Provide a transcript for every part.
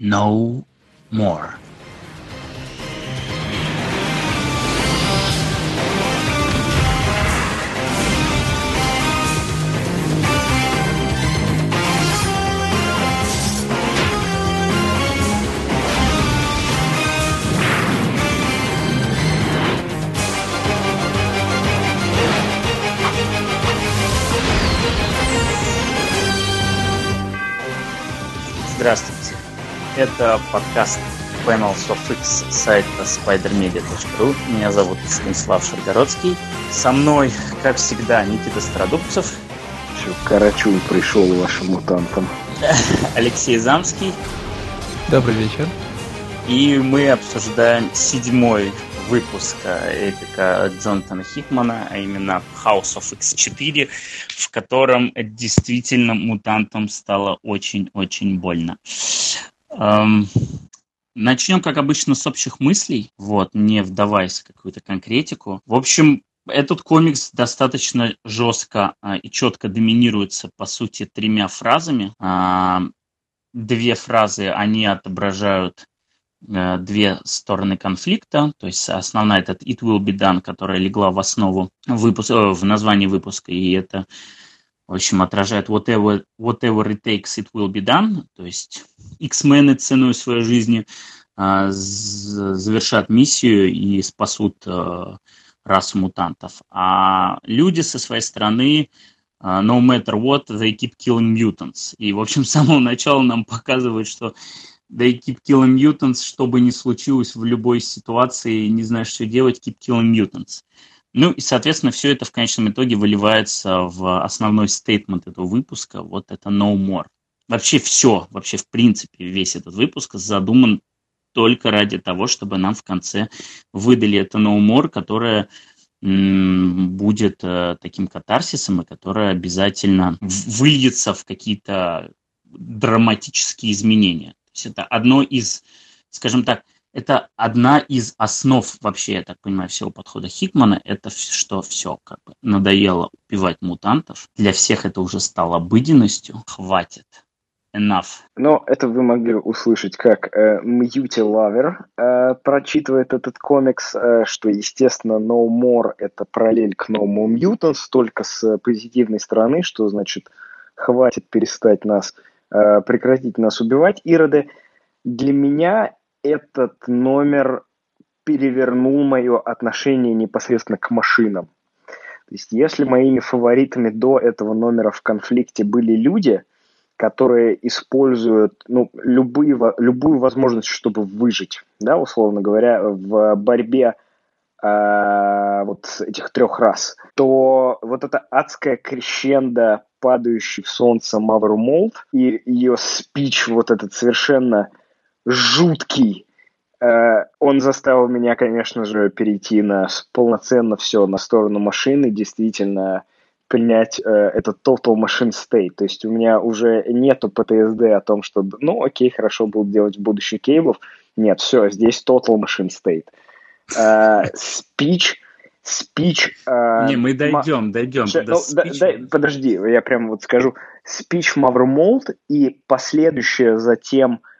No More. Здравствуйте. Это подкаст Panels of X сайта spidermedia.ru. Меня зовут Станислав Шаргородский. Со мной, как всегда, Никита Стародубцев. Все, Карачун пришел вашим мутантам. Алексей Замский. Добрый вечер. И мы обсуждаем седьмой выпуск эпика Джонатана Хикмана, а именно House of X4, в котором действительно мутантам стало очень-очень больно. Эм, начнем, как обычно, с общих мыслей, вот, не вдаваясь в какую-то конкретику. В общем, этот комикс достаточно жестко а, и четко доминируется, по сути, тремя фразами. А, две фразы, они отображают а, две стороны конфликта, то есть основная это it will be done, которая легла в основу выпуска, э, в названии выпуска, и это в общем, отражает whatever, whatever it takes, it will be done. То есть X-мены ценой своей жизни э, завершат миссию и спасут э, расу мутантов. А люди со своей стороны э, no matter what, they keep killing mutants. И, в общем, с самого начала нам показывают, что they keep killing mutants, что бы ни случилось в любой ситуации, не знаешь, что делать, keep killing mutants. Ну и, соответственно, все это в конечном итоге выливается в основной стейтмент этого выпуска. Вот это no more. Вообще все, вообще в принципе весь этот выпуск задуман только ради того, чтобы нам в конце выдали это no more, которое будет э, таким катарсисом и которое обязательно выльется в какие-то драматические изменения. То есть это одно из, скажем так, это одна из основ вообще, я так понимаю, всего подхода Хикмана, это что все, как бы, надоело убивать мутантов. Для всех это уже стало обыденностью. Хватит. Enough. Но это вы могли услышать, как э, Mutie Lover э, прочитывает этот комикс, э, что, естественно, No More — это параллель к No More Mutants, только с позитивной стороны, что значит хватит перестать нас, э, прекратить нас убивать, ироды. Для меня этот номер перевернул мое отношение непосредственно к машинам. То есть, если моими фаворитами до этого номера в конфликте были люди, которые используют ну, любые, любую возможность, чтобы выжить, да, условно говоря, в борьбе э, вот этих трех рас, то вот эта адская крещенда, падающий в солнце Мавру Молд, и ее спич вот этот совершенно жуткий. Э, он заставил меня, конечно же, перейти на полноценно все на сторону машины, действительно принять э, этот total machine state. То есть у меня уже нету PTSD о том, что, ну, окей, хорошо будут делать в будущем кейблов. Нет, все, здесь total machine state. Спич, э, спич... Не, мы дойдем, дойдем. Ну, подожди, я прям вот скажу. Спич Мавромолд и последующее затем а,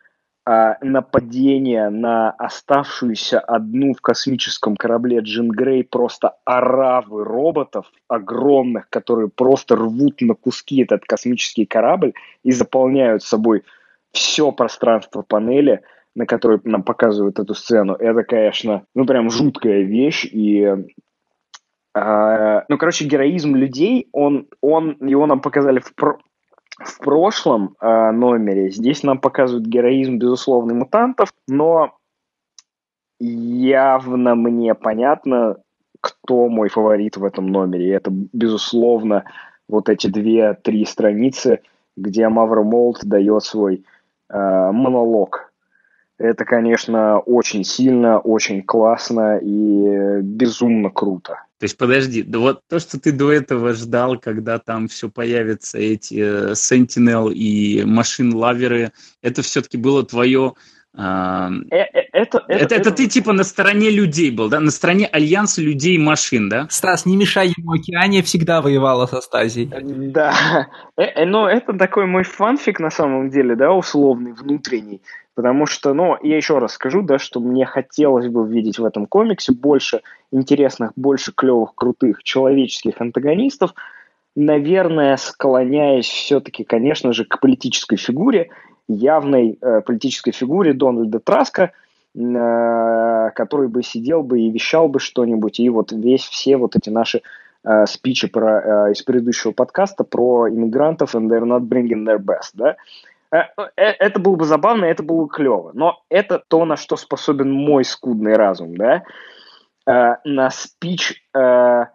нападение на оставшуюся одну в космическом корабле Джин Грей просто оравы роботов огромных, которые просто рвут на куски этот космический корабль и заполняют собой все пространство панели, на которой нам показывают эту сцену. Это, конечно, ну прям жуткая вещь и Uh, ну, короче, героизм людей, он, он, его нам показали в, в прошлом э, номере. Здесь нам показывают героизм, безусловно, мутантов, но явно мне понятно, кто мой фаворит в этом номере. И это, безусловно, вот эти две-три страницы, где Мавр Молт дает свой э, монолог. Это, конечно, очень сильно, очень классно и безумно круто. То есть, подожди, да вот то, что ты до этого ждал, когда там все появятся эти э, Sentinel и машин-лаверы, это все-таки было твое это, это, это, это ты типа на стороне людей был, да? На стороне альянса людей-машин, да? Стас, не мешай ему, Океания всегда воевала со Стазией. Да, но это такой мой фанфик на самом деле, да, условный, внутренний. Потому что, ну, я еще раз скажу, да, что мне хотелось бы видеть в этом комиксе больше интересных, больше клевых, крутых человеческих антагонистов, наверное, склоняясь все-таки, конечно же, к политической фигуре, явной э, политической фигуре Дональда Траска, э, который бы сидел бы и вещал бы что-нибудь, и вот весь все вот эти наши э, спичи про, э, из предыдущего подкаста про иммигрантов and they're not bringing their best, да, Э, э, это было бы забавно, это было бы клево. Но это то, на что способен мой скудный разум, да? Э, на спич,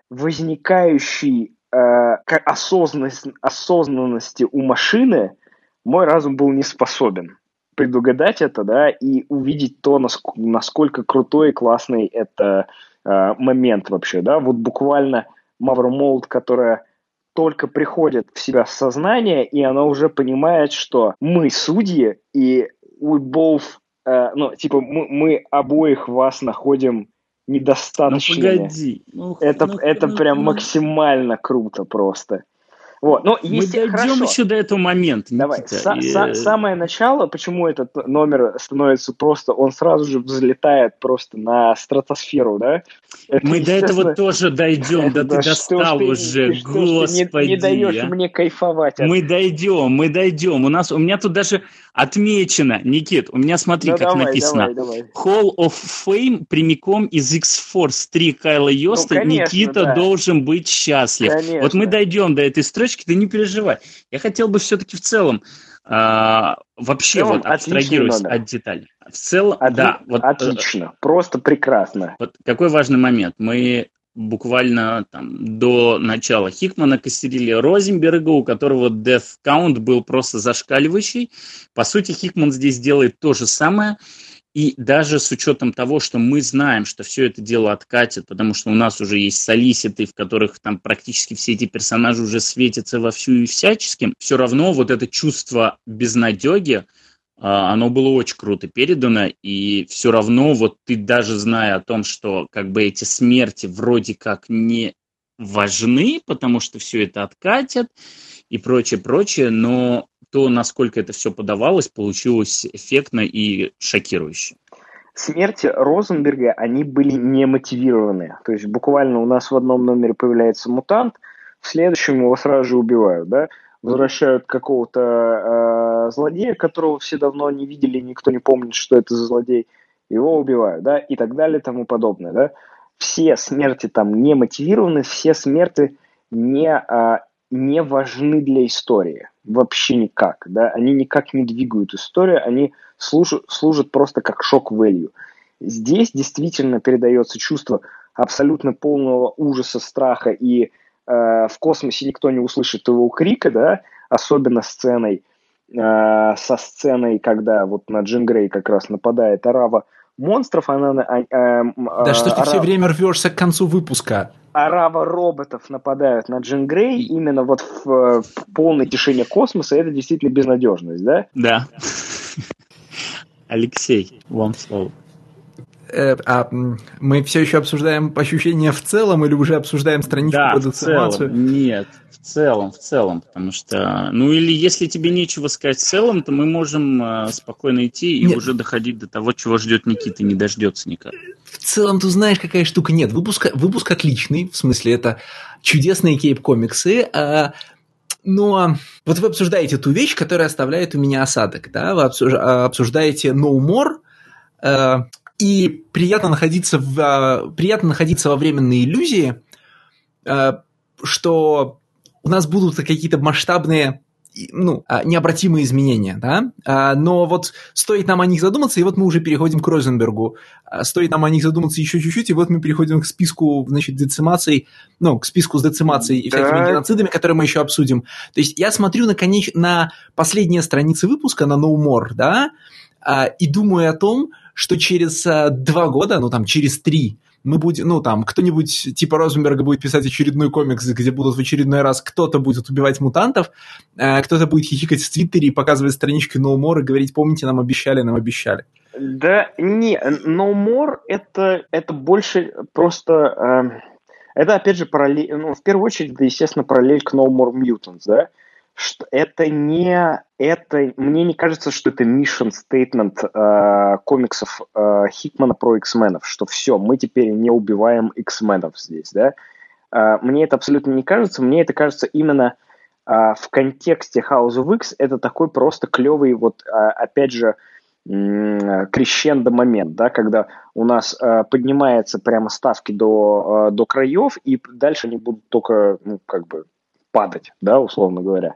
возникающий осознанность, осознанности у машины, мой разум был не способен предугадать это, да, и увидеть то, насколько крутой и классный это момент вообще, да. Вот буквально Мавра Молд, которая только приходит в себя сознание, и она уже понимает, что мы судьи, и we both, э, ну, типа, мы, мы обоих вас находим недостаточными. Ну, погоди. Ну, это ну, это ну, прям ну. максимально круто просто. Вот. Ну, Мы дойдем хорошо. еще до этого момента. Давай. Са- и... са- самое начало, почему этот номер становится просто, он сразу же взлетает просто на стратосферу, да? Это, Мы до этого тоже дойдем, да ты достал уже, господи. Не, даешь мне кайфовать. Мы дойдем, мы дойдем. У нас, у меня тут даже отмечено, Никит, у меня смотри, как написано. Hall of Fame прямиком из X-Force 3 Кайла Йоста. Ну, конечно, Никита должен быть счастлив. Вот мы дойдем до этой строчки, ты не переживай. Я хотел бы все-таки в целом а, вообще целом, вот абстрагируясь от деталей. В целом, Отли- да. Вот, э, отлично, просто прекрасно. Вот какой важный момент. Мы буквально там, до начала Хикмана костерили Розенберга, у которого death count был просто зашкаливающий. По сути, Хикман здесь делает то же самое. И даже с учетом того, что мы знаем, что все это дело откатит, потому что у нас уже есть солиситы, в которых там практически все эти персонажи уже светятся во всю и всяческим, все равно вот это чувство безнадеги, а, оно было очень круто передано, и все равно вот ты даже зная о том, что как бы эти смерти вроде как не важны, потому что все это откатят и прочее, прочее, но то, насколько это все подавалось, получилось эффектно и шокирующе. Смерти Розенберга, они были не мотивированы. То есть буквально у нас в одном номере появляется мутант, в следующем его сразу же убивают, да? Возвращают какого-то э, злодея, которого все давно не видели, никто не помнит, что это за злодей, его убивают, да, и так далее, и тому подобное, да. Все смерти там не мотивированы, все смерти не э, не важны для истории. Вообще никак. Да? Они никак не двигают историю, они служат, служат просто как шок-вэлью. Здесь действительно передается чувство абсолютно полного ужаса, страха, и э, в космосе никто не услышит его крика, да, особенно сценой, э, со сценой, когда вот на Джин Грей как раз нападает Арава монстров, она... Э, э, да что ты Арав... все время рвешься к концу выпуска? Арава роботов нападают на Джин Грей именно вот в, в полной тишине космоса, это действительно безнадежность, да? Да. Алексей, вам слово. Э, а мы все еще обсуждаем ощущения в целом или уже обсуждаем страничку да, под в целом. Нет, целом, в целом, потому что, ну или если тебе нечего сказать в целом, то мы можем э, спокойно идти и Нет. уже доходить до того, чего ждет Никита, не дождется никак. В целом, ты знаешь, какая штука? Нет, выпуск, выпуск отличный, в смысле, это чудесные кейп-комиксы, а, но вот вы обсуждаете ту вещь, которая оставляет у меня осадок, да, вы обсуждаете No More, а, и приятно находиться, в, а, приятно находиться во временной иллюзии, а, что у нас будут какие-то масштабные ну, а, необратимые изменения, да, а, но вот стоит нам о них задуматься, и вот мы уже переходим к Розенбергу, а, стоит нам о них задуматься еще чуть-чуть, и вот мы переходим к списку, значит, децимаций, ну, к списку с децимацией и всякими да. геноцидами, которые мы еще обсудим. То есть я смотрю на, конеч... на последние страницы выпуска, на No More, да, и думаю о том, что через два года, ну, там, через три, мы будем, ну, там, кто-нибудь типа Розенберга будет писать очередной комикс, где будут в очередной раз кто-то будет убивать мутантов, э, кто-то будет хихикать в Твиттере и показывать странички No More и говорить, помните, нам обещали, нам обещали. Да, не, No More это, это больше просто... Э, это, опять же, параллель... Ну, в первую очередь, это, естественно, параллель к No More Mutants, да? Что это не... Это, мне не кажется, что это mission statement э, комиксов э, Хикмана про X-менов, что все, мы теперь не убиваем X-менов здесь, да? Э, мне это абсолютно не кажется. Мне это кажется именно э, в контексте House of X это такой просто клевый, вот, э, опять же, крещендо момент, да, когда у нас э, поднимаются прямо ставки до, э, до краев, и дальше они будут только, ну, как бы, падать, да, условно говоря.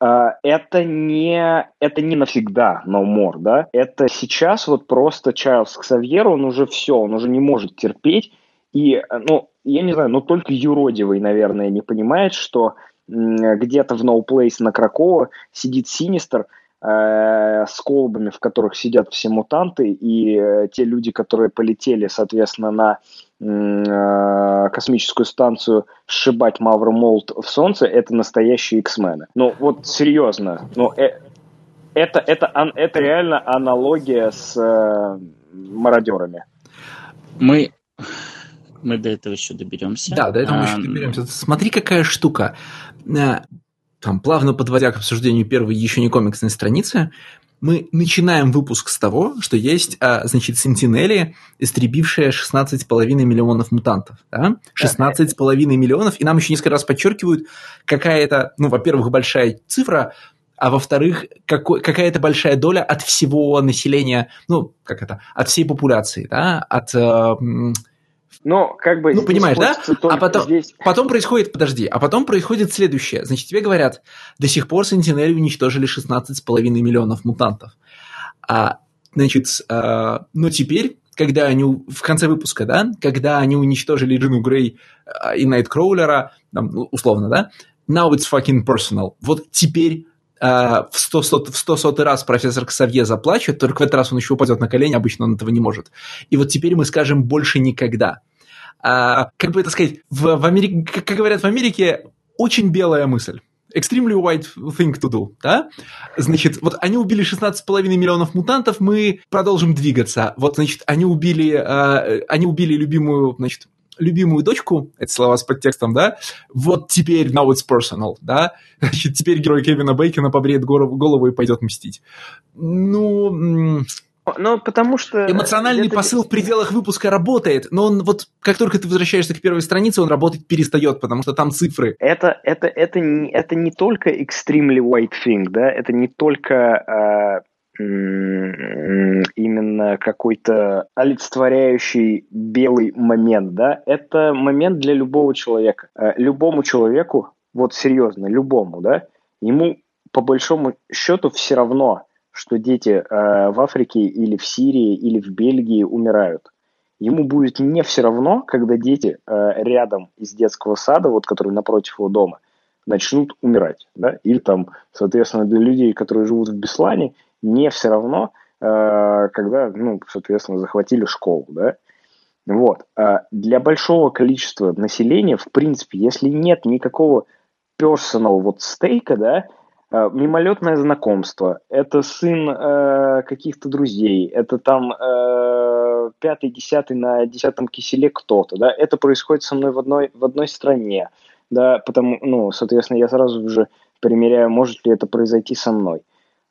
Э, это не, это не навсегда no more, да, это сейчас вот просто Чарльз Ксавьер, он уже все, он уже не может терпеть, и, ну, я не знаю, но только юродивый, наверное, не понимает, что где-то в No Place на Кракова сидит Синистер – с колбами, в которых сидят все мутанты, и э, те люди, которые полетели, соответственно, на э, космическую станцию сшибать Мавру Молд в Солнце, это настоящие X-мены. Ну, вот серьезно. Ну, э, это, это, это, это реально аналогия с э, мародерами. Мы мы до этого еще доберемся. Да, до этого мы еще доберемся. Смотри, какая штука там, плавно подводя к обсуждению первой еще не комиксной страницы, мы начинаем выпуск с того, что есть, а, значит, Сентинели, истребившая 16,5 миллионов мутантов. Да? 16,5 миллионов, и нам еще несколько раз подчеркивают, какая это, ну, во-первых, большая цифра, а во-вторых, какая-то большая доля от всего населения, ну, как это, от всей популяции, да, от э, но как бы... Ну, понимаешь, да? А потом, здесь... потом происходит, подожди, а потом происходит следующее. Значит, тебе говорят, до сих пор Сентинели уничтожили 16,5 миллионов мутантов. А, значит, а, но теперь, когда они в конце выпуска, да, когда они уничтожили Джину Грей а, и Найткроулера, там, ну, условно, да, now it's fucking personal. Вот теперь в 100, 100, в 100 сотый раз профессор Ксавье заплачет, только в этот раз он еще упадет на колени, обычно он этого не может. И вот теперь мы скажем «больше никогда» а, как бы это сказать, в, в Америке, как говорят в Америке, очень белая мысль. Extremely white thing to do, да? Значит, вот они убили 16,5 миллионов мутантов, мы продолжим двигаться. Вот, значит, они убили, э, они убили любимую, значит, любимую дочку, это слова с подтекстом, да, вот теперь now it's personal, да, значит, теперь герой Кевина Бейкена побреет голову, и пойдет мстить. Ну, ну, потому что... Эмоциональный это... посыл в пределах выпуска работает, но он вот, как только ты возвращаешься к первой странице, он работать перестает, потому что там цифры. Это, это, это, не, это не только extremely white thing, да, это не только э, именно какой-то олицетворяющий белый момент, да, это момент для любого человека. Э, любому человеку, вот серьезно, любому, да, ему по большому счету все равно, что дети э, в Африке или в Сирии или в Бельгии умирают. Ему будет не все равно, когда дети э, рядом из детского сада, вот который напротив его дома, начнут умирать. Да? Или там, соответственно, для людей, которые живут в Беслане, не все равно, э, когда, ну, соответственно, захватили школу. Да? Вот. А для большого количества населения, в принципе, если нет никакого personal вот стейка, да, Э, мимолетное знакомство, это сын э, каких-то друзей, это там пятый, десятый на десятом киселе кто-то, да, это происходит со мной в одной, в одной стране, да, потому, ну, соответственно, я сразу же примеряю, может ли это произойти со мной.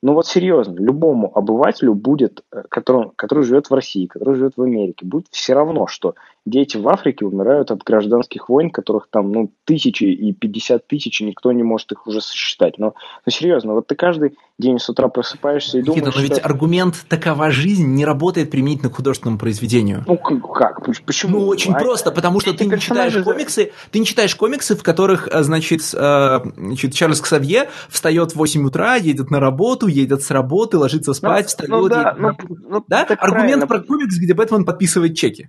Ну вот серьезно, любому обывателю будет, э, который, который живет в России, который живет в Америке, будет все равно, что дети в Африке умирают от гражданских войн, которых там, ну, тысячи и пятьдесят тысяч, и никто не может их уже сосчитать. Но, ну, серьезно, вот ты каждый день с утра просыпаешься и думаешь, Никита, но ведь что... аргумент «такова жизнь» не работает применительно к художественному произведению. Ну, как? Почему? Ну, очень а... просто, потому что ты не читаешь комиксы, ты не читаешь комиксы, в которых, э, значит, э, значит Чарльз Ксавье встает в 8 утра, едет на работу, едет с работы, ложится спать, ну, встает, ну, да, едет... ну, ну, да? Аргумент про комикс, где Бэтмен подписывает чеки.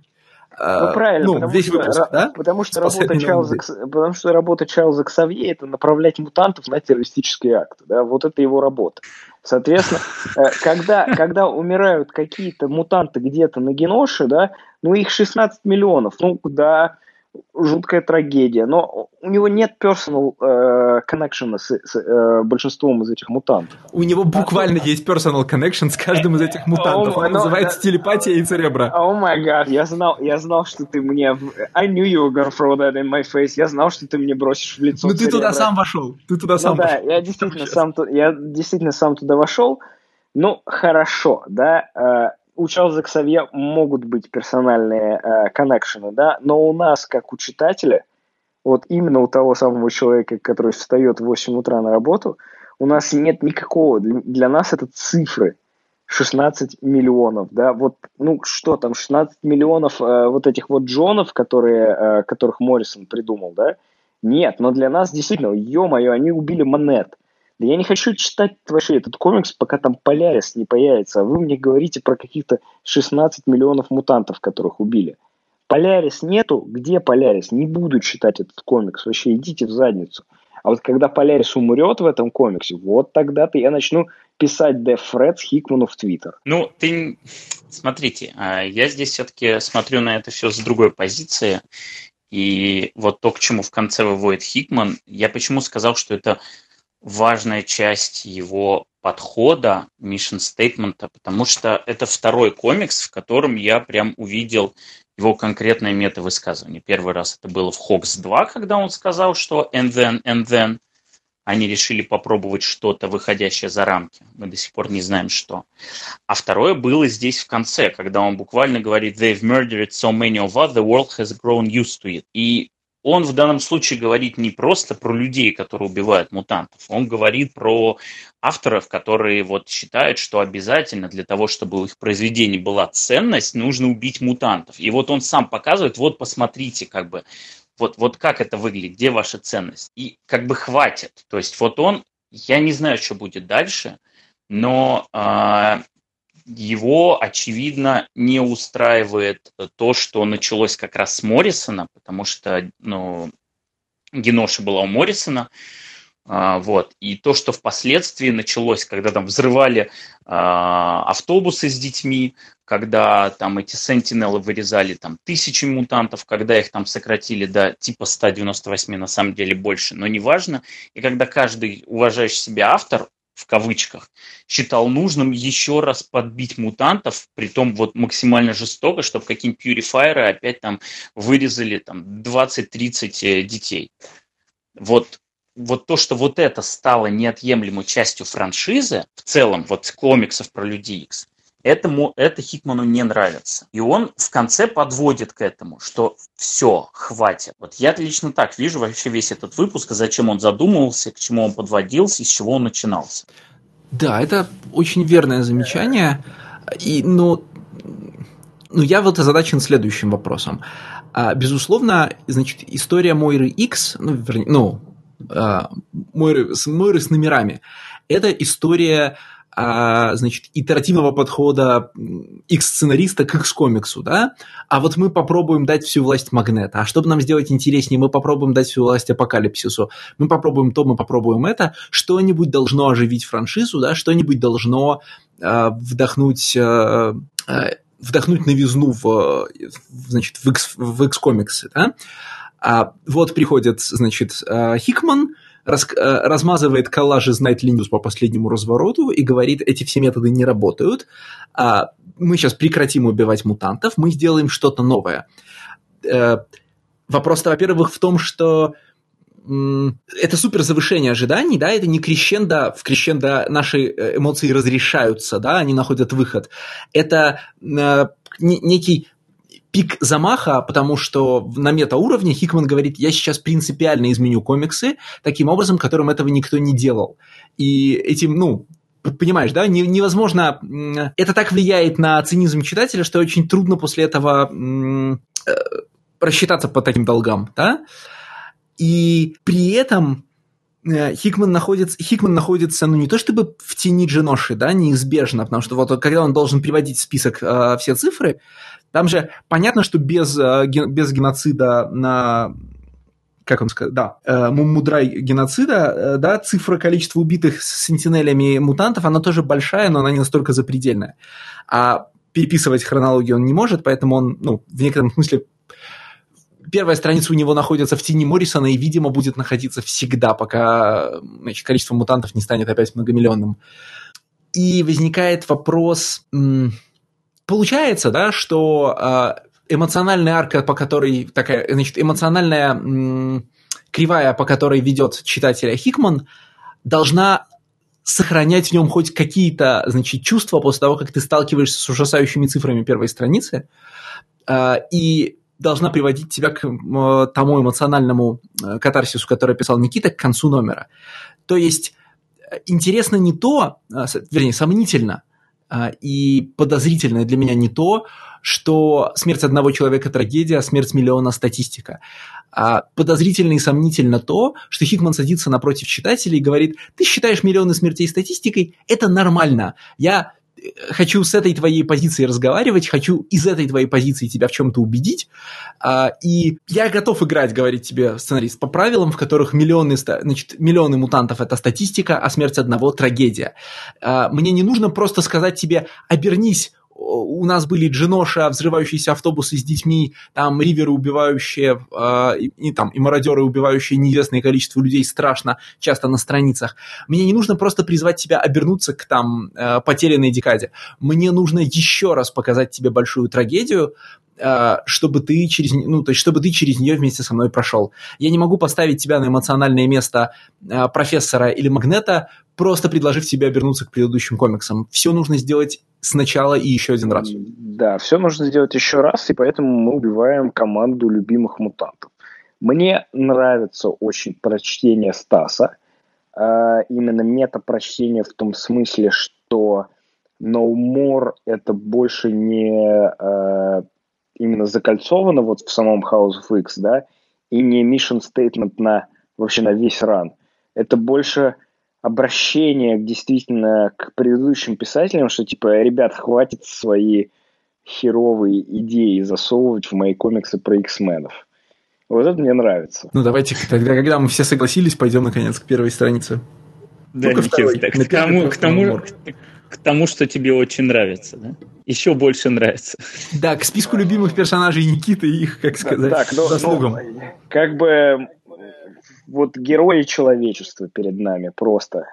Ну, правильно, ну, потому, весь что, выпуск, да? потому, что работа Чарльза, потому что работа Чарльза Ксавье – это направлять мутантов на террористические акты. Да? Вот это его работа. Соответственно, э, когда, когда умирают какие-то мутанты где-то на Геноше, да, ну их 16 миллионов, ну да, жуткая трагедия. Но у него нет personal э, connection с, с э, большинством из этих мутантов. У него буквально есть personal connection с каждым из этих мутантов. Он называется телепатия и церебра. О май гад, я знал, я знал, что ты мне... I knew you were gonna throw that in my face. Я знал, что ты мне бросишь в лицо Ну ты туда сам вошел. Ты туда сам ну, да, я действительно сам, я действительно сам туда вошел. Ну, хорошо, да, э, у Чарльза Ксавье могут быть персональные э, коннекшены, да, но у нас, как у читателя, вот именно у того самого человека, который встает в 8 утра на работу, у нас нет никакого, для, для нас это цифры, 16 миллионов, да, вот, ну, что там, 16 миллионов э, вот этих вот Джонов, которые, э, которых Моррисон придумал, да, нет, но для нас действительно, ё-моё, они убили Монет, да я не хочу читать вообще этот комикс, пока там Полярис не появится, а вы мне говорите про каких-то 16 миллионов мутантов, которых убили. Полярис нету, где Полярис? Не буду читать этот комикс, вообще идите в задницу. А вот когда Полярис умрет в этом комиксе, вот тогда-то я начну писать Death Threads Хикману в Твиттер. Ну, ты... Смотрите, а, я здесь все-таки смотрю на это все с другой позиции. И вот то, к чему в конце выводит Хикман, я почему сказал, что это важная часть его подхода, mission statement, потому что это второй комикс, в котором я прям увидел его конкретное мета-высказывание. Первый раз это было в Хокс 2, когда он сказал, что and then, and then. Они решили попробовать что-то, выходящее за рамки. Мы до сих пор не знаем, что. А второе было здесь в конце, когда он буквально говорит «They've murdered so many of us, the world has grown used to it». И он в данном случае говорит не просто про людей, которые убивают мутантов, он говорит про авторов, которые вот считают, что обязательно для того, чтобы у их произведений была ценность, нужно убить мутантов. И вот он сам показывает, вот посмотрите, как бы, вот, вот как это выглядит, где ваша ценность. И как бы хватит. То есть вот он, я не знаю, что будет дальше, но э, его, очевидно, не устраивает то, что началось как раз с Моррисона, потому что ну, Геноша была у Моррисона, а, вот. И то, что впоследствии началось, когда там взрывали а, автобусы с детьми, когда там эти сентинелы вырезали там тысячи мутантов, когда их там сократили до типа 198, на самом деле больше, но неважно. И когда каждый уважающий себя автор в кавычках, считал нужным еще раз подбить мутантов, при том вот максимально жестоко, чтобы какие-нибудь пьюрифайеры опять там вырезали там 20-30 э, детей. Вот, вот то, что вот это стало неотъемлемой частью франшизы, в целом вот комиксов про Люди Икс, Этому, это Хикману не нравится. И он в конце подводит к этому, что все, хватит. Вот я лично так вижу вообще весь этот выпуск, зачем он задумывался, к чему он подводился, и с чего он начинался. Да, это очень верное замечание. И, ну, ну, я вот озадачен следующим вопросом. А, безусловно, значит, история Мойры X, ну, вернее, ну, а, Мойры, с, Мойры с номерами, это история а, значит, итеративного подхода X-сценариста к X-комиксу, да, а вот мы попробуем дать всю власть Магнета, а чтобы нам сделать интереснее, мы попробуем дать всю власть Апокалипсису, мы попробуем то, мы попробуем это, что-нибудь должно оживить франшизу, да, что-нибудь должно э, вдохнуть... Э, вдохнуть новизну в, значит, в X, в X-комиксы, да? А вот приходит, значит, э, Хикман, рас, э, размазывает коллажи знает Linux по последнему развороту и говорит, эти все методы не работают, а мы сейчас прекратим убивать мутантов, мы сделаем что-то новое. Э, вопрос-то, во-первых, в том, что это супер завышение ожиданий, да, это не крещендо, в крещендо наши э, эмоции разрешаются, да, они находят выход. Это некий пик замаха, потому что на метауровне Хикман говорит, я сейчас принципиально изменю комиксы таким образом, которым этого никто не делал. И этим, ну, понимаешь, да, невозможно... Это так влияет на цинизм читателя, что очень трудно после этого э, рассчитаться по таким долгам, да? И при этом э, Хикман находится, Хикман находится, ну, не то чтобы в тени Джиноши, да, неизбежно, потому что вот когда он должен приводить список э, все цифры, там же понятно, что без, э, без геноцида на как он сказал, да, э, мудрай геноцида, э, да, цифра количества убитых с сентинелями мутантов, она тоже большая, но она не настолько запредельная. А переписывать хронологию он не может, поэтому он, ну, в некотором смысле первая страница у него находится в тени Моррисона и, видимо, будет находиться всегда, пока значит, количество мутантов не станет опять многомиллионным. И возникает вопрос... Получается, да, что а, эмоциональная арка, по которой такая, значит, эмоциональная кривая, по которой ведет читателя Хикман, должна сохранять в нем хоть какие-то, значит, чувства после того, как ты сталкиваешься с ужасающими цифрами первой страницы, а, и должна приводить тебя к тому эмоциональному э, катарсису, который писал Никита, к концу номера. То есть э, интересно не то, а, вернее, сомнительно и подозрительно для меня не то, что смерть одного человека – трагедия, а смерть миллиона – статистика. А подозрительно и сомнительно то, что Хикман садится напротив читателей и говорит, ты считаешь миллионы смертей статистикой, это нормально. Я хочу с этой твоей позиции разговаривать, хочу из этой твоей позиции тебя в чем-то убедить, а, и я готов играть, говорит тебе сценарист, по правилам, в которых миллионы, значит, миллионы мутантов – это статистика, а смерть одного – трагедия. А, мне не нужно просто сказать тебе «обернись», у нас были Джиноша, взрывающиеся автобусы с детьми, там риверы, убивающие, э, и, и, там, и мародеры, убивающие неизвестное количество людей страшно, часто на страницах. Мне не нужно просто призвать тебя обернуться к там э, потерянной декаде. Мне нужно еще раз показать тебе большую трагедию, э, чтобы ты через, ну, то есть, чтобы ты через нее вместе со мной прошел. Я не могу поставить тебя на эмоциональное место э, профессора или магнета, просто предложив тебе обернуться к предыдущим комиксам. Все нужно сделать сначала и еще один раз. Да, все нужно сделать еще раз, и поэтому мы убиваем команду любимых мутантов. Мне нравится очень прочтение Стаса, а, именно мета-прочтение в том смысле, что No More это больше не а, именно закольцовано вот в самом House of X, да, и не mission statement на вообще на весь ран. Это больше обращение действительно к предыдущим писателям, что типа, ребят, хватит свои херовые идеи засовывать в мои комиксы про X-менов. Вот это мне нравится. Ну, давайте тогда, когда мы все согласились, пойдем, наконец, к первой странице. Да, Только второй, так, к, тому, к, тому, к тому, что тебе очень нравится, да? Еще больше нравится. Да, к списку любимых персонажей Никиты и их, как сказать, так, но, заслугам. Но, как бы вот герои человечества перед нами просто.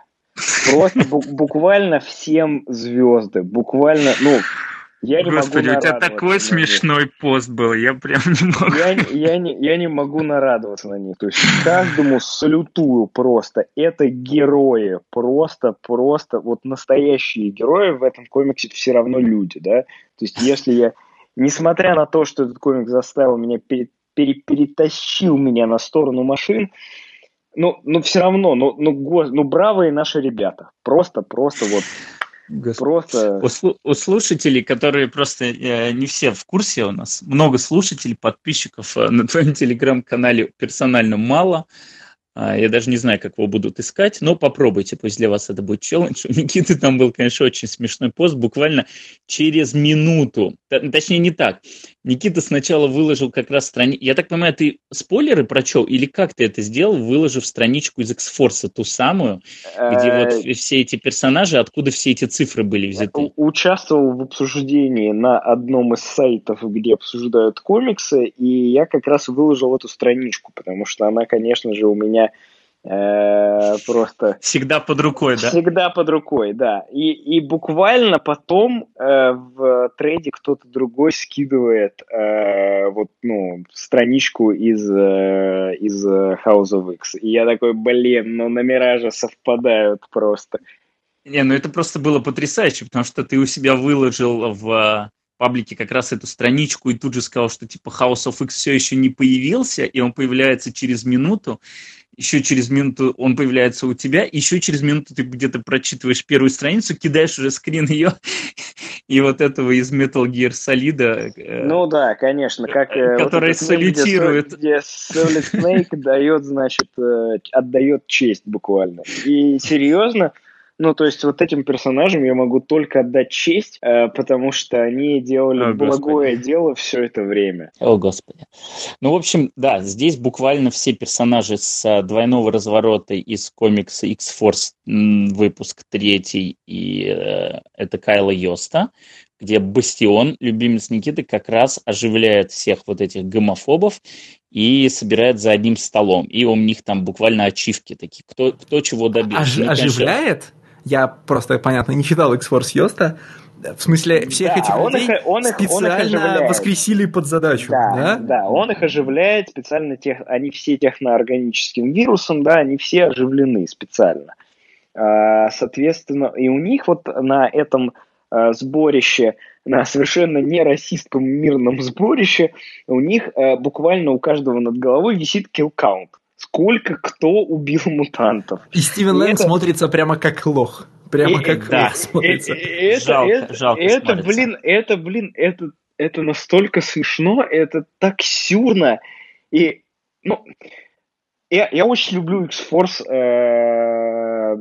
Просто буквально всем звезды. Буквально, ну, я не Господи, могу у тебя такой смешной них. пост был, я прям не могу. Я, я, не, я не могу нарадоваться на них. То есть каждому салютую просто. Это герои. Просто, просто, вот настоящие герои в этом комиксе все равно люди, да? То есть если я, несмотря на то, что этот комик заставил меня перед пере, перетащил меня на сторону машин. Ну, ну все равно, ну, ну, го, ну бравые наши ребята. Просто, просто вот Господи. Просто... У, у слушателей, которые просто э, не все в курсе у нас, много слушателей, подписчиков э, на твоем телеграм-канале персонально мало. А, я даже не знаю, как его будут искать, но попробуйте, пусть для вас это будет челлендж. У Никиты там был, конечно, очень смешной пост, буквально через минуту, точнее не так. Никита сначала выложил как раз страницу, я так понимаю, ты спойлеры прочел или как ты это сделал, выложив страничку из X-Force, ту самую, где вот э, все эти персонажи, откуда все эти цифры были взяты? Участвовал в обсуждении на одном из сайтов, где обсуждают комиксы, и я как раз выложил эту страничку, потому что она, конечно же, у меня просто... Всегда под рукой, да? Всегда под рукой, да. И, и буквально потом э, в трейде кто-то другой скидывает э, вот, ну, страничку из, э, из House of X. И я такой, блин, ну номера же совпадают просто. Не, ну это просто было потрясающе, потому что ты у себя выложил в паблике как раз эту страничку и тут же сказал, что типа House of X все еще не появился, и он появляется через минуту еще через минуту он появляется у тебя, еще через минуту ты где-то прочитываешь первую страницу, кидаешь уже скрин ее, и вот этого из Metal Gear Solid. Э, ну да, конечно, как... Э, который вот салютирует. Где Solid Snake дает, значит, э, отдает честь буквально. И серьезно, ну, то есть вот этим персонажам я могу только отдать честь, э, потому что они делали О, благое Господи. дело все это время. О, Господи. Ну, в общем, да, здесь буквально все персонажи с э, двойного разворота из комикса X-Force выпуск третий, и э, это Кайла Йоста, где Бастион, любимец Никиты, как раз оживляет всех вот этих гомофобов и собирает за одним столом. И у них там буквально ачивки такие, кто, кто чего добился. Ож, оживляет? Я просто, понятно, не читал X-Force Йоста, в смысле, всех да, этих он людей их, он их, специально он их воскресили под задачу. Да, да, да, он их оживляет специально, тех, они все техноорганическим вирусом, да, они все оживлены специально. А, соответственно, и у них вот на этом а, сборище, на совершенно не расистском мирном сборище, у них а, буквально у каждого над головой висит kill count. Сколько кто убил мутантов. И Стивен Лэнг это... смотрится прямо как лох. Прямо и, как да. лох смотрится. Это, жалко, это, жалко это смотрится. блин, это, блин, это, это настолько смешно, это так сюрно. И, ну, я, я очень люблю X-Force э,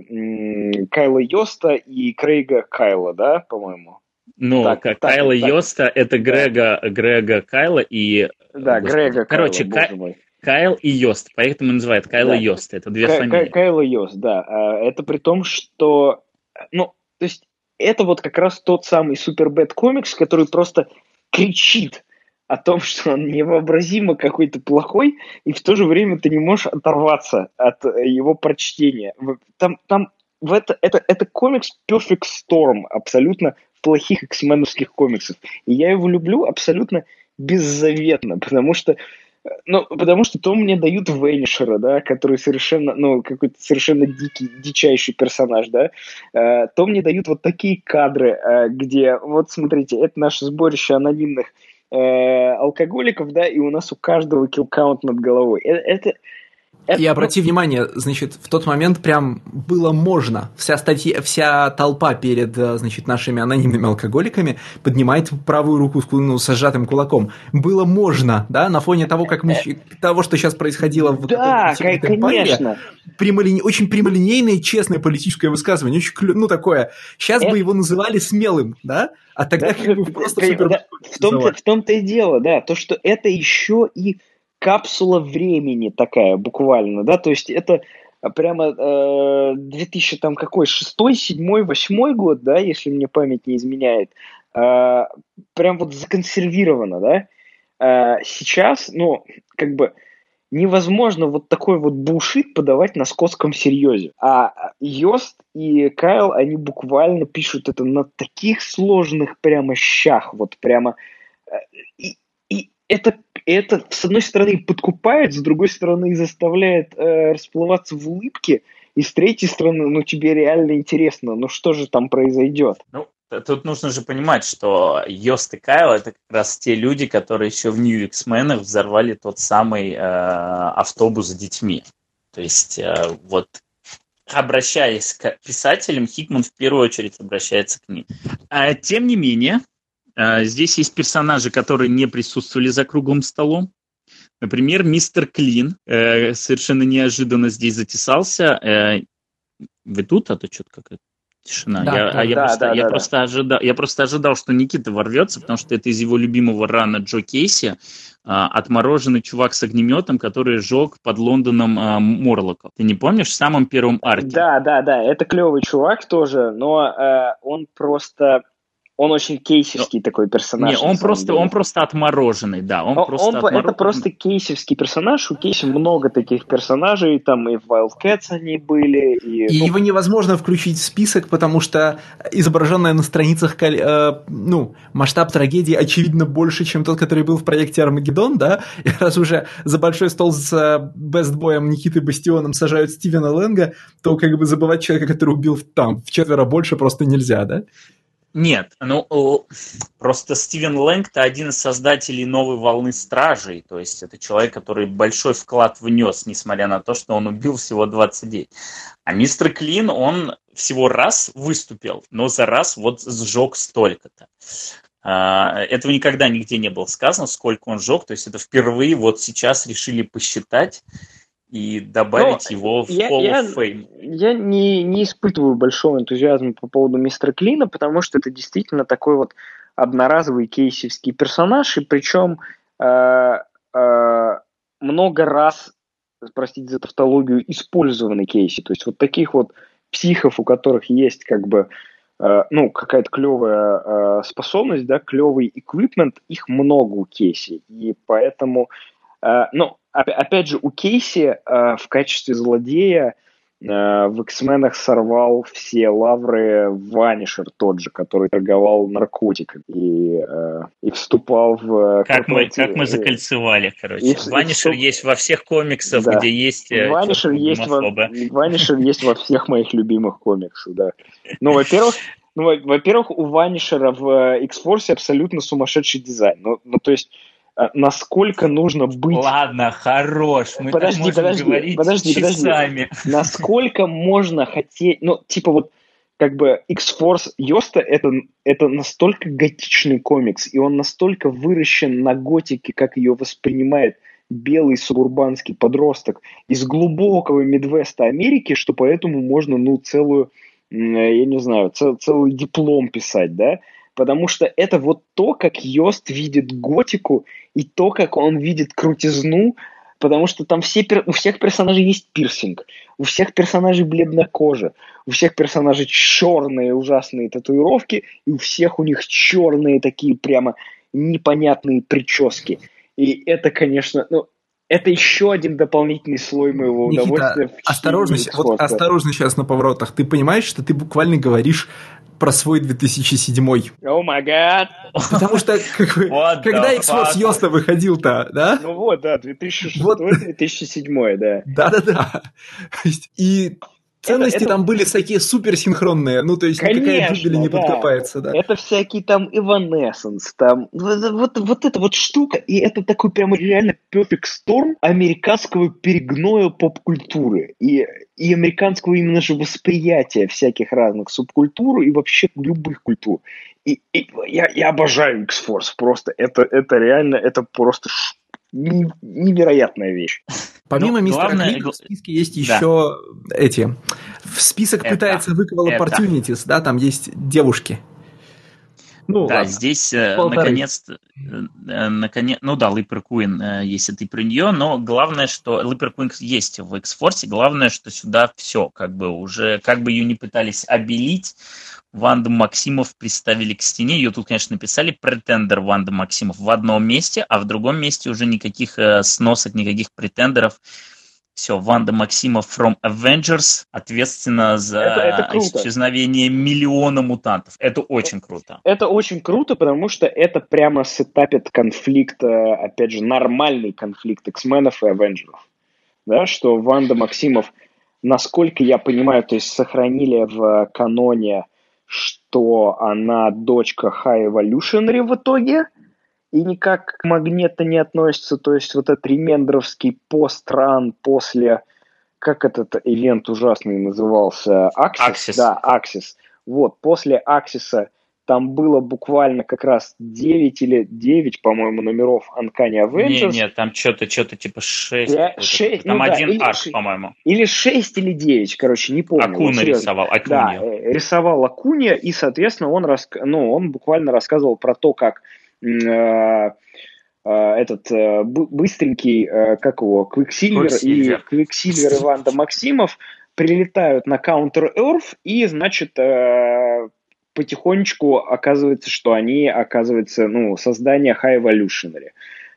Кайла Йоста и Крейга Кайла, да, по-моему? Ну, так, как так, Кайла так, Йоста, так. это Грега, Грега Кайла и... Да, Господи. Грега Короче, Кайла, Кай... Кайл и Йост, поэтому называют Кайл да. и Йост, это две К- фамилии. Кайл и Йост, да. А, это при том, что... Ну, то есть, это вот как раз тот самый Супербэт комикс, который просто кричит о том, что он невообразимо какой-то плохой, и в то же время ты не можешь оторваться от э, его прочтения. Там, там в это, это, это комикс Perfect Storm, абсолютно плохих эксменовских комиксов. И я его люблю абсолютно беззаветно, потому что ну, потому что то мне дают Венишера, да, который совершенно, ну, какой-то совершенно дикий, дичайший персонаж, да, э, то мне дают вот такие кадры, э, где, вот смотрите, это наше сборище анонимных э, алкоголиков, да, и у нас у каждого килл-каунт над головой. Э, это, это... И обрати внимание, значит, в тот момент прям было можно. Вся статья, вся толпа перед, э, значит, нашими анонимными алкоголиками поднимает правую руку ну, с сжатым кулаком. Было можно, да, на фоне того, как мы, того, что сейчас происходило в да, этой конечно. Прямолине, очень прямолинейное, честное политическое высказывание, очень, ну, такое. Сейчас это... бы его называли смелым, да, а тогда да, как бы просто супер... Да, в том-то, в том-то и дело, да, то, что это еще и капсула времени такая буквально, да, то есть это прямо э, 2000 там какой, шестой, седьмой, восьмой год, да, если мне память не изменяет, э, прям вот законсервировано, да, э, сейчас, ну, как бы невозможно вот такой вот бушит подавать на скотском серьезе. А Йост и Кайл, они буквально пишут это на таких сложных прямо щах, вот прямо... Э, и, и это это, с одной стороны, подкупает, с другой стороны, заставляет э, расплываться в улыбке, и с третьей стороны, ну, тебе реально интересно, ну, что же там произойдет. Ну, тут нужно же понимать, что Йост и Кайл – это как раз те люди, которые еще в X-Men взорвали тот самый э, автобус с детьми. То есть, э, вот обращаясь к писателям, Хикман в первую очередь обращается к ним. А, тем не менее, здесь есть персонажи, которые не присутствовали за круглым столом. Например, мистер Клин э, совершенно неожиданно здесь затесался. Э, вы тут, а то что-то какая-то тишина. Да, я, да, я, да, просто, да, я, да, просто да. Ожидал, я просто ожидал, что Никита ворвется, потому что это из его любимого рана Джо Кейси, а, отмороженный чувак с огнеметом, который жег под Лондоном а, Морлока. Ты не помнишь в самом первом арке? Да, да, да, это клевый чувак тоже, но э, он просто он очень кейсевский Но, такой персонаж. Не, он просто, деле. он просто отмороженный, да. Он, он просто он, отмороженный. Это просто кейсевский персонаж. У Кейси много таких персонажей, там и в Wildcats они были. И, и ну... его невозможно включить в список, потому что изображенная на страницах э, ну, масштаб трагедии очевидно больше, чем тот, который был в проекте Армагеддон, да? И раз уже за большой стол с бестбоем Никиты Бастионом сажают Стивена Лэнга, то как бы забывать человека, который убил там в четверо больше просто нельзя, да? Нет, ну просто Стивен Лэнг-то один из создателей новой волны стражей, то есть это человек, который большой вклад внес, несмотря на то, что он убил всего 29. А мистер Клин, он всего раз выступил, но за раз вот сжег столько-то. А, этого никогда нигде не было сказано, сколько он сжег, то есть это впервые вот сейчас решили посчитать, и добавить Но его в я, Hall я, of Fame. Я не, не испытываю большого энтузиазма по поводу мистера Клина, потому что это действительно такой вот одноразовый кейсевский персонаж, и причем э, э, много раз, простите за тавтологию, использованный кейси. То есть вот таких вот психов, у которых есть как бы э, ну, какая-то клевая э, способность, да, клевый эквипмент, их много у Кейси. И поэтому, ну, опять же, у Кейси э, в качестве злодея Э, в X-менах сорвал все лавры Ванишер тот же, который торговал наркотиками и, э, и вступал в... Как мы, как мы закольцевали, короче. И, Ванишер и вступ... есть во всех комиксах, да. где есть э, Ванишер есть, во... Ванишер есть во всех моих любимых комиксах, да. Ну, во-первых, ну, во-первых, у Ванишера в X-Force абсолютно сумасшедший дизайн. Ну, ну то есть Э, насколько нужно быть... Ладно, хорош, мы подожди, так подожди, говорить подожди, часами. Подожди. Насколько можно хотеть... Ну, типа вот, как бы X-Force Йоста это, это настолько готичный комикс, и он настолько выращен на готике, как ее воспринимает белый субурбанский подросток из глубокого Мидвеста Америки, что поэтому можно, ну, целую, я не знаю, цел, целый диплом писать, да? Потому что это вот то, как Йост видит готику и то, как он видит крутизну, потому что там все, у всех персонажей есть пирсинг, у всех персонажей бледная кожа, у всех персонажей черные ужасные татуировки, и у всех у них черные такие прямо непонятные прически. И это, конечно, ну, это еще один дополнительный слой моего Никита, удовольствия. Осторожно, вот осторожно сейчас на поворотах. Ты понимаешь, что ты буквально говоришь про свой 2007. О май гад. Потому что как бы, когда X-Force Йоста выходил-то, да? Ну вот, да, 2006-2007, вот. да. Да-да-да. И Ценности это, это... там были всякие суперсинхронные, ну, то есть Конечно, никакая дубели не да. подкопается, да. Это всякие там Evanescence, там, вот, вот, вот эта вот штука, и это такой прямо реально perfect storm американского перегноя поп-культуры, и, и американского именно же восприятия всяких разных субкультур и вообще любых культур. И, и я, я обожаю X-Force, просто это, это реально, это просто невероятная вещь. Помимо ну, мистера главное... Клика в списке есть да. еще эти. В список это, пытается выквал opportunities, да, там есть девушки. Ну, да, ладно. здесь э, наконец-то, э, наконец, ну да, Липер Куин, э, если ты про нее, но главное, что Липер Куин есть в X-Force, главное, что сюда все, как бы уже, как бы ее не пытались обелить, Ванда Максимов приставили к стене. Ее тут, конечно, написали претендер Ванда Максимов в одном месте, а в другом месте уже никаких э, сносок, никаких претендеров. Все, Ванда Максимов from Avengers ответственна за это, это исчезновение миллиона мутантов. Это очень круто. Это очень круто, потому что это прямо сетапит конфликт, э, опять же, нормальный конфликт X-менов и Авенджеров. Да, что Ванда Максимов, насколько я понимаю, то есть сохранили в каноне что она дочка High Evolutionary в итоге, и никак к Магнета не относится, то есть вот этот ремендеровский постран после, как этот ивент ужасный назывался, Axis? Axis. Да, Axis. Вот, после Аксиса там было буквально как раз 9 или 9, по-моему, номеров Uncanny Avengers. Нет, нет, там что-то, что-то типа 6. Я, 6 там ну, один да, арк, по-моему. Или 6 или 9, короче, не помню. Акуна вот, рисовал, Акуния. Да, э, рисовал Акуния, и, соответственно, он, рас... ну, он буквально рассказывал про то, как э, э, этот э, быстренький, э, как его, Квиксильвер и Квиксильвер и Ванда Максимов прилетают на Counter-Earth и, значит, э, потихонечку оказывается, что они, оказывается, ну, создание High Evolutionary.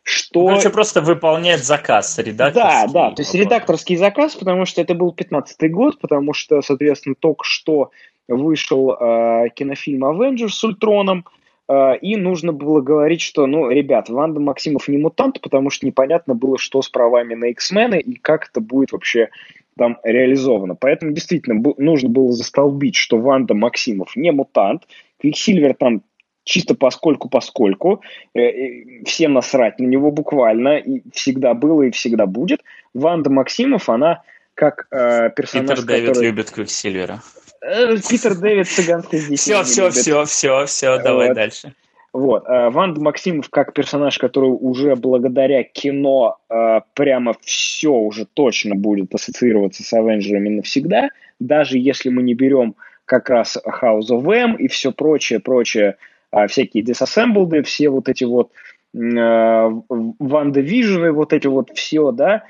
Что... Короче, просто выполняет заказ редакторский. Да, да, то есть редакторский заказ, потому что это был 15 год, потому что, соответственно, только что вышел э, кинофильм Avengers с Ультроном, э, и нужно было говорить, что, ну, ребят, Ванда Максимов не мутант, потому что непонятно было, что с правами на X-мены и как это будет вообще там реализовано. Поэтому действительно нужно было застолбить, что Ванда Максимов не мутант, Квиксильвер там чисто поскольку поскольку, э, всем насрать на него буквально, и всегда было и всегда будет. Ванда Максимов, она как э, персонаж, Питер Дэвид который... любит Квиксильвера. Э, Питер Дэвид цыганский здесь Все, все, все, все, все, давай дальше. Вот. Э, Ванда Максимов как персонаж, который уже благодаря кино э, прямо все уже точно будет ассоциироваться с Авенджерами навсегда, даже если мы не берем как раз House of M и все прочее, прочее, э, всякие Disassembled, все вот эти вот Ванда Вижены, вот эти вот все, да,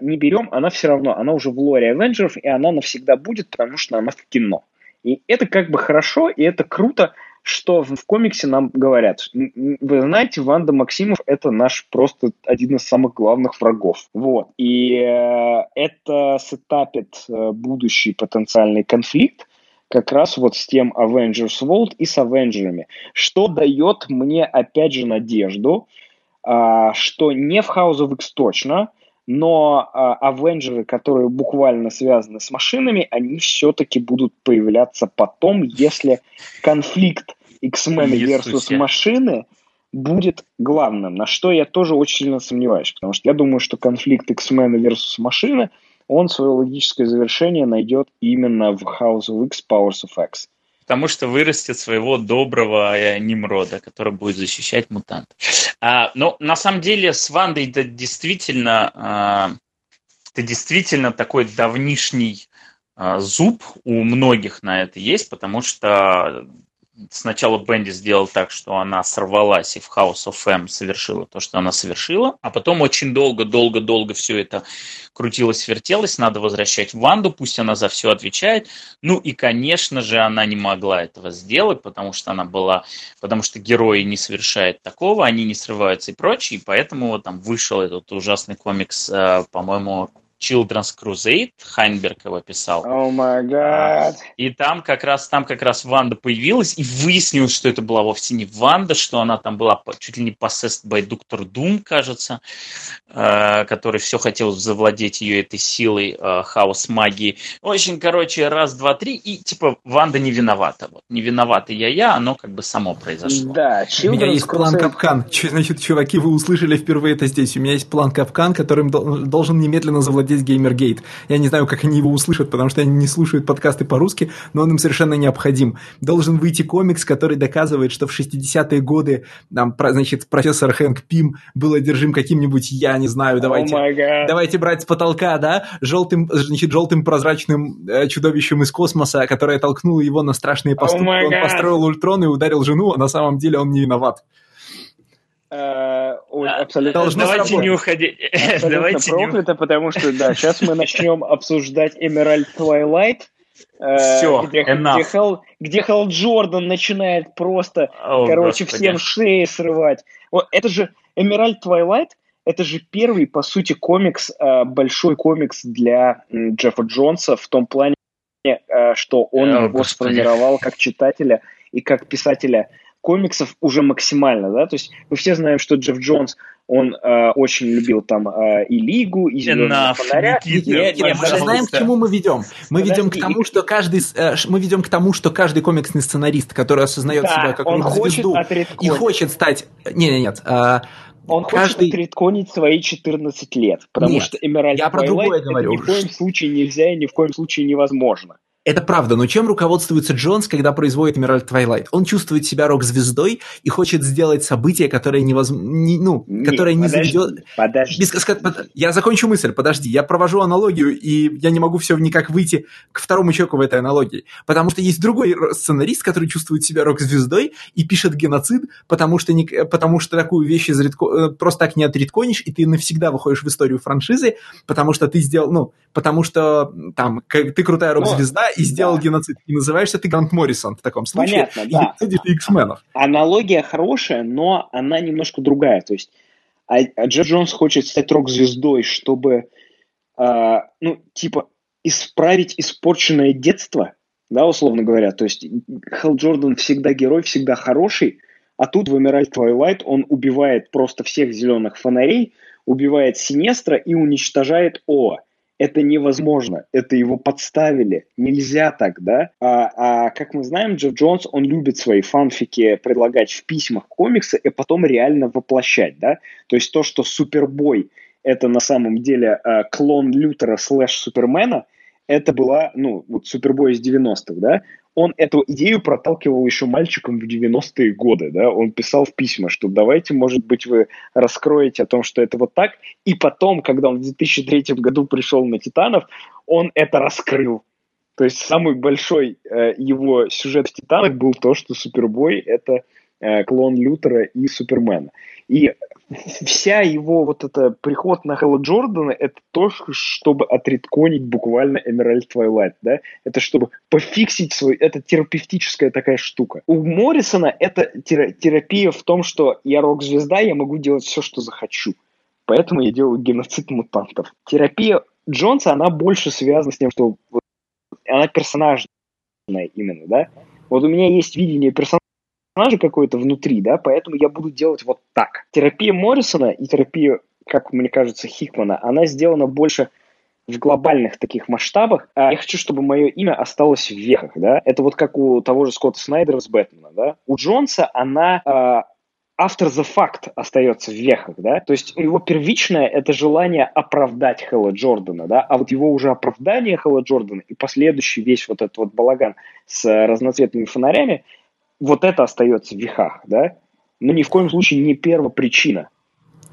не берем, она все равно, она уже в лоре Авенджеров, и она навсегда будет, потому что она в кино. И это как бы хорошо, и это круто, что в комиксе нам говорят. Вы знаете, Ванда Максимов – это наш просто один из самых главных врагов. Вот. И э, это сетапит э, будущий потенциальный конфликт, как раз вот с тем Avengers World и с Авенджерами, что дает мне, опять же, надежду, а, что не в House of X точно, но а, Авенджеры, которые буквально связаны с машинами, они все-таки будут появляться потом, если конфликт X-Men versus машины будет главным, на что я тоже очень сильно сомневаюсь, потому что я думаю, что конфликт X-Men versus машины, он свое логическое завершение найдет именно в House of X Powers of X потому что вырастет своего доброго Немрода, который будет защищать мутантов. А, но на самом деле с Вандой это действительно, а, это действительно такой давнишний а, зуб у многих на это есть, потому что сначала Бенди сделал так, что она сорвалась и в House of M совершила то, что она совершила, а потом очень долго-долго-долго все это крутилось, вертелось, надо возвращать Ванду, пусть она за все отвечает. Ну и, конечно же, она не могла этого сделать, потому что она была, потому что герои не совершают такого, они не срываются и прочее, и поэтому там вышел этот ужасный комикс, э, по-моему, Children's Crusade, Хайнберг его писал. Oh my God. И там как раз там как раз Ванда появилась, и выяснилось, что это была вовсе не Ванда, что она там была чуть ли не possessed by Доктор Дум, кажется, э, который все хотел завладеть ее этой силой э, хаос магии. Очень, короче, раз, два, три, и типа Ванда не виновата. Вот. Не виновата я я, оно как бы само произошло. Да, Children's У меня есть Crusade... план капкан. Значит, чуваки, вы услышали впервые это здесь. У меня есть план капкан, которым должен немедленно завладеть здесь Геймергейт. Я не знаю, как они его услышат, потому что они не слушают подкасты по-русски, но он им совершенно необходим. Должен выйти комикс, который доказывает, что в 60-е годы там, значит, профессор Хэнк Пим был одержим каким-нибудь, я не знаю, давайте, oh давайте брать с потолка, да, желтым, значит, желтым прозрачным э, чудовищем из космоса, которое толкнуло его на страшные поступки. Oh он построил Ультрон и ударил жену, а на самом деле он не виноват. Э, абсолютно. Должно Давайте не уходить. Давайте проклято, потому что, да, сейчас мы начнем обсуждать Emerald Twilight. Э, Все, где, где, Хелл, где Хелл Джордан начинает просто, oh, короче, Господи. всем шеи срывать. Вот, это же Emerald Twilight, это же первый, по сути, комикс, э, большой комикс для Джеффа Джонса в том плане, что он oh, его Господи. сформировал как читателя и как писателя комиксов уже максимально, да, то есть мы все знаем, что Джефф Джонс, он э, очень любил там э, и Лигу, и Зеленого фонаря. Нет, нет, мы знаем, к чему мы ведем. Мы Подожди. ведем к тому, что каждый, э, мы ведем к тому, что каждый комиксный сценарист, который осознает да, себя как он звезду и хочет стать... Нет, нет, нет. Э, он каждый... хочет отредконить свои 14 лет, потому Нет, что Эмеральд я про другое говорю. ни в коем случае нельзя и ни в коем случае невозможно. Это правда, но чем руководствуется Джонс, когда производит Emerald Twilight? Он чувствует себя рок-звездой и хочет сделать событие, которое невозможно, не, ну, не, которое не подожди, заведет... Подожди. Без... Я закончу мысль, подожди. Я провожу аналогию, и я не могу все никак выйти к второму человеку в этой аналогии. Потому что есть другой сценарист, который чувствует себя рок-звездой и пишет геноцид, потому что, не, потому что такую вещь из редко, э, просто так не отредконишь, и ты навсегда выходишь в историю франшизы, потому что ты сделал, ну, потому что там ты крутая рок-звезда, и сделал да. геноцид. И называешься ты Грант Моррисон в таком случае. Понятно, и да. геноцидишь X-менов. Аналогия хорошая, но она немножко другая. То есть а, а Джо Джонс хочет стать рок-звездой, чтобы, э, ну, типа, исправить испорченное детство, да, условно говоря. То есть Хелл Джордан всегда герой, всегда хороший, а тут в Emerald Twilight он убивает просто всех зеленых фонарей, убивает Синестра и уничтожает О это невозможно, это его подставили, нельзя так, да? А, а как мы знаем, Джефф Джонс, он любит свои фанфики предлагать в письмах комиксы и потом реально воплощать, да? То есть то, что Супербой это на самом деле э, клон Лютера слэш Супермена, это была, ну, вот Супербой из 90-х, да, он эту идею проталкивал еще мальчиком в 90-е годы, да, он писал в письма, что давайте, может быть, вы раскроете о том, что это вот так, и потом, когда он в 2003 году пришел на Титанов, он это раскрыл. То есть самый большой э, его сюжет в Титанах был то, что Супербой — это клон Лютера и Супермена. И вся его вот это приход на Хэлла Джордана, это то, чтобы отредконить буквально Emerald Twilight, да? Это чтобы пофиксить свой, это терапевтическая такая штука. У Моррисона это терапия в том, что я рок-звезда, я могу делать все, что захочу. Поэтому я делаю геноцид мутантов. Терапия Джонса, она больше связана с тем, что она персонажная именно, да? Вот у меня есть видение персонажа, персонажа какой-то внутри, да, поэтому я буду делать вот так. Терапия Моррисона и терапия, как мне кажется, Хикмана, она сделана больше в глобальных таких масштабах. А я хочу, чтобы мое имя осталось в веках, да. Это вот как у того же Скотта Снайдера с Бэтмена, да. У Джонса она э, after the fact остается в вехах, да, то есть его первичное это желание оправдать Хэлла Джордана, да, а вот его уже оправдание Хэлла Джордана и последующий весь вот этот вот балаган с разноцветными фонарями, вот это остается в веках, да, но ни в коем случае не первопричина.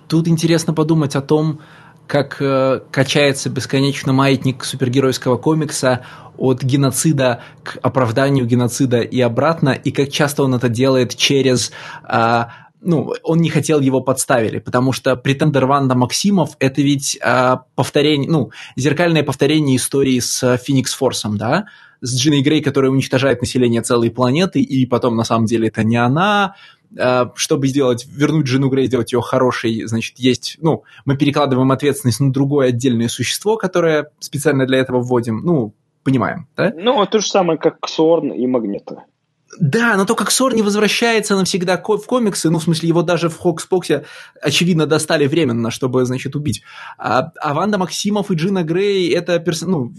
Тут интересно подумать о том, как э, качается бесконечно маятник супергеройского комикса от геноцида к оправданию геноцида и обратно, и как часто он это делает через... Э, ну, он не хотел его подставили, потому что претендер Ванда Максимов это ведь э, повторение, ну, зеркальное повторение истории с Феникс Форсом, да, с Джиной Грей, которая уничтожает население целой планеты, и потом на самом деле это не она. А, чтобы сделать, вернуть Джину Грей, сделать ее хорошей, значит, есть, ну, мы перекладываем ответственность на другое отдельное существо, которое специально для этого вводим, ну, понимаем, да? Ну, то же самое, как Сорн и Магнета. Да, но то, как Сорс не возвращается навсегда в комиксы, ну, в смысле, его даже в Хокспоксе, очевидно, достали временно, чтобы, значит, убить. А, а Ванда Максимов и Джин Грей – это перс... ну,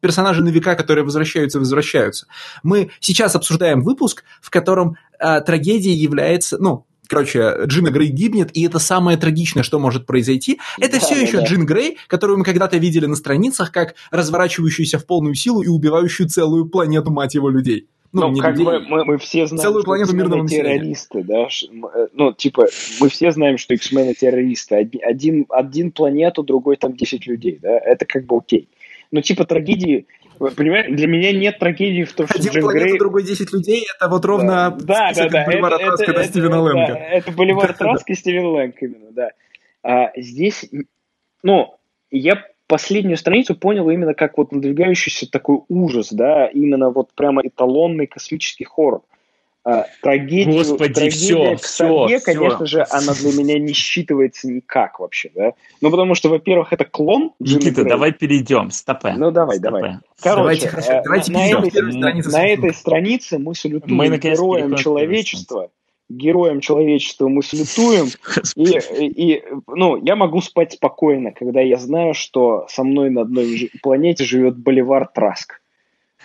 персонажи на века, которые возвращаются и возвращаются. Мы сейчас обсуждаем выпуск, в котором э, трагедия является, ну, короче, Джин Грей гибнет, и это самое трагичное, что может произойти. Это да, все да, еще да. Джин Грей, которую мы когда-то видели на страницах, как разворачивающуюся в полную силу и убивающую целую планету, мать его, людей. Ну, ну как людей, мы, мы, мы все знаем, целую планету мирного террористы, да, э, ну, типа, мы все знаем, что X-Men террористы. Один, один планету, другой там 10 людей, да, это как бы окей. Ну, типа трагедии, понимаешь, для меня нет трагедии в том, что Один Джим планета, Грей... другой 10 людей, это вот ровно... Да, да, да. Боливар это, Траска, это, это, Стивена Лэнга. Да, это Боливар Траска и Стивен Лэнг именно, да. А здесь, ну, я последнюю страницу понял именно как вот надвигающийся такой ужас, да, именно вот прямо эталонный космический хоррор. А, трагедию, Господи, трагедия все, к сове, все, конечно все. же, она для меня не считывается никак вообще, да. Ну, потому что, во-первых, это клон Никита, давай перейдем, стопе. Ну, давай, стопе. давай. Короче, давайте, хорошо, э, давайте на, перейдем. Этой, на этой странице мы салютуем мы, героям человечества, героям человечества мы салютуем, и, и, ну, я могу спать спокойно, когда я знаю, что со мной на одной планете живет Боливар Траск.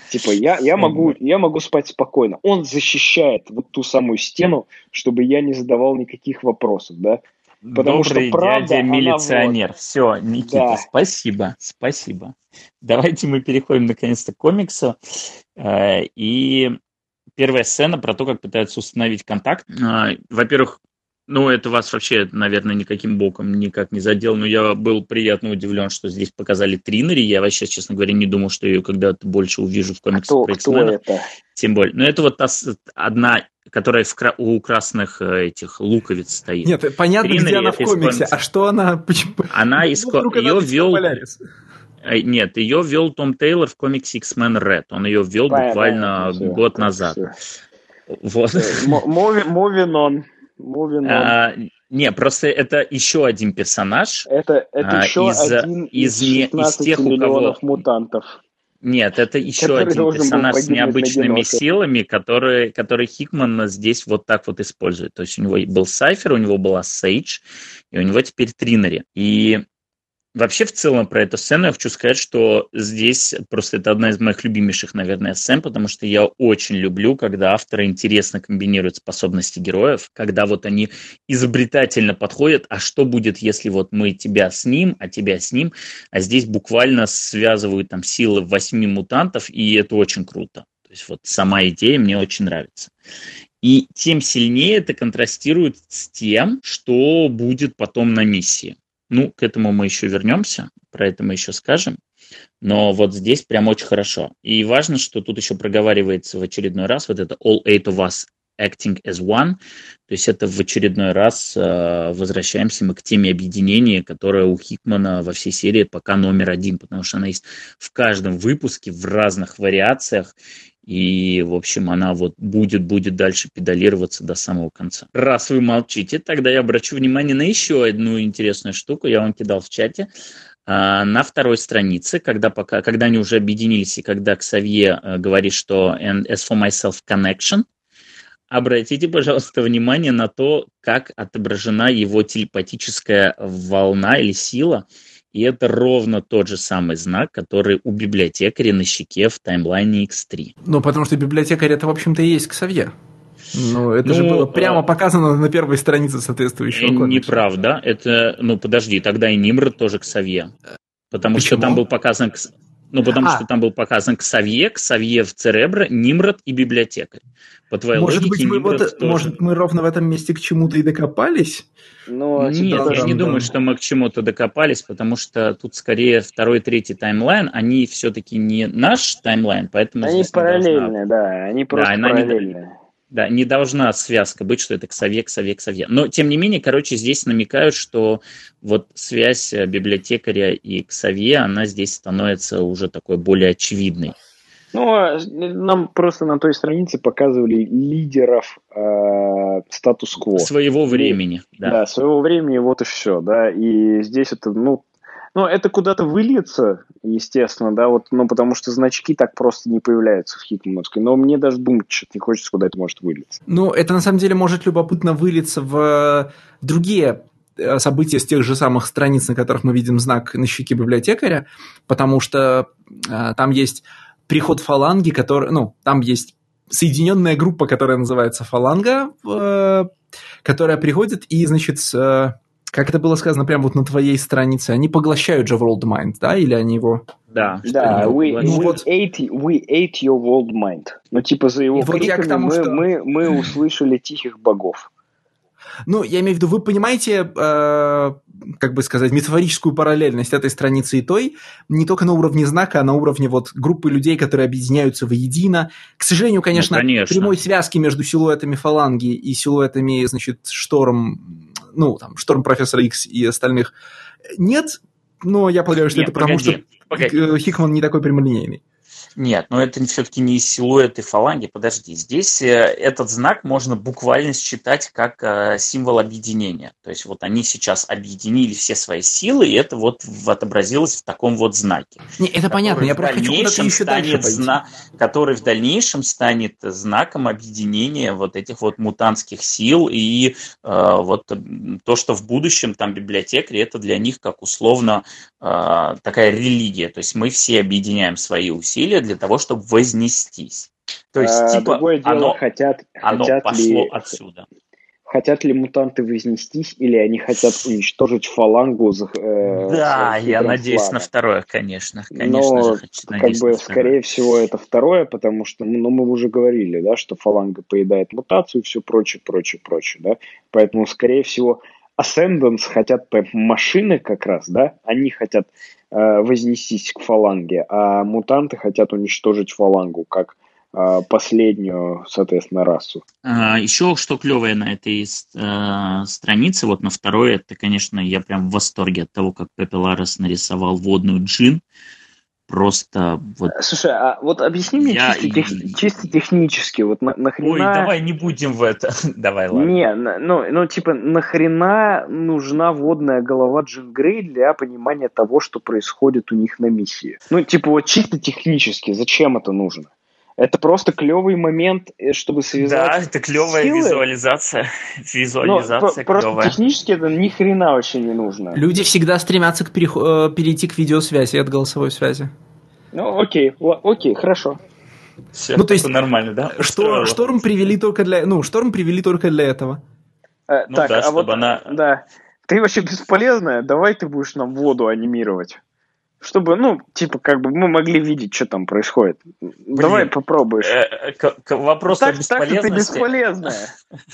Типа, я, я, могу, я могу спать спокойно. Он защищает вот ту самую стену, чтобы я не задавал никаких вопросов, да? Потому Добрый что правда, дядя милиционер. Вот... Все, Никита, да. спасибо, спасибо. Давайте мы переходим наконец-то к комиксу. Э, и первая сцена про то, как пытаются установить контакт. Э, во-первых, ну, это вас вообще, наверное, никаким боком никак не задел, но я был приятно удивлен, что здесь показали Тринери. Я вообще, честно говоря, не думал, что ее когда-то больше увижу в комиксах кто, про кто это? Тем более. Но это вот та одна, которая в, у красных э, этих луковиц стоит. Нет, понятно, Тринери, где она в комиксе, а что она... Почему? Она из... Ее ввел... Э, нет, ее ввел Том Тейлор в комиксе X-Men Red. Он ее ввел Понятно, буквально все, год назад. Все. Вот. Moving. А, не, просто это еще один персонаж. Это, это а, еще из, один из, из, из тех, у кого... мутантов. Нет, это еще один персонаж с необычными силами, который, который Хикман здесь вот так вот использует. То есть у него был Сайфер, у него была Сейдж, и у него теперь Тринери. И Вообще, в целом, про эту сцену я хочу сказать, что здесь просто это одна из моих любимейших, наверное, сцен, потому что я очень люблю, когда авторы интересно комбинируют способности героев, когда вот они изобретательно подходят, а что будет, если вот мы тебя с ним, а тебя с ним, а здесь буквально связывают там силы восьми мутантов, и это очень круто. То есть вот сама идея мне очень нравится. И тем сильнее это контрастирует с тем, что будет потом на миссии. Ну, к этому мы еще вернемся, про это мы еще скажем. Но вот здесь прям очень хорошо. И важно, что тут еще проговаривается в очередной раз вот это all eight of us acting as one. То есть это в очередной раз э, возвращаемся мы к теме объединения, которая у Хикмана во всей серии пока номер один, потому что она есть в каждом выпуске в разных вариациях. И, в общем, она вот будет, будет дальше педалироваться до самого конца. Раз вы молчите, тогда я обращу внимание на еще одну интересную штуку. Я вам кидал в чате. А, на второй странице, когда, пока, когда они уже объединились, и когда Ксавье э, говорит, что and as for myself connection, обратите, пожалуйста, внимание на то, как отображена его телепатическая волна или сила – и это ровно тот же самый знак, который у библиотекаря на щеке в таймлайне X3. Ну, потому что библиотекарь это, в общем-то, и есть Ксавье. Ну, это ну, же было прямо а... показано на первой странице соответствующего комикса. Неправда. Это, ну, подожди, тогда и Нимрод тоже Ксавье. Потому Почему? что там был показан ну, потому а. что там был показан Ксавье, Ксавье в Церебро, Нимрод и библиотекарь. По твоей может логике, быть, мы вот, тоже... может, мы ровно в этом месте к чему-то и докопались? Но, ну, Нет, я не думаю, что мы к чему-то докопались, потому что тут скорее второй, третий таймлайн, они все-таки не наш таймлайн, поэтому... Они параллельные, да, они просто да, параллельные. Они, да, не должна связка быть, что это Ксавье, Ксавье, Ксавье. Но, тем не менее, короче, здесь намекают, что вот связь э, библиотекаря и Ксавье, она здесь становится уже такой более очевидной. Ну, а нам просто на той странице показывали лидеров э, статус-кво. Своего времени, да. Да, своего времени, вот и все, да. И здесь это, ну, ну, это куда-то выльется, естественно, да, вот, ну, потому что значки так просто не появляются в Хикмановской. Но мне даже думать что-то не хочется, куда это может вылиться. Ну, это на самом деле может любопытно вылиться в другие э, события с тех же самых страниц, на которых мы видим знак на щеке библиотекаря, потому что э, там есть приход фаланги, который, ну, там есть соединенная группа, которая называется фаланга, э, которая приходит и, значит, э, как это было сказано прямо вот на твоей странице, они поглощают же World Mind, да, или они его... Да, да, we, we, вот... ate, we ate your world mind. Ну, типа за его вот криками тому, мы, что... мы, мы услышали тихих богов. Ну, я имею в виду, вы понимаете, э, как бы сказать, метафорическую параллельность этой страницы и той, не только на уровне знака, а на уровне вот группы людей, которые объединяются воедино. К сожалению, конечно, ну, конечно. прямой связки между силуэтами фаланги и силуэтами, значит, шторм ну, там, Шторм Профессора X и остальных нет, но я полагаю, что Нет, это потому, что погоди. Хикман не такой прямолинейный. Нет, но это все-таки не силуэты фаланги. Подожди, здесь э, этот знак можно буквально считать как э, символ объединения. То есть вот они сейчас объединили все свои силы, и это вот отобразилось в таком вот знаке. Не, это понятно, я просто хочу куда-то еще дальше зна- Который в дальнейшем станет знаком объединения вот этих вот мутантских сил, и э, вот то, что в будущем там библиотекари, это для них как условно э, такая религия. То есть мы все объединяем свои усилия для того, чтобы вознестись. То есть, а, типа, другое дело, оно, хотят, оно хотят пошло ли, отсюда. Хотят ли мутанты вознестись, или они хотят уничтожить фалангу? Э, да, я надеюсь на второе, конечно. Конечно Но, же, как бы, скорее всего, это второе, потому что, ну, мы уже говорили, да, что фаланга поедает мутацию и все прочее, прочее, прочее, да. Поэтому, скорее всего, Ascendants хотят машины как раз, да, они хотят э, вознестись к фаланге, а мутанты хотят уничтожить фалангу как э, последнюю, соответственно, расу. А, еще что клевое на этой э, странице, вот на второй, это, конечно, я прям в восторге от того, как Пепе Ларес нарисовал водную джин просто вот... Слушай, а вот объясни мне я... чисто, тех... чисто технически, вот на, нахрена... Ой, давай не будем в это, давай, ладно. Не, ну, ну, типа, нахрена нужна водная голова Джин Грей для понимания того, что происходит у них на миссии? Ну, типа, вот чисто технически, зачем это нужно? Это просто клевый момент, э, чтобы связать. Да, это клевая силы. визуализация. Визуализация Но, клевая. Просто технически это ни хрена вообще не нужно. Люди всегда стремятся к перех... Э, перейти к видеосвязи от голосовой связи. Ну, окей, окей, хорошо. Все, ну, то есть нормально, да? Что, шторм привели только для, ну, шторм привели только для этого. Э, ну, так, да, а вот, она... да, ты вообще бесполезная, давай ты будешь нам воду анимировать. Чтобы, ну, типа, как бы мы могли видеть, что там происходит. Блин, Давай попробуешь. Э, к, к вопросу так, о бесполезности... Так ты бесполезная.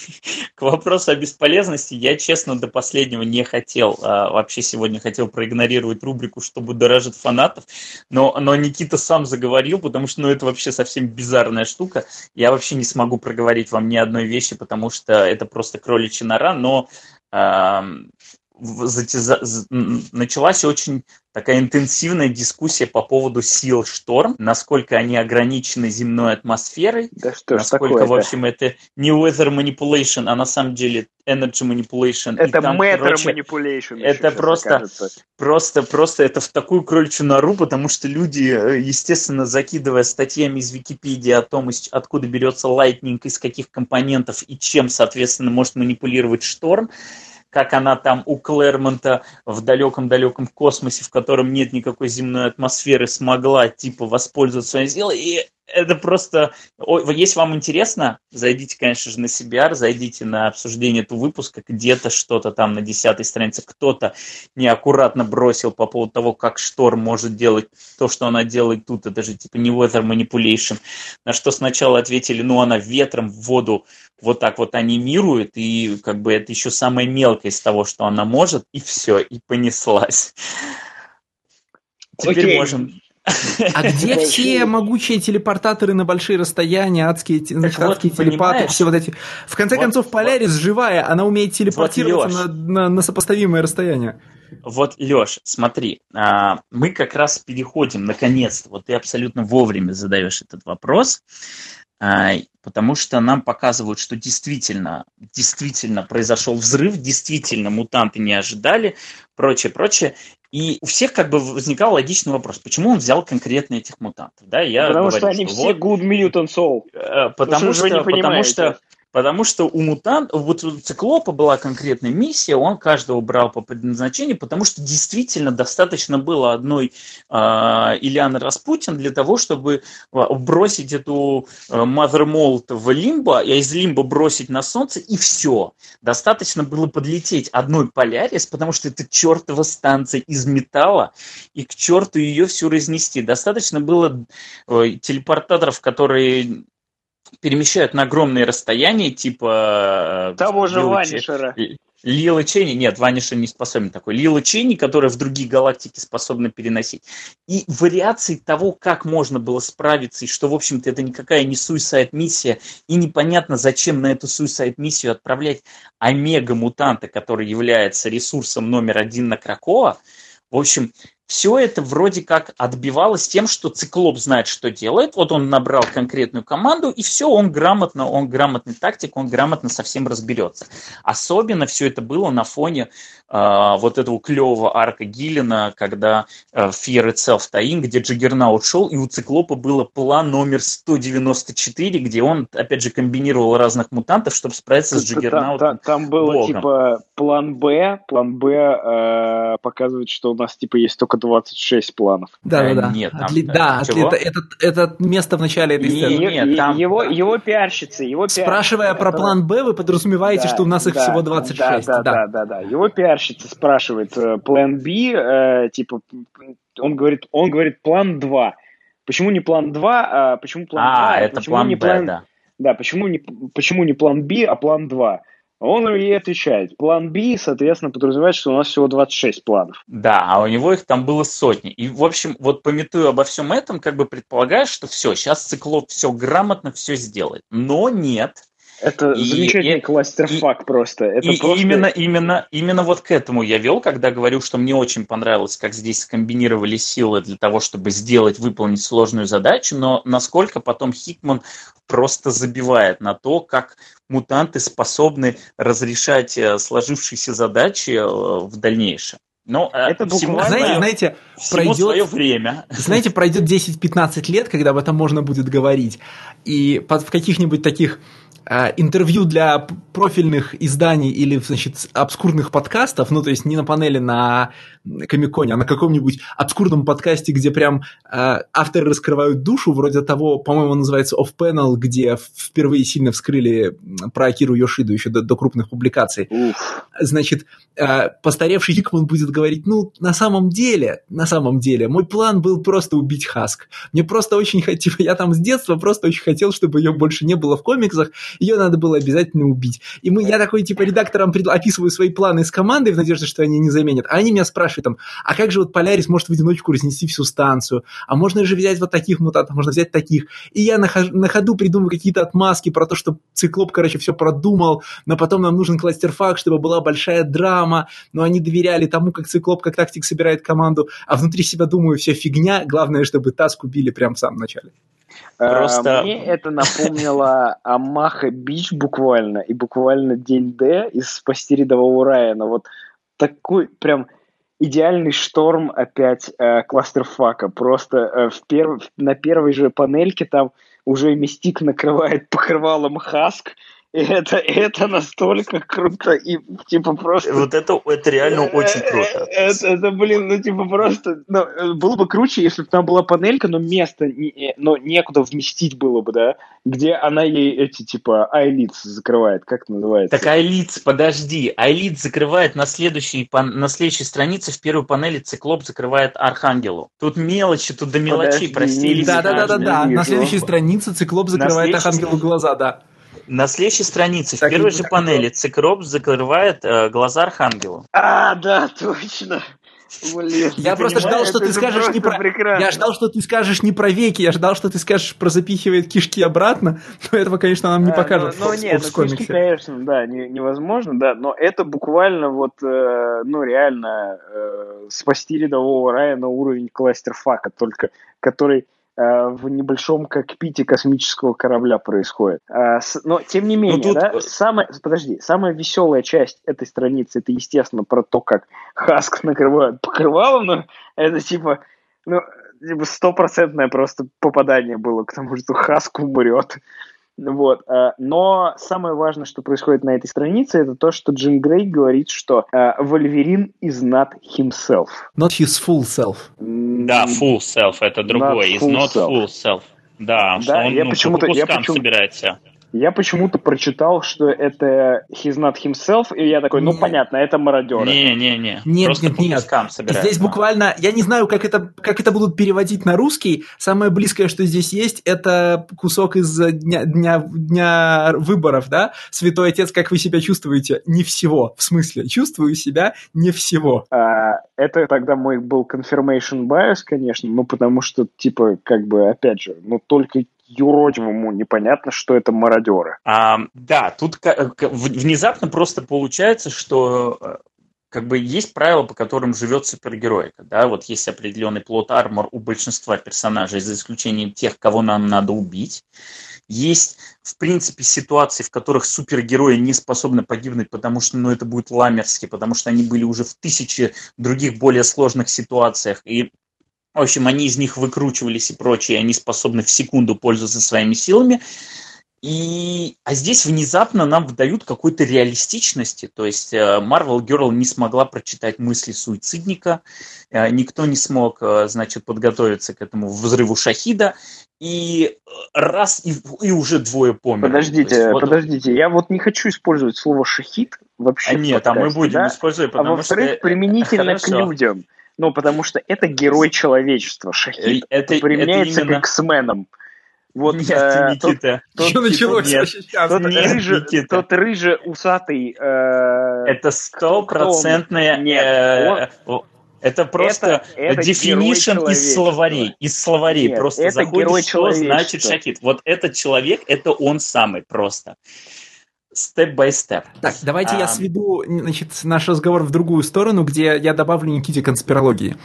К вопросу о бесполезности я, честно, до последнего не хотел. А, вообще сегодня хотел проигнорировать рубрику «Чтобы дорожит фанатов», но, но Никита сам заговорил, потому что, ну, это вообще совсем бизарная штука. Я вообще не смогу проговорить вам ни одной вещи, потому что это просто кроличья нора, но началась очень такая интенсивная дискуссия по поводу сил шторм, насколько они ограничены земной атмосферой, да что насколько, в общем, это не weather manipulation, а на самом деле energy manipulation. Это там, matter короче, manipulation. Это просто, просто, просто это в такую крольчью нору, потому что люди, э, естественно, закидывая статьями из Википедии о том, откуда берется Lightning, из каких компонентов и чем, соответственно, может манипулировать шторм, как она там у Клэрмонта в далеком-далеком космосе, в котором нет никакой земной атмосферы, смогла типа воспользоваться своим силой. И это просто... Если вам интересно, зайдите, конечно же, на CBR, зайдите на обсуждение этого выпуска, где-то что-то там на десятой странице кто-то неаккуратно бросил по поводу того, как Шторм может делать то, что она делает тут, это же типа не weather manipulation, на что сначала ответили, ну, она ветром в воду вот так вот анимирует, и как бы это еще самое мелкое из того, что она может, и все, и понеслась. Теперь Окей. можем а где все могучие телепортаторы на большие расстояния, адские, значит, вот, адские телепаты, все вот эти. В конце вот, концов, Полярис вот, живая, она умеет телепортироваться вот, на, на, на сопоставимое расстояние. Вот, Леш, смотри, а, мы как раз переходим, наконец-то, вот ты абсолютно вовремя задаешь этот вопрос, а, потому что нам показывают, что действительно, действительно произошел взрыв, действительно мутанты не ожидали, прочее, прочее. И у всех как бы возникал логичный вопрос, почему он взял конкретно этих мутантов. Да, я потому говорю, что они что все вот, good mutant soul. Э, потому, что, потому что Потому что у мутант, вот у циклопа была конкретная миссия, он каждого брал по предназначению, потому что действительно достаточно было одной э, Ильяны Распутин для того, чтобы а, бросить эту э, в лимбо, а из лимбо бросить на солнце, и все. Достаточно было подлететь одной Полярис, потому что это чертова станция из металла, и к черту ее всю разнести. Достаточно было э, телепортаторов, которые перемещают на огромные расстояния, типа... Э, Того же Ванишера. Лила Ченни, нет, Ванишер не способен такой. Лила Ченни, которая в другие галактики способна переносить. И вариации того, как можно было справиться, и что, в общем-то, это никакая не суицид миссия, и непонятно, зачем на эту суицид миссию отправлять омега-мутанта, который является ресурсом номер один на Кракоа. В общем, все это вроде как отбивалось тем, что циклоп знает, что делает. Вот он набрал конкретную команду, и все, он грамотно, он грамотный тактик, он грамотно совсем разберется. Особенно все это было на фоне э, вот этого клевого арка Гиллина, когда э, Fear Itself Tain, где Джаггернаут ушел, и у циклопа был план номер 194, где он, опять же, комбинировал разных мутантов, чтобы справиться с Джаггернаутом. Там, там было Богом. типа план Б, план Б э, показывает, что у нас типа есть только 26 планов. Да, да, да. Нет, там, Отли... да, это, это, это место в начале этой сцены. Нет, там... его, его пиарщицы, его пиарщицы. Спрашивая про план Б, вы подразумеваете, да, что у нас их да, всего 26. Да, да, да, да, да. Его пиарщица спрашивает э, план Б, э, типа, он говорит, он говорит план 2. Почему не план 2, а почему план а, 2? это почему план не Б, план... да. Да, почему не, почему не план Б, а план 2? Он ей отвечает. План B, соответственно, подразумевает, что у нас всего 26 планов. Да, а у него их там было сотни. И, в общем, вот пометуя обо всем этом, как бы предполагаешь, что все, сейчас циклоп все грамотно все сделает. Но нет, это и, замечательный и, кластерфак и, просто. Это и, просто... Именно, именно, именно вот к этому я вел, когда говорю, что мне очень понравилось, как здесь скомбинировали силы для того, чтобы сделать, выполнить сложную задачу, но насколько потом Хикман просто забивает на то, как мутанты способны разрешать э, сложившиеся задачи э, в дальнейшем. Но э, это буквально, знаете, знаете пройдет, свое время. Знаете, пройдет 10-15 лет, когда об этом можно будет говорить. И под, в каких-нибудь таких интервью для профильных изданий или, значит, обскурных подкастов, ну, то есть не на панели на Комиконе, а на каком-нибудь обскурном подкасте, где прям э, авторы раскрывают душу, вроде того, по-моему, называется Off Panel, где впервые сильно вскрыли про Акиру Йошиду еще до, до крупных публикаций. Уф. Значит, э, постаревший Хикман будет говорить, ну, на самом деле, на самом деле, мой план был просто убить Хаск. Мне просто очень хотел, я там с детства просто очень хотел, чтобы ее больше не было в комиксах, ее надо было обязательно убить. И мы, я такой, типа, редакторам описываю свои планы с командой в надежде, что они не заменят, а они меня спрашивают, там, а как же вот Полярис может в одиночку разнести всю станцию? А можно же взять вот таких мутантов, можно взять таких. И я на, на ходу придумываю какие-то отмазки про то, что Циклоп, короче, все продумал, но потом нам нужен кластерфак, чтобы была большая драма, но они доверяли тому, как Циклоп, как тактик собирает команду, а внутри себя думаю, вся фигня, главное, чтобы Таск убили прямо в самом начале. Просто... Мне это напомнило Амаха Бич буквально, и буквально День Д из «Спасти рядового Райана». Вот такой прям идеальный шторм опять э, кластерфака. Просто э, в перв... на первой же панельке там уже Мистик накрывает покрывалом Хаск, это, это настолько круто и типа просто... Вот это, это реально очень круто. Это, это, блин, ну типа просто... Ну, было бы круче, если бы там была панелька, но место, не, но некуда вместить было бы, да? Где она ей эти, типа, айлитс закрывает, как это называется? Так айлитс, подожди, айлитс закрывает на следующей, на следующей странице в первой панели циклоп закрывает Архангелу. Тут мелочи, тут до мелочей, прости. Да-да-да-да, на следующей странице циклоп закрывает Архангелу глаза, да. На следующей странице, так в первой же панели, Цикроп закрывает э, глаза Архангелу. А, да, точно. Блин, я просто ждал, что ты скажешь не про... Прекрасно. Я ждал, что ты скажешь не про веки, я ждал, что ты скажешь про запихивает кишки обратно, но этого, конечно, нам не а, покажут ну, ну, нет, ну, кишки, конечно, да, не, невозможно, да, но это буквально вот, э, ну, реально э, спасти рядового рая на уровень кластерфака, только который в небольшом кокпите космического корабля происходит. Э, но, тем не менее, тут... да, самая, подожди, самая веселая часть этой страницы, это, естественно, про то, как Хаск накрывает покрывалом, но это, типа, ну, типа, стопроцентное просто попадание было к тому, что Хаск умрет. Вот. Э, но самое важное, что происходит на этой странице, это то, что Джим Грей говорит, что э, Вольверин is not himself. Not his full self. Да, full self, это другой. Is not self. full self. Да, да что он я ну, почему-то, по я почему... собирается. Я почему-то прочитал, что это he's not himself, и я такой, ну, понятно, это мародеры. Не-не-не, нет, Просто нет, нет. Здесь буквально, я не знаю, как это, как это будут переводить на русский. Самое близкое, что здесь есть, это кусок из дня, дня, дня выборов, да? Святой Отец, как вы себя чувствуете? Не всего. В смысле, чувствую себя не всего. А, это тогда мой был confirmation bias, конечно, ну, потому что, типа, как бы, опять же, ну, только юродивому непонятно, что это мародеры. А, да, тут внезапно просто получается, что э, как бы есть правила, по которым живет супергеройка. Да? Вот есть определенный плод армор у большинства персонажей, за исключением тех, кого нам надо убить. Есть, в принципе, ситуации, в которых супергерои не способны погибнуть, потому что ну, это будет ламерски, потому что они были уже в тысячи других более сложных ситуациях. И в общем, они из них выкручивались и прочее, они способны в секунду пользоваться своими силами. И, а здесь внезапно нам выдают какой-то реалистичности, то есть э, Marvel Girl не смогла прочитать мысли суицидника, э, никто не смог, э, значит, подготовиться к этому взрыву Шахида, и раз, и, и уже двое померли. Подождите, есть, вот... подождите, я вот не хочу использовать слово «шахид» вообще. А нет, а мы будем да? использовать, а потому а во-вторых, что... применительно Хорошо. к людям. Ну, потому что это герой человечества. Шахид это, применяется это именно... к X-менам. Вот, Нет, э, Никита. Тот, Что тот, началось нет, сейчас? Тот, нет, рыжий, Никита. тот рыжий усатый... Э, это стопроцентная... Нет, э, это просто это, это definition из словарей. Из словарей. Нет, просто это заходишь, что значит Шахид. Вот этот человек, это он самый просто степ-бай-степ. Так, давайте а... я сведу значит, наш разговор в другую сторону, где я добавлю Никите конспирологии.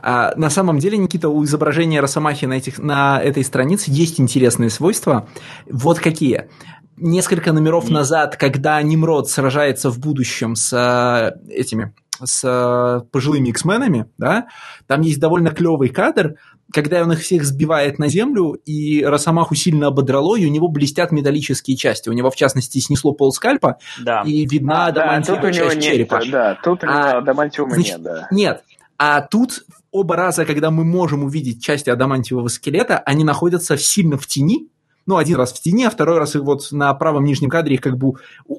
А, на самом деле, Никита, у изображения Росомахи на, этих, на этой странице есть интересные свойства. Вот какие. Несколько номеров Нет. назад, когда Nimrod сражается в будущем с а, этими с э, пожилыми X-менами, да, там есть довольно клевый кадр, когда он их всех сбивает на землю, и Росомаху сильно ободрало, и у него блестят металлические части. У него, в частности, снесло пол скальпа, Да. и видна А, да, адамантиевая тут у него часть нет, черепа. да, тут у него А, адамантиума значит, нет, да. Нет. А тут оба раза, когда мы можем увидеть части адамантиевого скелета, они находятся сильно в тени. Ну, один раз в тени, а второй раз их вот на правом нижнем кадре их как бы,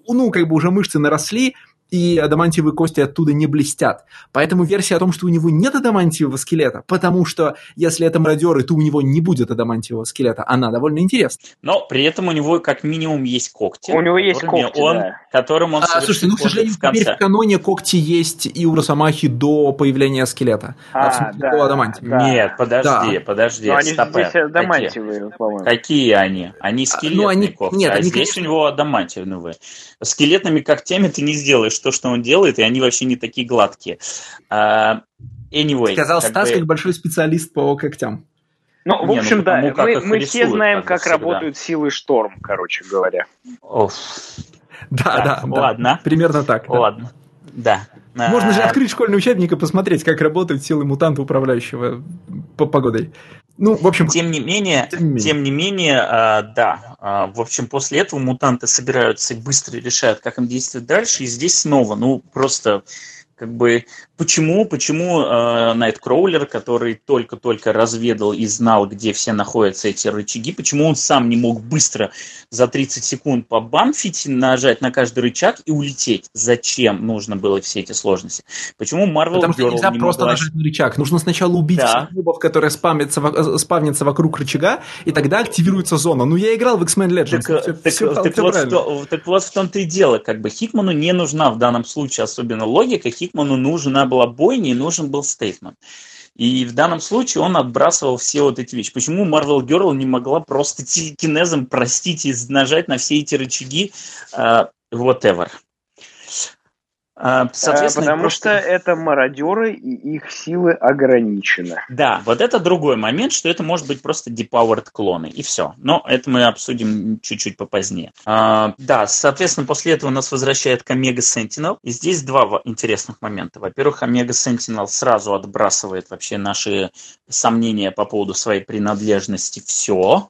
ну, как бы уже мышцы наросли, и адамантиевые кости оттуда не блестят. Поэтому версия о том, что у него нет адамантиевого скелета, потому что если это мародеры, то у него не будет адамантиевого скелета, она довольно интересна. Но при этом у него как минимум есть когти. У него есть когти, он, да. Которым он А, слушайте, ну, к сожалению, теперь в каноне когти есть и у Росомахи до появления скелета. А, в смысле, да, до да. Нет, подожди, подожди, Но они стопэ. здесь адамантиевые, по-моему. Какие они? Они скелетные ну, они- когти, нет, а они, здесь конечно- у него адамантиевые. Скелетными когтями ты не сделаешь то, что он делает, и они вообще не такие гладкие. А, Anyway, Сказал как Стас, бы- как большой специалист по когтям. Ну, в Не, ну, общем, да, потому как мы, мы рисуют, все знаем, как всегда. работают силы шторм, короче говоря. Оф, Да, Так, да, да. ладно. Примерно так. да. ладно. Да. Можно же открыть школьный учебник и посмотреть, как работают силы мутанта, управляющего по погодой. Ну, в общем, Тем не менее, Тем не менее. тем не менее, а, да, в общем, после этого мутанты собираются и быстро решают, как им действовать дальше, и здесь снова, ну, просто как бы почему, почему э, Найткроулер, который только-только разведал и знал, где все находятся эти рычаги, почему он сам не мог быстро за 30 секунд побамфить, нажать на каждый рычаг и улететь? Зачем нужно было все эти сложности? Почему Marvel потому что Girl нельзя не просто могла- нажать на рычаг. Нужно сначала убить Да. всех мобов, которые спамятся, во- э, спавнятся вокруг рычага, и тогда активируется зона. Ну, я играл в X-Men Legends. Так, всё- так- всё- так всё вот, в правильно. то- так вот в том-то и дело, как бы Хикману не нужна в данном случае особенно логика, Хикману нужна была бойня и нужен был стейтмент. И в данном случае он отбрасывал все вот эти вещи. Почему Marvel Girl не могла просто телекинезом, простите, нажать на все эти рычаги, э, whatever. Э, Э, Соответственно, Потому просто- что это мародеры, и их силы ограничены. Да, вот это другой момент, что это может быть просто depowered клоны, и все. Но это мы обсудим чуть-чуть попозднее. А, да, соответственно, после этого нас возвращает к Омега Sentinel. И здесь два интересных момента. Во-первых, Омега Sentinel сразу отбрасывает вообще наши сомнения по поводу своей принадлежности. Все.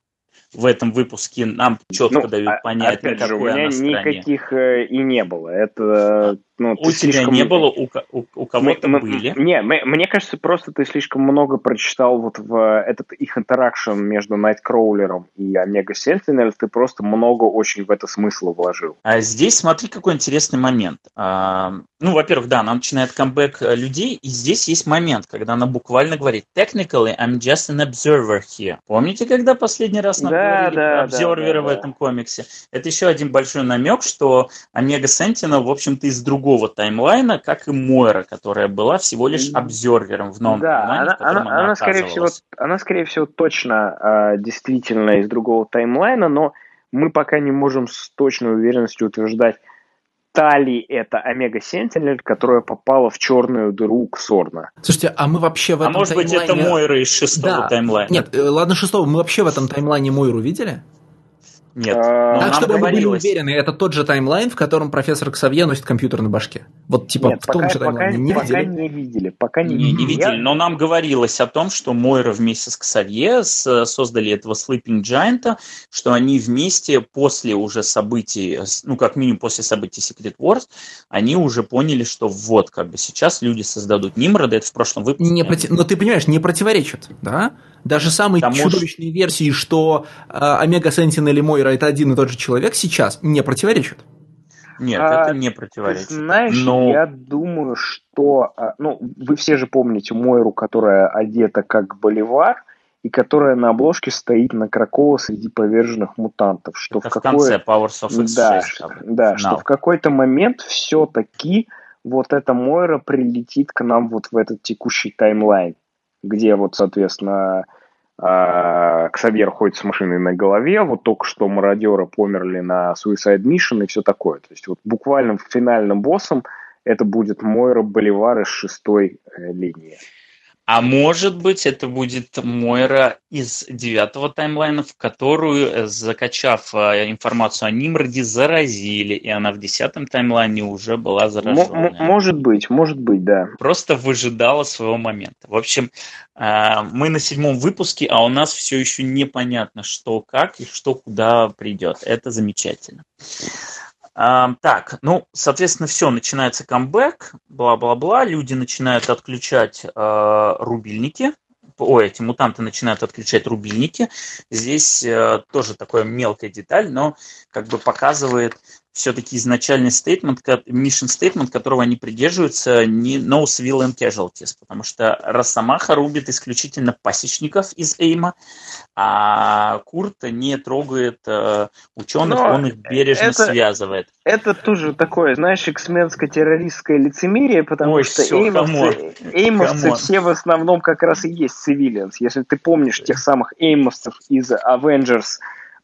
В этом выпуске нам четко Ну, дают а- понять, опять на же, у меня она никаких э, и не было. Это, ну, У ты тебя слишком- не было, у, у- у кого-то Мы- были. Не, мы- мне кажется, просто ты слишком много прочитал вот в э, этот их интеракшн между Найткроулером и Омега Sentinel, ты просто много очень в это смысла вложил. А здесь смотри, какой интересный момент. А, ну, во-первых, да, она начинает камбэк э, людей, и здесь есть момент, когда она буквально говорит «Technically, I'm just an observer here». Помните, когда последний раз нам Да, говорили да, про да, да, в этом комиксе? Это еще один большой намек, что Омега Сентинел, в общем-то, из другого таймлайна, как и Мойра, которая была всего лишь обзервером в новом да, таймлайне, она, в котором она, она, она, скорее всего, она, скорее всего, точно э, действительно из другого таймлайна, но мы пока не можем с точной уверенностью утверждать, та ли это Омега Sentinel, которая попала в черную дыру Ксорна. Слушайте, а мы вообще в А этом может быть, это таймлайне- Мойра из шестого Да. таймлайна? Нет, э, ладно, шестого. Мы вообще в этом таймлайне Мойру видели? Нет. А, так, чтобы мы были уверены, это тот же таймлайн, в котором профессор Ксавье носит компьютер на башке. Вот типа Нет, в том пока, же пока, таймлайне. Не пока видели? не видели. Пока не, Не, не видели. видели, Я- но нам говорилось о том, что Мойра вместе с Ксавье создали этого Sleeping Giant, что они вместе после уже событий, ну, как минимум после событий Secret Wars, они уже поняли, что вот, как бы сейчас люди создадут Нимрода, это в прошлом выпуске. Не проти- Но ты понимаешь, не противоречит, да? Даже самые Тому ж- чудовищные версии, что э, Омега Сентинел и Мойра это один и тот же человек сейчас, не противоречат. Нет, А, это не Ты противоречит. знаешь, Но- я думаю, что... а, Ну, вы все же помните Мойру, которая одета как Боливар, и которая на обложке стоит на Кракова среди поверженных мутантов. Что Это в в какое... Powers of X6. Да, там, да что в какой-то момент все-таки вот эта Мойра прилетит к нам вот в этот текущий таймлайн, где вот, соответственно, а, Ксавьер ходит с машиной на голове, вот только что мародеры померли на Suicide Mission и все такое. То есть вот буквально финальным боссом это будет Мойра Боливар из шестой э, линии. А может быть, это будет Мойра из девятого таймлайна, в которую, э, закачав э, информацию о Нимроде, заразили, и она в десятом таймлайне уже была зараженная. М- может быть, может быть, да. Просто выжидала своего момента. В общем, э, мы на седьмом выпуске, а у нас все еще непонятно, что как и что куда придет. Это замечательно. Так, ну, соответственно, все, начинается камбэк, бла-бла-бла, люди начинают отключать э, рубильники, ой, эти мутанты начинают отключать рубильники. Здесь э, тоже такая мелкая деталь, но как бы показывает все-таки изначальный стейтмент, mission statement, которого они придерживаются, не no civilian casualties, потому что Росомаха рубит исключительно пасечников из Эйма, а Курт не трогает э, ученых, Но он их бережно это, связывает. Это тоже такое, знаешь, эксменско-террористское лицемерие, потому Ой, что все, эймовцы, эймовцы все в основном как раз и есть civilians. Если ты помнишь тех самых эймовцев из Avengers –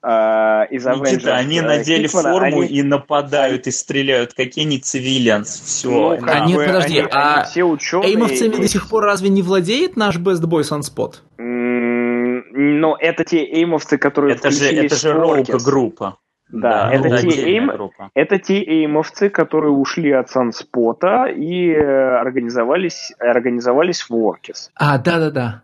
из Никита, они uh, надели Хитмана, форму они... и нападают, и стреляют. Какие они цивилианс. Все. Ну, а нет, подожди, они, а они все ученые... эймовцами и... до сих пор разве не владеет наш Best Boy Sunspot? но это те эймовцы, которые Это же, это же Роука группа. Да, да, это, это, те эйм, это те эймовцы, которые ушли от Санспота и э, организовались, организовались в Оркис. А, да-да-да.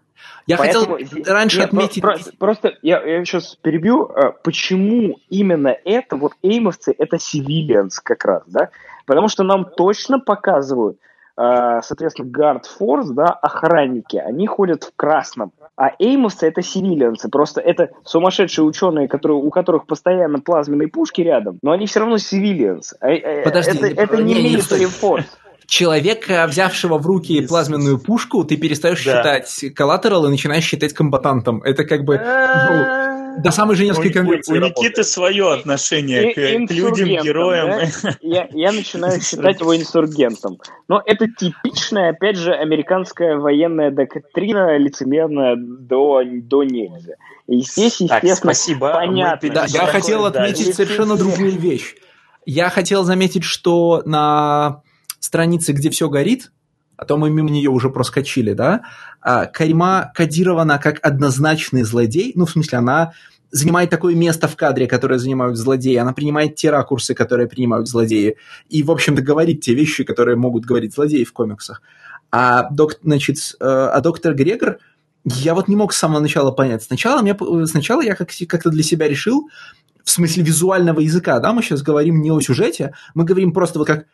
Я Поэтому, хотел раньше нет, отметить... Просто, просто я, я сейчас перебью. Э, почему именно это, вот эймовцы, это civilians как раз, да? Потому что нам точно показывают, э, соответственно, Guard Force, да, охранники, они ходят в красном. А эймовцы это сивилианцы, просто это сумасшедшие ученые, которые, у которых постоянно плазменные пушки рядом, но они все равно сивилианцы. Э, Подожди, это, это не, не military force человека, взявшего в руки плазменную пушку, ты перестаешь да. считать коллатерал и начинаешь считать комбатантом. Это как бы ну, до самой женевской конвенции. У, Никиты свое отношение к, к людям, героям. Да? Я, я начинаю считать его инсургентом. Но это типичная, опять же, американская военная доктрина, лицемерная до, до нельзя. И здесь, естественно, так, спасибо. понятно. Да, я хотел отметить совершенно другую вещь. Я хотел заметить, что на страницы, где все горит, а то мы мимо нее уже проскочили, да, а Карима кодирована как однозначный злодей, ну, в смысле, она занимает такое место в кадре, которое занимают злодеи, она принимает те ракурсы, которые принимают злодеи, и, в общем-то, говорит те вещи, которые могут говорить злодеи в комиксах. А, док, значит, э, а доктор Грегор, я вот не мог с самого начала понять. Сначала, мне, сначала я как- как-то для себя решил, в смысле визуального языка, да, мы сейчас говорим не о сюжете, мы говорим просто вот как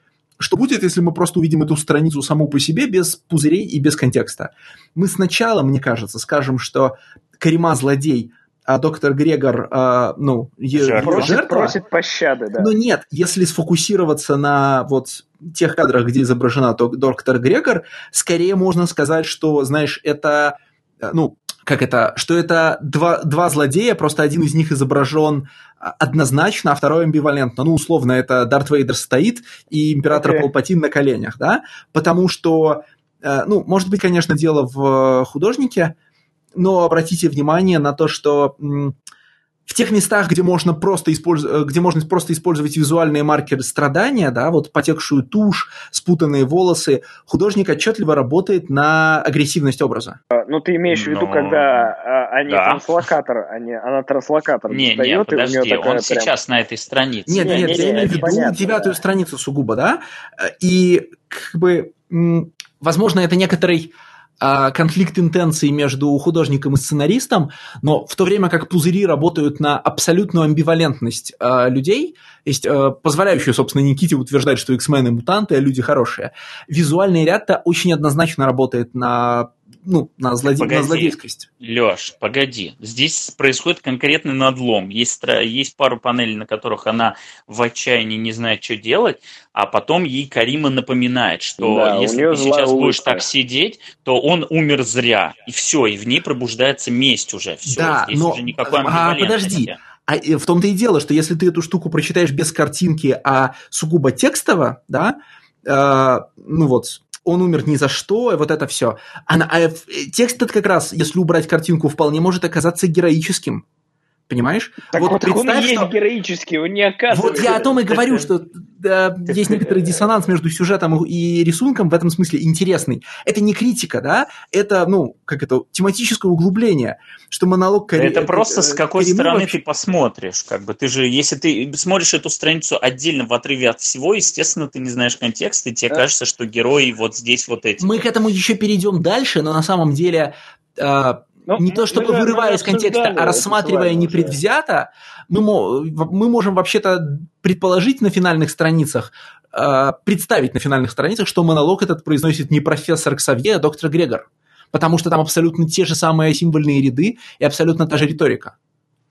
что будет, если мы просто увидим эту страницу саму по себе без пузырей и без контекста? Мы сначала, мне кажется, скажем, что Карима злодей, а доктор Грегор, э, ну, жертва. Просит, просит пощады, да. Но нет, если сфокусироваться на вот тех кадрах, где изображена доктор Грегор, скорее можно сказать, что, знаешь, это, э, ну, как это, что это два, два злодея, просто один из них изображен однозначно, а второй амбивалентно. Ну, условно, это Дарт Вейдер стоит и император okay. Палпатин на коленях, да? Потому что, э, ну, может быть, конечно, дело в художнике, но обратите внимание на то, что в тех местах, где можно просто, использовать, э, где можно просто использовать визуальные маркеры страдания, да, вот потекшую тушь, спутанные волосы, художник отчетливо работает на агрессивность образа. А, ну, ты имеешь в виду, Но... когда а, они да. транслокатор, они, она транслокатор не, достает, не, подожди, он прям... сейчас на этой странице. Нет, нет, нет, я имею в виду девятую да. страницу сугубо, да, и как бы, возможно, это некоторый конфликт интенций между художником и сценаристом, но в то время как пузыри работают на абсолютную амбивалентность э, людей, есть э, позволяющую, собственно, Никите утверждать, что X-мены мутанты, а люди хорошие, визуальный ряд-то очень однозначно работает на ну, на, злоде... погоди, на злодейскость. Леш, погоди. Здесь происходит конкретный надлом. Есть, есть пару панелей, на которых она в отчаянии не знает, что делать, а потом ей Карима напоминает, что да, если ты сейчас улыбка. будешь так сидеть, то он умер зря. И все, и в ней пробуждается месть уже. Все, да, здесь но... уже никакой А, подожди. А в том-то и дело, что если ты эту штуку прочитаешь без картинки, а сугубо текстово, да, э, ну вот, он умер ни за что, и вот это все. А, а текст этот как раз, если убрать картинку, вполне может оказаться героическим. Понимаешь? Так вот, вот так он есть что... героический, он не оказывается. Вот я о том и говорю, что да, есть некоторый диссонанс между сюжетом и рисунком в этом смысле интересный. Это не критика, да? Это, ну, как это, тематическое углубление, что монолог... Кари... Это просто с какой стороны ты посмотришь, как бы. Ты же, если ты смотришь эту страницу отдельно в отрыве от всего, естественно, ты не знаешь контекста, и тебе кажется, что герои вот здесь вот эти. Мы к этому еще перейдем дальше, но на самом деле а, ну, не то чтобы вырывая из контекста, а рассматривая непредвзято, мы, мы можем вообще-то предположить на финальных страницах, э, представить на финальных страницах, что монолог этот произносит не профессор Ксавье, а доктор Грегор. Потому что там абсолютно те же самые символьные ряды и абсолютно та же риторика.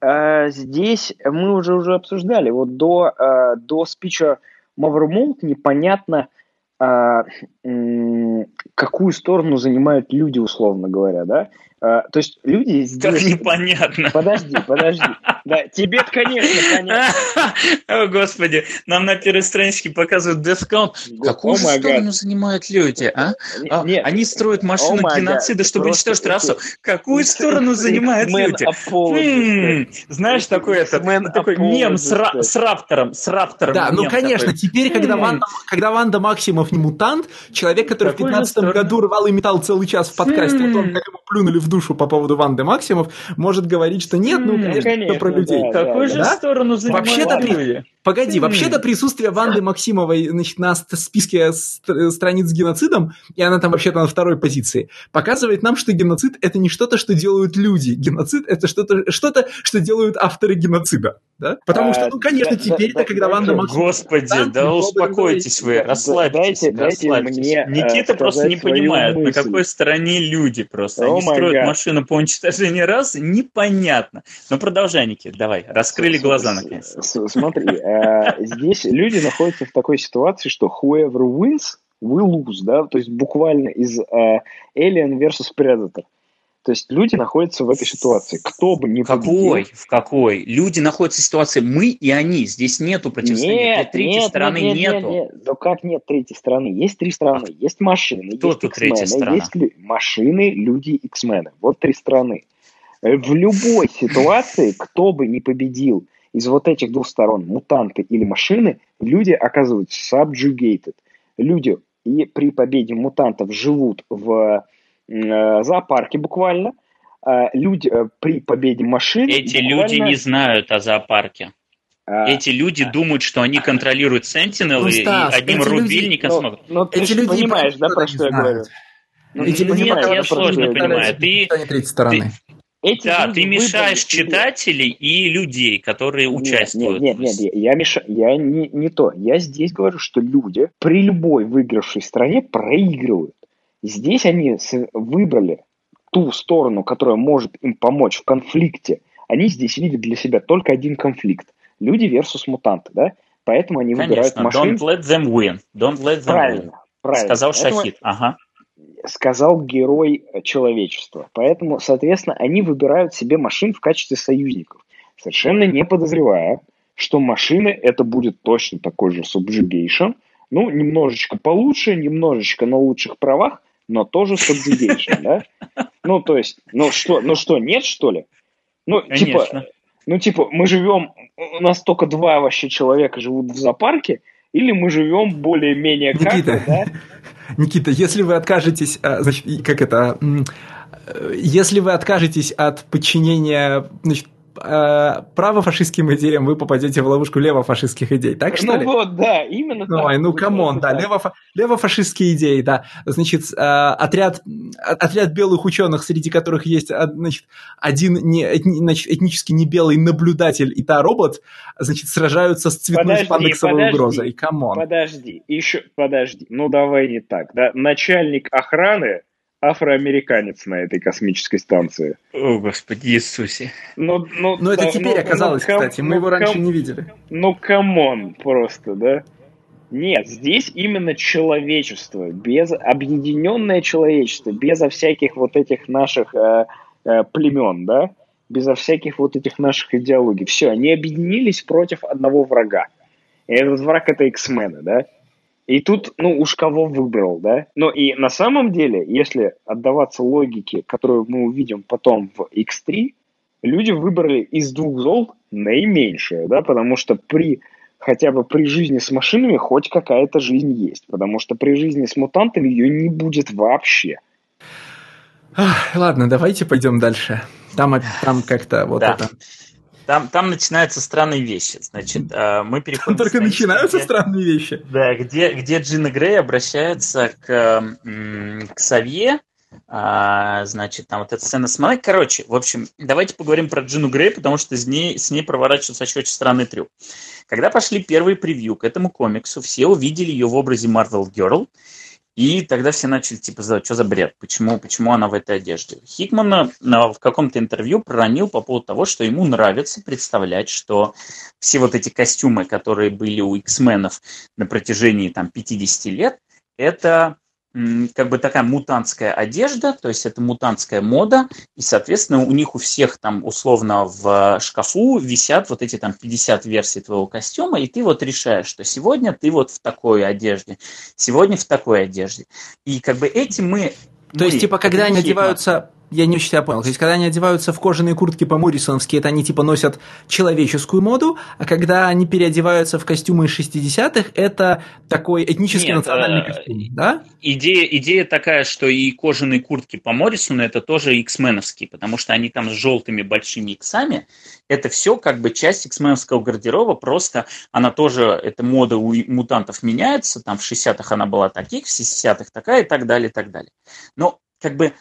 А, здесь мы уже уже обсуждали. Вот до, а, до спича Маврмолт непонятно, а, какую сторону занимают люди, условно говоря, да? А, то есть люди здесь... Как непонятно. Подожди, подожди. Да, тебе конечно понятно. О, Господи, нам на первой страничке показывают Count. Какую же сторону занимают люди, а? а они строят машину геноцида, чтобы уничтожить расу. Какую сторону занимают люди? Хм, знаешь, такой это такой мем с раптором, с раптором. Да, ну конечно, теперь, когда Ванда, когда Ванда Максимов не мутант, человек, который в 15 году рвал и метал целый час в подкасте о том, как ему плюнули в душу по поводу Ванды Максимов, может говорить, что нет, ну, конечно, конечно про людей. Да, Какую да, же да? сторону занимают Вообще-то люди? Погоди, вообще-то присутствие Ванды Максимовой значит, на списке страниц с геноцидом, и она там вообще-то на второй позиции, показывает нам, что геноцид — это не что-то, что делают люди. Геноцид — это что-то, что-то, что делают авторы геноцида. Да? Потому что, ну, конечно, теперь-то, когда Ванда Максимова... Господи, да успокойтесь вы, расслабьтесь, расслабьтесь. Э, Никита просто не понимает, на какой стороне люди просто. Они строят машину по уничтожению расы, непонятно. Но продолжай, Никита, давай, раскрыли глаза наконец. Смотри, здесь люди находятся в такой ситуации, что whoever wins, will lose, да, то есть буквально из э, Alien versus Predator. То есть люди находятся в этой ситуации. Кто бы ни победил... Какой? В какой? Люди находятся в ситуации мы и они. Здесь нету противостояния. Нет, третьей нет, стороны нет, нет, нету. Нет, нет. Да как нет третьей стороны? Есть три стороны. Есть машины, Кто есть X-мены, есть лю... машины, люди, X-мены. Вот три страны. Э, в любой ситуации, кто бы ни победил, из вот этих двух сторон, мутанты или машины, люди оказываются subjugated. Люди и при победе мутантов живут в э, зоопарке буквально, а люди э, при победе машин... Эти буквально... люди не знают о зоопарке. А, Эти люди а, думают, что они контролируют Sentinel, ну, и, Стас, одним рубильником люди, смогут. Но, но ты эти люди понимаешь, да, про что я говорю? Ну, эти люди нет, я сложно понимаю. Ты, ты, эти да, ты мешаешь читателей и людей, которые нет, участвуют. Нет, нет, нет, я, меша... я не, не то. Я здесь говорю, что люди при любой выигравшей стране проигрывают. Здесь они выбрали ту сторону, которая может им помочь в конфликте. Они здесь видят для себя только один конфликт. Люди versus мутанты, да? Поэтому они Конечно, выбирают машину. Don't let them win. Don't let them правильно, win. Правильно. Сказал Поэтому... Шахид. Ага сказал герой человечества. Поэтому, соответственно, они выбирают себе машин в качестве союзников, совершенно не подозревая, что машины это будет точно такой же subjugation, ну, немножечко получше, немножечко на лучших правах, но тоже subjugation, да? Ну, то есть, ну что, ну что, нет, что ли? Ну, типа, ну, типа, мы живем, у нас только два вообще человека живут в зоопарке, или мы живем более-менее как-то, да? Никита, если вы откажетесь, а, значит, как это, э, если вы откажетесь от подчинения, значит, правофашистским идеям вы попадете в ловушку левофашистских идей, так что ну ли? Ну вот, да, именно ну, так. Ну, come on, да, левофа- левофашистские идеи, да. Значит, э, отряд, отряд белых ученых, среди которых есть, значит, один не, этни, значит, этнически не белый наблюдатель и та робот, значит, сражаются с цветной подожди, спандексовой подожди, угрозой, come on. Подожди, еще, подожди, ну давай не так, да, начальник охраны афроамериканец на этой космической станции. О, Господи Иисусе. Ну, ну, Но да, это теперь ну, оказалось, ну, кстати, мы ну, его раньше не видели. Ну, come on просто, да? Нет, здесь именно человечество, без объединенное человечество, безо всяких вот этих наших э, э, племен, да, безо всяких вот этих наших идеологий. Все, они объединились против одного врага. И этот враг это X-мены, да? И тут, ну, уж кого выбрал, да? Но и на самом деле, если отдаваться логике, которую мы увидим потом в X3, люди выбрали из двух зол наименьшее, да, потому что при хотя бы при жизни с машинами хоть какая-то жизнь есть, потому что при жизни с мутантами ее не будет вообще. Ладно, давайте пойдем дальше. Там, там как-то вот да. это. Там, там начинаются странные вещи. Значит, э, мы переходим... Там только начинаются где, странные вещи. Да, где, где Джина Грей обращается к, к Савье, а, значит, там вот эта сцена с Малой. Короче, в общем, давайте поговорим про Джину Грей, потому что с ней, с ней проворачивается очень, очень странный трюк. Когда пошли первые превью к этому комиксу, все увидели ее в образе Marvel Girl, и тогда все начали типа задавать, что за бред, почему, почему она в этой одежде. Хикман в каком-то интервью проронил по поводу того, что ему нравится представлять, что все вот эти костюмы, которые были у X-менов на протяжении там 50 лет, это как бы такая мутантская одежда, то есть это мутантская мода, и, соответственно, у них у всех там условно в шкафу висят вот эти там 50 версий твоего костюма, и ты вот решаешь, что сегодня ты вот в такой одежде, сегодня в такой одежде. И как бы этим мы... То мы, есть, типа, когда они одеваются я не очень тебя понял. То есть, когда они одеваются в кожаные куртки по-моррисоновски, это они типа носят человеческую моду, а когда они переодеваются в костюмы из 60-х, это такой этнический Нет, национальный э, костюм, да? Идея, идея такая, что и кожаные куртки по Моррисону это тоже иксменовские, потому что они там с желтыми большими иксами. Это все как бы часть иксменовского гардероба, просто она тоже, эта мода у мутантов меняется, там в 60-х она была таких, в 60-х такая и так далее, и так далее. Но как бы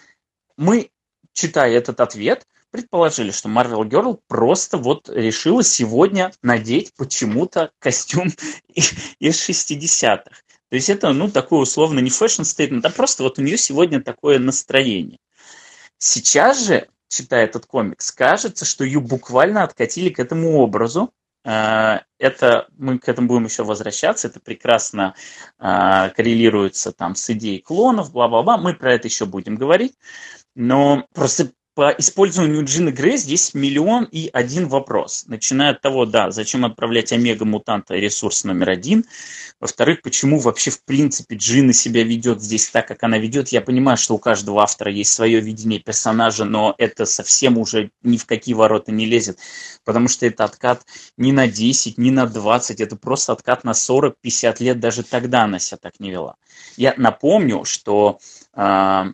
мы читая этот ответ, предположили, что Marvel Girl просто вот решила сегодня надеть почему-то костюм из 60-х. То есть это, ну, такой условно не fashion statement, а просто вот у нее сегодня такое настроение. Сейчас же, читая этот комикс, кажется, что ее буквально откатили к этому образу. А, это мы к этому будем еще возвращаться, это прекрасно а, коррелируется там с идеей клонов, бла-бла-бла, мы про это еще будем говорить. Но просто по использованию Джины Грей здесь миллион и один вопрос. Начиная от того, да, зачем отправлять Омега-мутанта ресурс номер один. Во-вторых, почему вообще в принципе Джина себя ведет здесь так, как она ведет. Я понимаю, что у каждого автора есть свое видение персонажа, но это совсем уже ни в какие ворота не лезет. Потому что это откат не на 10, не на 20, это просто откат на 40-50 лет. Даже тогда она себя так не вела. Я напомню, что э,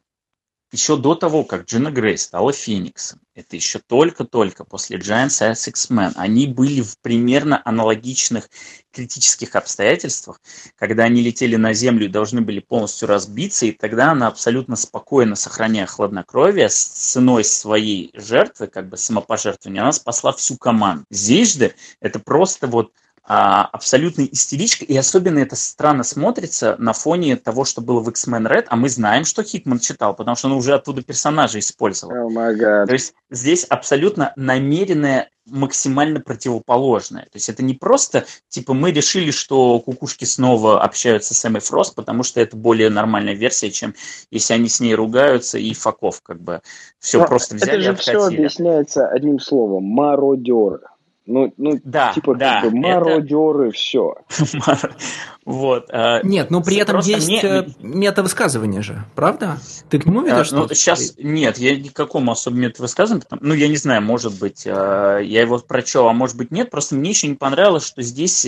еще до того, как Джина Грей стала Фениксом, это еще только-только после Giants as X-Men, они были в примерно аналогичных критических обстоятельствах, когда они летели на Землю и должны были полностью разбиться, и тогда она абсолютно спокойно, сохраняя хладнокровие, с ценой своей жертвы, как бы самопожертвования, она спасла всю команду. Здесь же это просто вот а, абсолютная истеричка, и особенно это странно смотрится на фоне того, что было в X-Men Red, а мы знаем, что Хикман читал, потому что он уже оттуда персонажа использовал. Oh То есть здесь абсолютно намеренное максимально противоположное. То есть это не просто, типа, мы решили, что кукушки снова общаются с Эммой Фрост, потому что это более нормальная версия, чем если они с ней ругаются и факов, как бы, все Но просто взяли Это же все объясняется одним словом – мародеры. Ну, ну да, типа да, как бы мародеры, это... все. вот. Э, нет, но при этом есть мне... Э, метавысказывание же, правда? Ты к нему ведешь? А, ну, сейчас нет, я никакому особо метавысказыванию, ну, я не знаю, может быть, я его прочел, а может быть нет, просто мне еще не понравилось, что здесь,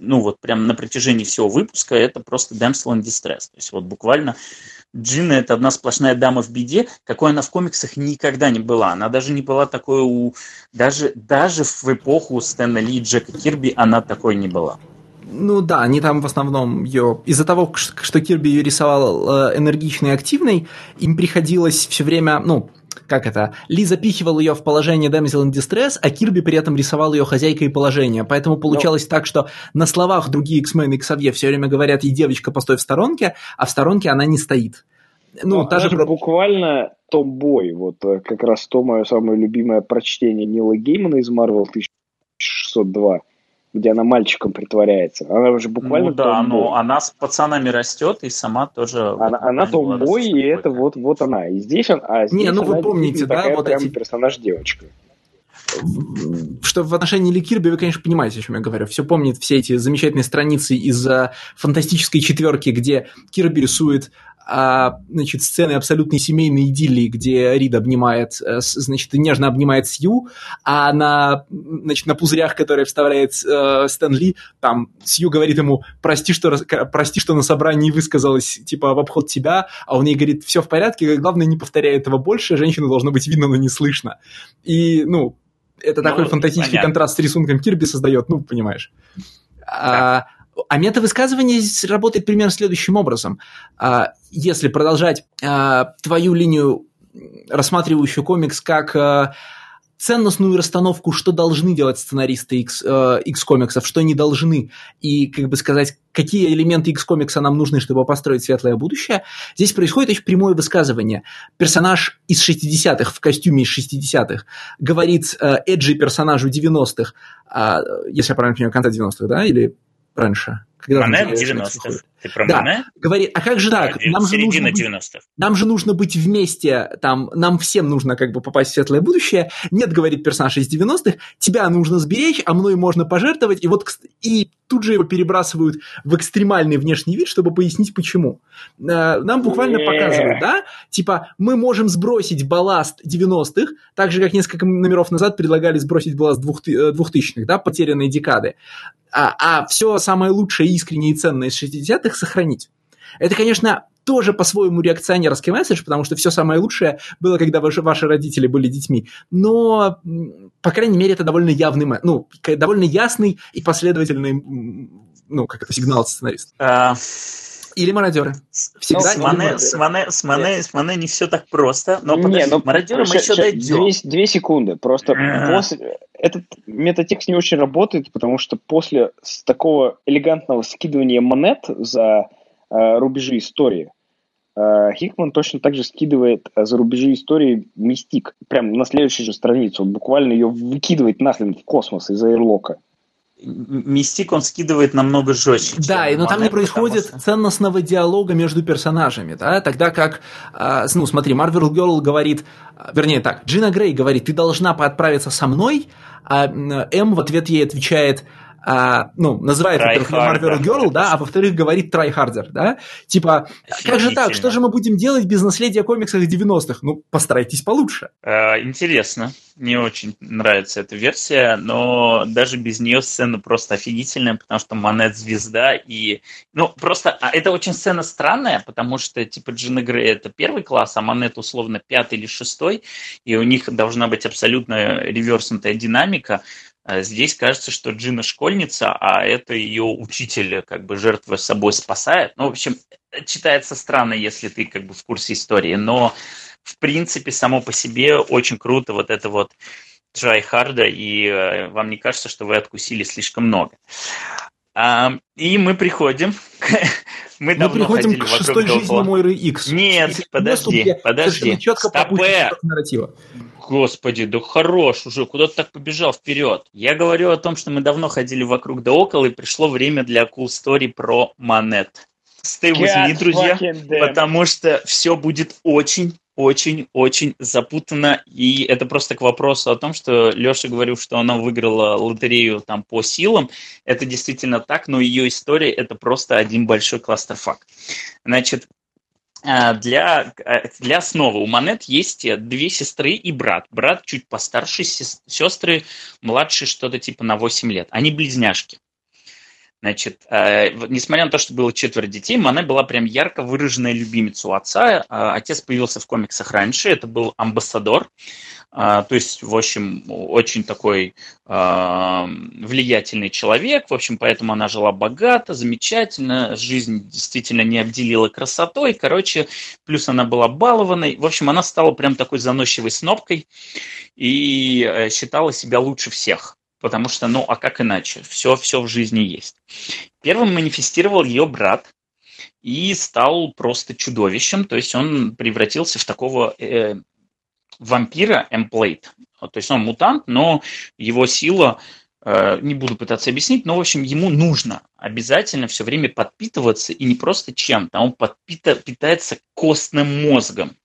ну, вот прям на протяжении всего выпуска это просто damsel in distress, то есть вот буквально Джина это одна сплошная дама в беде, какой она в комиксах никогда не была. Она даже не была такой у... Даже, даже в эпоху Стэна Ли и Джека Кирби она такой не была. Ну да, они там в основном ее... Из-за того, что Кирби ее рисовал э, энергичной и активной, им приходилось все время, ну, как это, Ли запихивал ее в положение Damsel in Distress, а Кирби при этом рисовал ее хозяйкой положения. Поэтому получалось Но... так, что на словах другие X-Men и Xavier все время говорят ей девочка, постой в сторонке, а в сторонке она не стоит. Ну, ну та же... буквально Бой, вот э, как раз то мое самое любимое прочтение Нила Геймана из Marvel 1602 где она мальчиком притворяется. Она уже буквально. Ну да, но она с пацанами растет и сама тоже. Она, она томбой, и это вот, вот она. И здесь он, а здесь Не, ну вы помните, да, вот эти персонаж девочка что в отношении Ли Кирби вы, конечно, понимаете, о чем я говорю. Все помнит все эти замечательные страницы из фантастической четверки, где Кирби рисует а, значит, сцены абсолютной семейной идиллии, где Рид обнимает, э, значит, нежно обнимает Сью, а на, значит, на пузырях, которые вставляет э, Стэн Ли, там Сью говорит ему, прости, что, прости, что на собрании высказалась, типа, в обход тебя, а он ей говорит, все в порядке, главное, не повторяй этого больше, женщину должно быть видно, но не слышно. И, ну, это ну, такой фантастический понятно. контраст с рисунком Кирби создает, ну, понимаешь. Да. А, а метавысказывание здесь работает примерно следующим образом. А, если продолжать а, твою линию, рассматривающую комикс как а, ценностную расстановку, что должны делать сценаристы X, э, X-комиксов, что не должны, и, как бы сказать, какие элементы X-комикса нам нужны, чтобы построить светлое будущее, здесь происходит очень прямое высказывание. Персонаж из 60-х, в костюме из 60-х, говорит э, Эджи персонажу 90-х, э, если я правильно понимаю, конца 90-х, да, или раньше? Когда Мане 90-х. Ты про да. Мане? Говорит, а как же так? Нам, же нужно быть, нам же нужно быть вместе, там, нам всем нужно как бы попасть в светлое будущее. Нет, говорит персонаж из 90-х, тебя нужно сберечь, а мной можно пожертвовать. И вот и тут же его перебрасывают в экстремальный внешний вид, чтобы пояснить, почему. Э, нам буквально показывают, да, типа, мы можем сбросить балласт 90-х, так же, как несколько номеров назад предлагали сбросить балласт 2000-х, да, потерянные декады а, а все самое лучшее, искреннее и ценное из 60-х сохранить. Это, конечно, тоже по-своему реакционерский месседж, потому что все самое лучшее было, когда ваши, ваши родители были детьми. Но, по крайней мере, это довольно явный, ну, довольно ясный и последовательный, ну, как это, сигнал сценариста. Или мародеры. Всегда ну, с, Мане, с, Мане, с, Мане, с Мане не все так просто. Но подожди, не, ну, мародеры мы еще дойдем. Две, две секунды. Просто после, этот метатекст не очень работает, потому что после такого элегантного скидывания монет за э, рубежи истории, э, Хикман точно так же скидывает э, за рубежи истории мистик. Прям на следующей же странице. Он буквально ее выкидывает нахрен в космос из Эйрлока. Мистик он скидывает намного жестче. Да, но там не происходит что... ценностного диалога между персонажами, да, тогда как, э, ну, смотри, Марвел Герл говорит, вернее так, Джина Грей говорит, ты должна отправиться со мной, а М в ответ ей отвечает, а, ну, называет, во-первых, Marvel Girl, да, а во-вторых, говорит Try Harder, да, типа, как же так, что же мы будем делать без наследия комиксов 90-х? Ну, постарайтесь получше. А, интересно, мне очень нравится эта версия, но даже без нее сцена просто офигительная, потому что Монет звезда, и, ну, просто, а это очень сцена странная, потому что, типа, Джина Грей это первый класс, а Монет условно пятый или шестой, и у них должна быть абсолютно реверснутая динамика, здесь кажется, что Джина школьница, а это ее учитель, как бы жертва собой спасает. Ну, в общем, читается странно, если ты как бы в курсе истории, но в принципе само по себе очень круто вот это вот harder, и э, вам не кажется, что вы откусили слишком много. А, и мы приходим. Мы, мы приходим к шестой жизни Мойры X. Нет, подожди, подожди. Четко Стопэ. нарратива. Господи, да хорош уже, куда ты так побежал вперед? Я говорю о том, что мы давно ходили вокруг да около, и пришло время для cool story про Монет. Stay with me, друзья, потому что все будет очень очень-очень запутанно, и это просто к вопросу о том, что Леша говорил, что она выиграла лотерею там по силам. Это действительно так, но ее история это просто один большой кластерфак. Значит, для, а, для основы у Монет есть две сестры и брат. Брат чуть постарше, сестры младше что-то типа на 8 лет. Они близняшки. Значит, э, несмотря на то, что было четверо детей, Мане была прям ярко выраженная любимица у отца. Э, отец появился в комиксах раньше, это был амбассадор, э, то есть, в общем, очень такой влиятельный человек, в общем, поэтому она жила богато, замечательно, жизнь действительно не обделила красотой, короче, плюс она была балованной, в общем, она стала прям такой заносчивой снопкой и считала себя лучше всех потому что, ну, а как иначе? Все, все в жизни есть. Первым манифестировал ее брат и стал просто чудовищем, то есть он превратился в такого э, вампира эмплейт. То есть он мутант, но его сила, э, не буду пытаться объяснить, но, в общем, ему нужно обязательно все время подпитываться, и не просто чем-то, а он подпита, питается костным мозгом.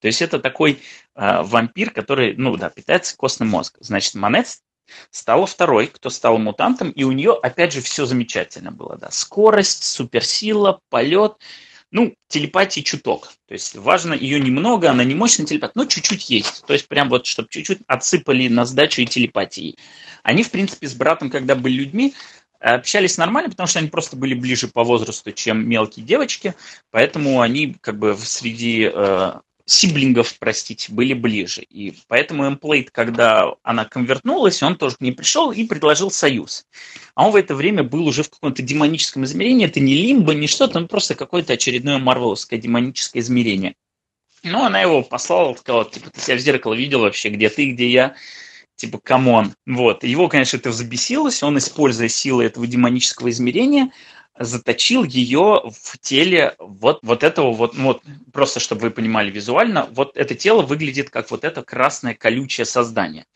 То есть это такой э, вампир, который, ну да, питается костным мозгом. Значит, Монет стала второй, кто стал мутантом, и у нее, опять же, все замечательно было, да, скорость, суперсила, полет, ну, телепатии чуток. То есть важно ее немного, она не мощная телепатия, но чуть-чуть есть. То есть прям вот, чтобы чуть-чуть отсыпали на сдачу и телепатии. Они, в принципе, с братом, когда были людьми, общались нормально, потому что они просто были ближе по возрасту, чем мелкие девочки, поэтому они как бы среди э, сиблингов, простите, были ближе. И поэтому Эмплейт, когда она конвертнулась, он тоже к ней пришел и предложил союз. А он в это время был уже в каком-то демоническом измерении. Это не лимбо, не что-то, он просто какое-то очередное марвеловское демоническое измерение. Ну, она его послала, сказала, типа, ты себя в зеркало видел вообще, где ты, где я, типа, come on. Вот. Его, конечно, это взбесилось, он, используя силы этого демонического измерения, заточил ее в теле вот, вот этого вот, ну вот, просто чтобы вы понимали визуально, вот это тело выглядит как вот это красное колючее создание.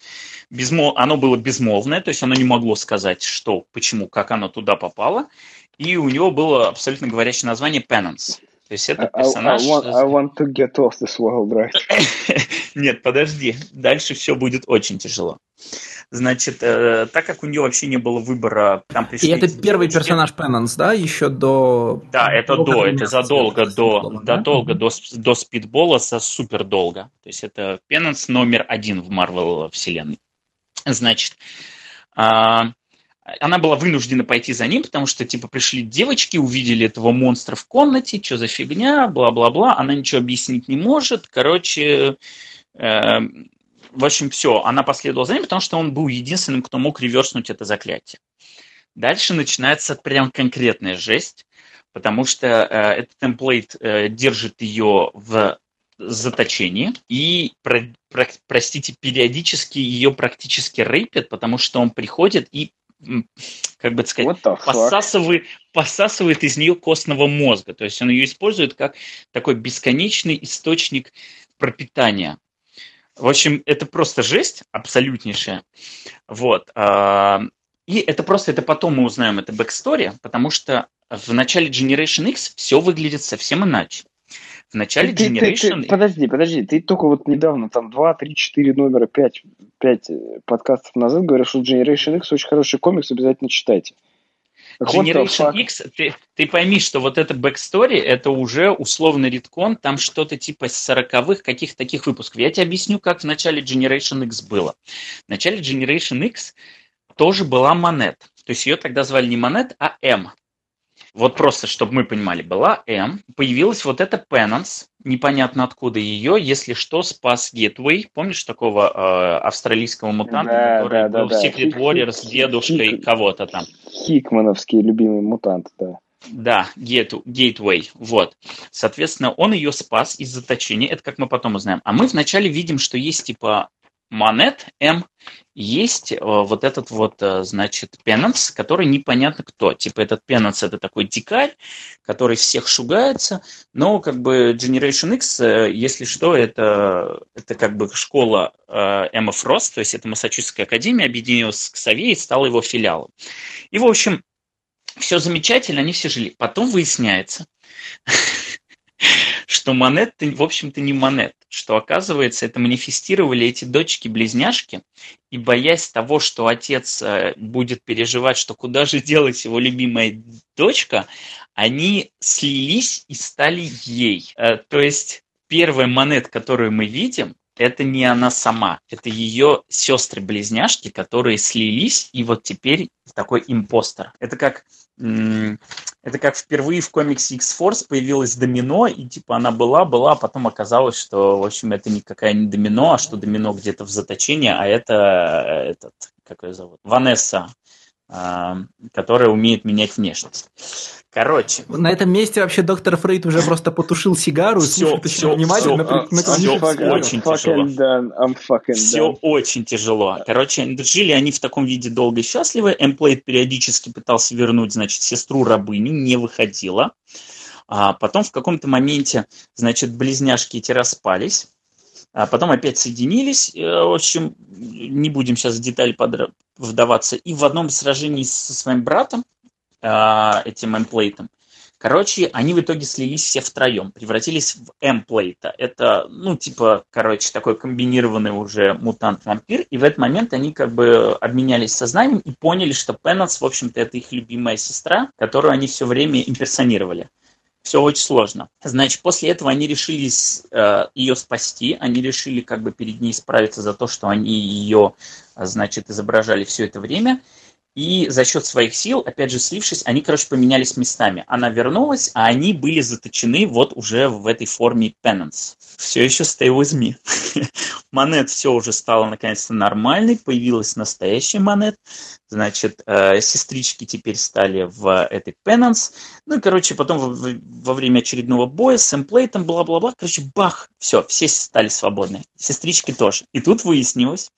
Безмол, оно было безмолвное, то есть оно не могло сказать, что, почему, как оно туда попало, и у него было абсолютно говорящее название Penance. То есть это персонаж... I, I, want, I want to get off this world, right? Нет, подожди, дальше все будет очень тяжело. Значит, э, так как у нее вообще не было выбора, там пришли... И это первый персонаж Пенанс, да, еще до... Да, это до, это задолго до, до, да? долго, до, до спидбола, со супер долго. То есть это Пенанс номер один в Марвел вселенной. Значит, а, она была вынуждена пойти за ним, потому что, типа, пришли девочки, увидели этого монстра в комнате, что за фигня, бла-бла-бла, она ничего объяснить не может, короче, э, в общем, все, она последовала за ним, потому что он был единственным, кто мог реверснуть это заклятие. Дальше начинается прям конкретная жесть, потому что э, этот темплейт э, держит ее в заточении и, про, про, простите, периодически ее практически rape ит, потому что он приходит и как бы сказать, посасывает, посасывает из нее костного мозга. То есть он ее использует как такой бесконечный источник пропитания. В общем, это просто жесть абсолютнейшая. Вот. А, и это просто, это потом мы узнаем, это backstory, потому что в начале Generation X все выглядит совсем иначе. В начале ты, Generation... Ты, ты, подожди, подожди, ты только вот недавно, там, 2, 3, 4 номера, 5, 5 подкастов назад говоришь, что Generation X очень хороший комикс, обязательно читайте. Generation X, ты, ты пойми, что вот это backstory, это уже условный редкон, там что-то типа 40-х, каких таких выпусков. Я тебе объясню, как в начале Generation X было. В начале Generation X тоже была монет. То есть ее тогда звали не монет, а М. Вот просто, чтобы мы понимали, была М, появилась вот эта Penance, непонятно откуда ее, если что, спас Gateway. Помнишь такого э, австралийского мутанта, да, который да, был да, Secret да. Warrior с дедушкой Хик... кого-то там? Хикмановский любимый мутант, да. Да, Gateway, вот. Соответственно, он ее спас из заточения, это как мы потом узнаем. А мы вначале видим, что есть типа монет М, есть э, вот этот вот, э, значит, пенанс, который непонятно кто. Типа этот пенанс это такой дикарь, который всех шугается, но как бы Generation X, э, если что, это, это как бы школа Эмма Фрост, то есть это Массачусетская академия, объединилась к Сове и стала его филиалом. И, в общем, все замечательно, они все жили. Потом выясняется, что монет, в общем-то, не монет, что, оказывается, это манифестировали эти дочки-близняшки, и боясь того, что отец э, будет переживать, что куда же делать его любимая дочка, они слились и стали ей. Э, то есть первая монет, которую мы видим, это не она сама, это ее сестры-близняшки, которые слились, и вот теперь такой импостер. Это как это как впервые в комиксе X-Force появилась домино, и типа она была, была, а потом оказалось, что, в общем, это никакая не домино, а что домино где-то в заточении, а это этот, как ее зовут, Ванесса, которая умеет менять внешность. Короче. На этом месте вообще доктор Фрейд уже просто потушил сигару все, все, внимательно. Все, очень тяжело. Все очень тяжело. Короче, жили они в таком виде долго и счастливо. Эмплейд периодически пытался вернуть, значит, сестру-рабыню, не выходила. А потом в каком-то моменте, значит, близняшки эти распались. А потом опять соединились. Э, в общем, не будем сейчас в детали вдаваться. И в одном сражении со своим братом а, этим эмплейтом. Короче, они в итоге слились все втроем, превратились в эмплейта. Это, ну, типа, короче, такой комбинированный уже мутант-вампир. И в этот момент они как бы обменялись сознанием и поняли, что Пеннанс, в общем-то, это их любимая сестра, которую они все время имперсонировали. Все очень сложно. Значит, после этого они решили э, ее спасти, они решили как бы перед ней справиться за то, что они ее, значит, изображали все это время. И за счет своих сил, опять же, слившись, они, короче, поменялись местами. Она вернулась, а они были заточены вот уже в этой форме penance. Все еще stay with me. Монет все уже стало наконец-то нормальной, появилась настоящая монет. Значит, э, сестрички теперь стали в этой penance. Ну и, короче, потом во, во время очередного боя с эмплейтом, бла-бла-бла, короче, бах, все, все стали свободны. Сестрички тоже. И тут выяснилось,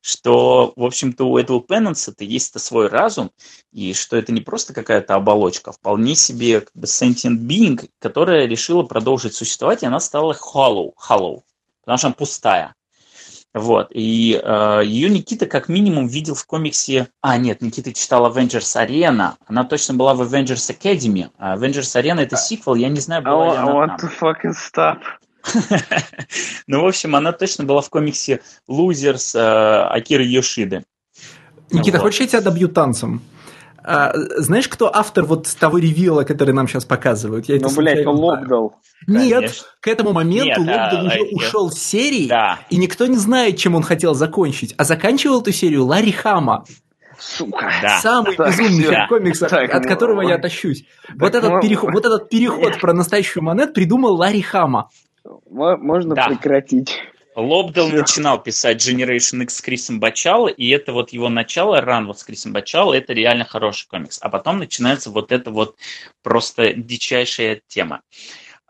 что, в общем-то, у этого Penance-то есть свой разум, и что это не просто какая-то оболочка, а вполне себе как бы sentient being, которая решила продолжить существовать, и она стала hollow, hollow потому что она пустая. Вот. И э, ее Никита как минимум видел в комиксе... А, нет, Никита читал Avengers Arena. Она точно была в Avengers Academy. А Avengers Arena это сиквел, я не знаю, была I, ли она I want там. to fucking stop. ну, в общем, она точно была в комиксе Losers э, Акиры Йошиды. Никита, хочешь я тебя добью танцем? А, знаешь, кто автор вот того ревила, который нам сейчас показывают? Я ну, блядь, Лобдал. Нет, Конечно. к этому моменту Нет, Лобдал а, уже а, ушел с серии, да. и никто не знает, чем он хотел закончить. А заканчивал эту серию Ларри Хама. Сука. Да. Самый так, безумный все. комикс, так, от ну, которого я тащусь. Так, вот, этот ну, переход, вот этот переход про настоящую монет придумал Ларри Хама. Можно да. прекратить. Лобдел начинал писать Generation X с Крисом Бачало, и это вот его начало, ран вот с Крисом Бачало, это реально хороший комикс. А потом начинается вот эта вот просто дичайшая тема.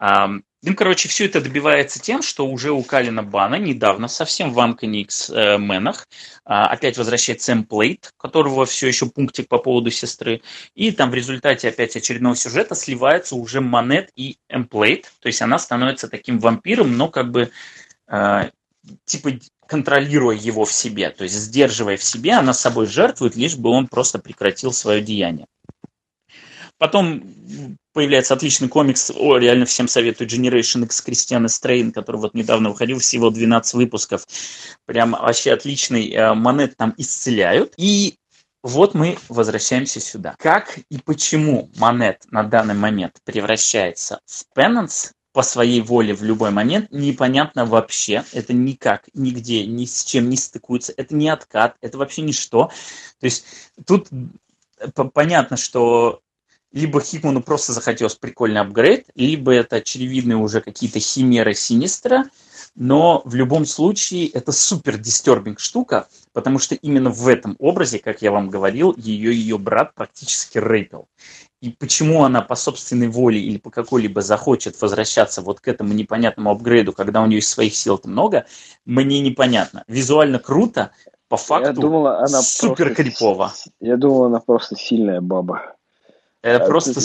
Ну, короче, все это добивается тем, что уже у Калина Бана недавно, совсем в Амконе X-менах, а, опять возвращается Эмплейт, которого все еще пунктик по поводу сестры, и там в результате опять очередного сюжета сливается уже Монет и Эмплейт, то есть она становится таким вампиром, но как бы а, типа контролируя его в себе, то есть сдерживая в себе, она собой жертвует, лишь бы он просто прекратил свое деяние. Потом появляется отличный комикс, о, реально всем советую, Generation X Кристиана Стрейн, который вот недавно выходил, всего 12 выпусков. Прям вообще отличный. Э, монет там исцеляют. И вот мы возвращаемся сюда. Как и почему монет на данный момент превращается в penance, по своей воле в любой момент, непонятно вообще. Это никак, нигде, ни с чем не стыкуется. Это не откат, это вообще ничто. То есть тут понятно, что либо Хикману просто захотелось прикольный апгрейд, либо это очевидные уже какие-то химеры Синистра, но в любом случае это супер дистербинг штука, потому что именно в этом образе, как я вам говорил, ее ее брат практически рэпил. И почему она по собственной воле или по какой-либо захочет возвращаться вот к этому непонятному апгрейду, когда у нее своих сил-то много, мне непонятно. Визуально круто, по факту я думала, она супер просто, creep ово. Я думал, она просто сильная баба. Это а, просто...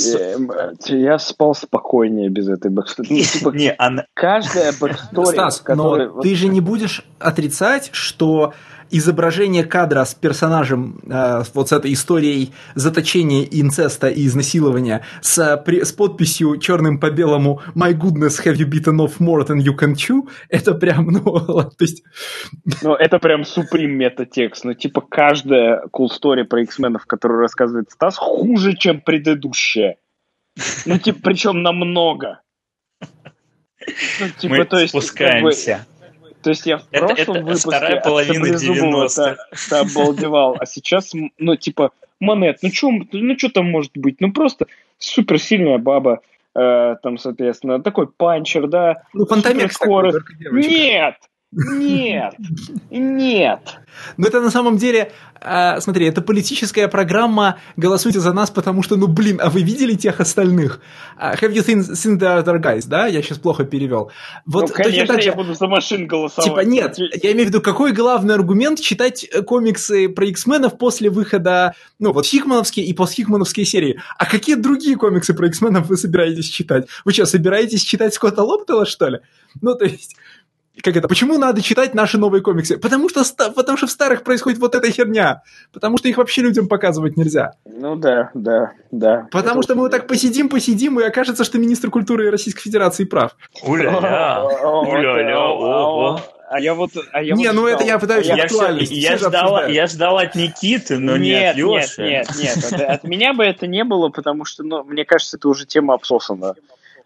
Ты, я спал спокойнее без этой backstory. Ну, типа, не, она... Каждая backstory... Стас, которая... но ты же не будешь отрицать, что изображение кадра с персонажем, э, вот с этой историей заточения, инцеста и изнасилования, с, при, с подписью черным по белому «My goodness, have you bitten off more than you can chew?» это прям, ну, то есть... Ну, это прям суприм метатекст. Ну, типа, каждая cool story про X-менов, которую рассказывает Стас, хуже, чем предыдущая. Ну, типа, причем намного. Ну, типа, Мы то есть, спускаемся. Как бы, то есть я в это, прошлом это выпуске вторая половина 90-х. Это обалдевал. А сейчас, ну, типа, Монет, ну что ну, что там может быть? Ну, просто суперсильная баба, э, там, соответственно, такой панчер, да. Ну, Фантомекс скорость. Нет! Нет, нет. Но это на самом деле, э, смотри, это политическая программа «Голосуйте за нас, потому что, ну блин, а вы видели тех остальных?» uh, Have you seen, seen the other guys, да? Я сейчас плохо перевел. Вот, ну, конечно, я буду за машин голосовать. Типа нет, я имею в виду, какой главный аргумент читать э, комиксы про X-менов после выхода, ну вот Хикмановские и постхикмановские серии. А какие другие комиксы про X-менов вы собираетесь читать? Вы что, собираетесь читать Скотта Лоптела, что ли? Ну, то есть как это, почему надо читать наши новые комиксы? Потому что, потому что в старых происходит вот эта херня. Потому что их вообще людям показывать нельзя. Ну да, да, да. Потому Это что мы вот так посидим, посидим, и окажется, что министр культуры Российской Федерации прав. Уля-ля, уля-ля, ого. А я вот... А я не, вот ну ждал. это я пытаюсь я, актуальность. Я, я, ждал, я ждал от Никиты, но нет, не от Леши. Нет, нет, нет. От, от меня бы это не было, потому что, ну, мне кажется, это уже тема обсосана.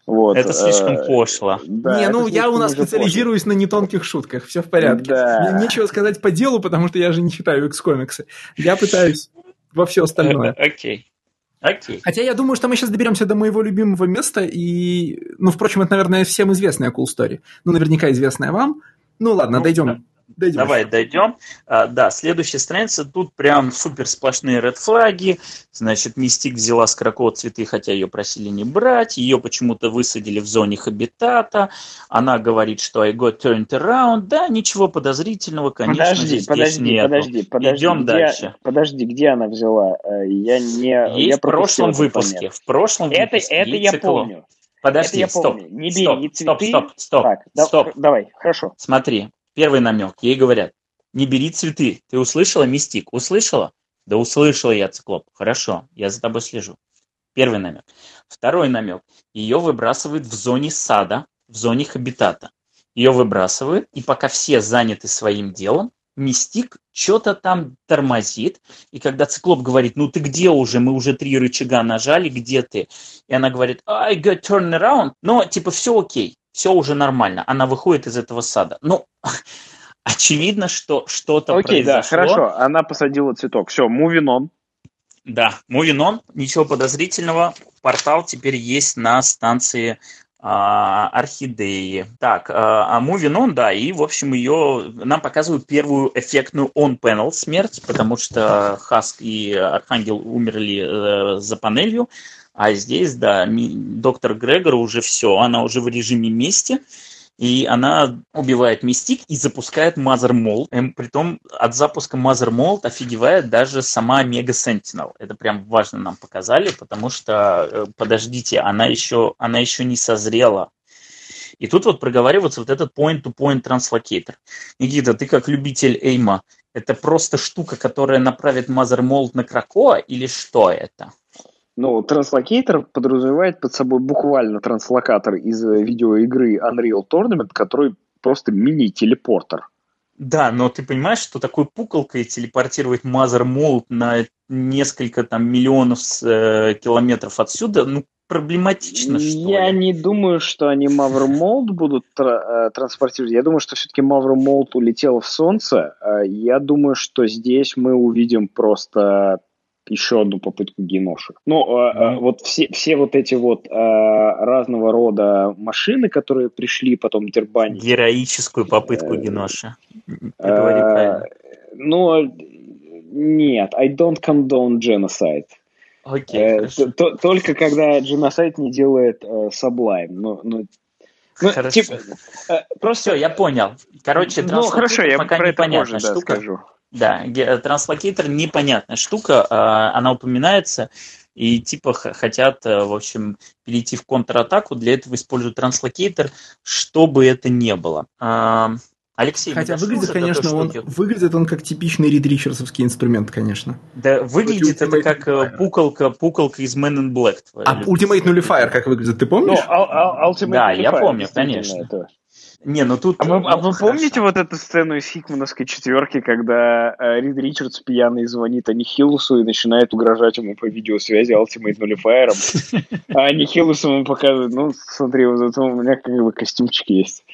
Вот, это слишком э, пошло. Да, не, ну я у нас специализируюсь пошло. на нетонких шутках, все в порядке. Да. Мне нечего сказать по делу, потому что я же не читаю X-комиксы. Я пытаюсь во все остальное. Окей. Окей. Хотя я думаю, что мы сейчас доберемся до моего любимого места, и, ну, впрочем, это, наверное, всем известная cool story. Ну, наверняка известная вам. Ну, ладно, ну, дойдем. Да. Дойдем. Давай дойдем. А, да, следующая страница. Тут прям супер сплошные ред флаги. Значит, Мистик взяла с Кракова цветы, хотя ее просили не брать. Ее почему-то высадили в зоне хабитата. Она говорит, что I got turned around. Да, ничего подозрительного, конечно, подожди, здесь подожди, нету. Подожди, подожди, Идем где, дальше. Подожди, где она взяла? Э, я не... Есть я в прошлом выпуске. В прошлом это, выпуске. Это я циклон. помню. Подожди, это я стоп. Помню. Не бей, стоп, не цветы. Стоп, стоп, стоп. Так, стоп. давай, хорошо. Смотри, Первый намек. Ей говорят, не бери цветы. Ты услышала, Мистик? Услышала? Да услышала я, Циклоп. Хорошо, я за тобой слежу. Первый намек. Второй намек. Ее выбрасывают в зоне сада, в зоне хабитата. Ее выбрасывают, и пока все заняты своим делом, Мистик что-то там тормозит, и когда Циклоп говорит, ну ты где уже, мы уже три рычага нажали, где ты? И она говорит, I got turn around, но типа все окей все уже нормально. Она выходит из этого сада. Ну, очевидно, что что-то Окей, произошло. да, хорошо. Она посадила цветок. Все, moving on. Да, moving on. Ничего подозрительного. Портал теперь есть на станции а, орхидеи. Так, а, а Moving On, да, и, в общем, ее нам показывают первую эффектную on-panel смерть, потому что Хаск и Архангел умерли э, за панелью, а здесь, да, доктор Грегор уже все, она уже в режиме мести, и она убивает Мистик и запускает Mold. Эм, притом от запуска Mother Mold офигевает даже сама Мега Sentinel. Это прям важно нам показали, потому что, э, подождите, она еще, она еще не созрела. И тут вот проговаривается вот этот point-to-point translocator. Никита, ты как любитель эйма, это просто штука, которая направит Mother Mold на Кракоа или что это? Ну, translocator подразумевает под собой буквально транслокатор из э, видеоигры Unreal Tournament, который просто мини-телепортер. Да, но ты понимаешь, что такой пуколкой телепортировать Mother Mold на несколько там миллионов э, километров отсюда, ну, проблематично, что Я ли. не думаю, что они Mother Mold будут тра- э, транспортировать. Я думаю, что все-таки Mother Mold улетела в Солнце. А я думаю, что здесь мы увидим просто еще одну попытку геношек. Ну, mm-hmm. вот все, все вот эти вот а, разного рода машины, которые пришли потом дербанить. Героическую попытку э, геноши. Ну, нет, I don't condone genocide. Окей, okay, э, Только когда genocide не делает э, Sublime. Ну, ну, ну, хорошо. Типа, э, просто... Все, я понял. Короче, ну, хорошо, я пока про это позже, да, скажу. Да, translocator непонятная штука, а, она упоминается, и типа хотят, э, в общем, перейти в контратаку, для этого используют translocator, что бы это ни было. А, Алексей, Хотя выглядит, конечно, он, выглядит он как типичный Рид Ричардсовский инструмент, конечно. Да, выглядит это как э, пукалка, пукалка из Men in Black. А Ultimate Nullifier как выглядит, ты помнишь? Ну, Ultimate да, я помню, конечно. Это... Не, ну тут... А вы, а вы помните вот эту сцену из Хикмановской четверки, когда э, Рид Ричардс пьяный звонит Анихилусу и начинает угрожать ему по видеосвязи Ultimate Nullifier, а Анихилусу ему показывает, ну, смотри, вот у меня как бы костюмчик есть.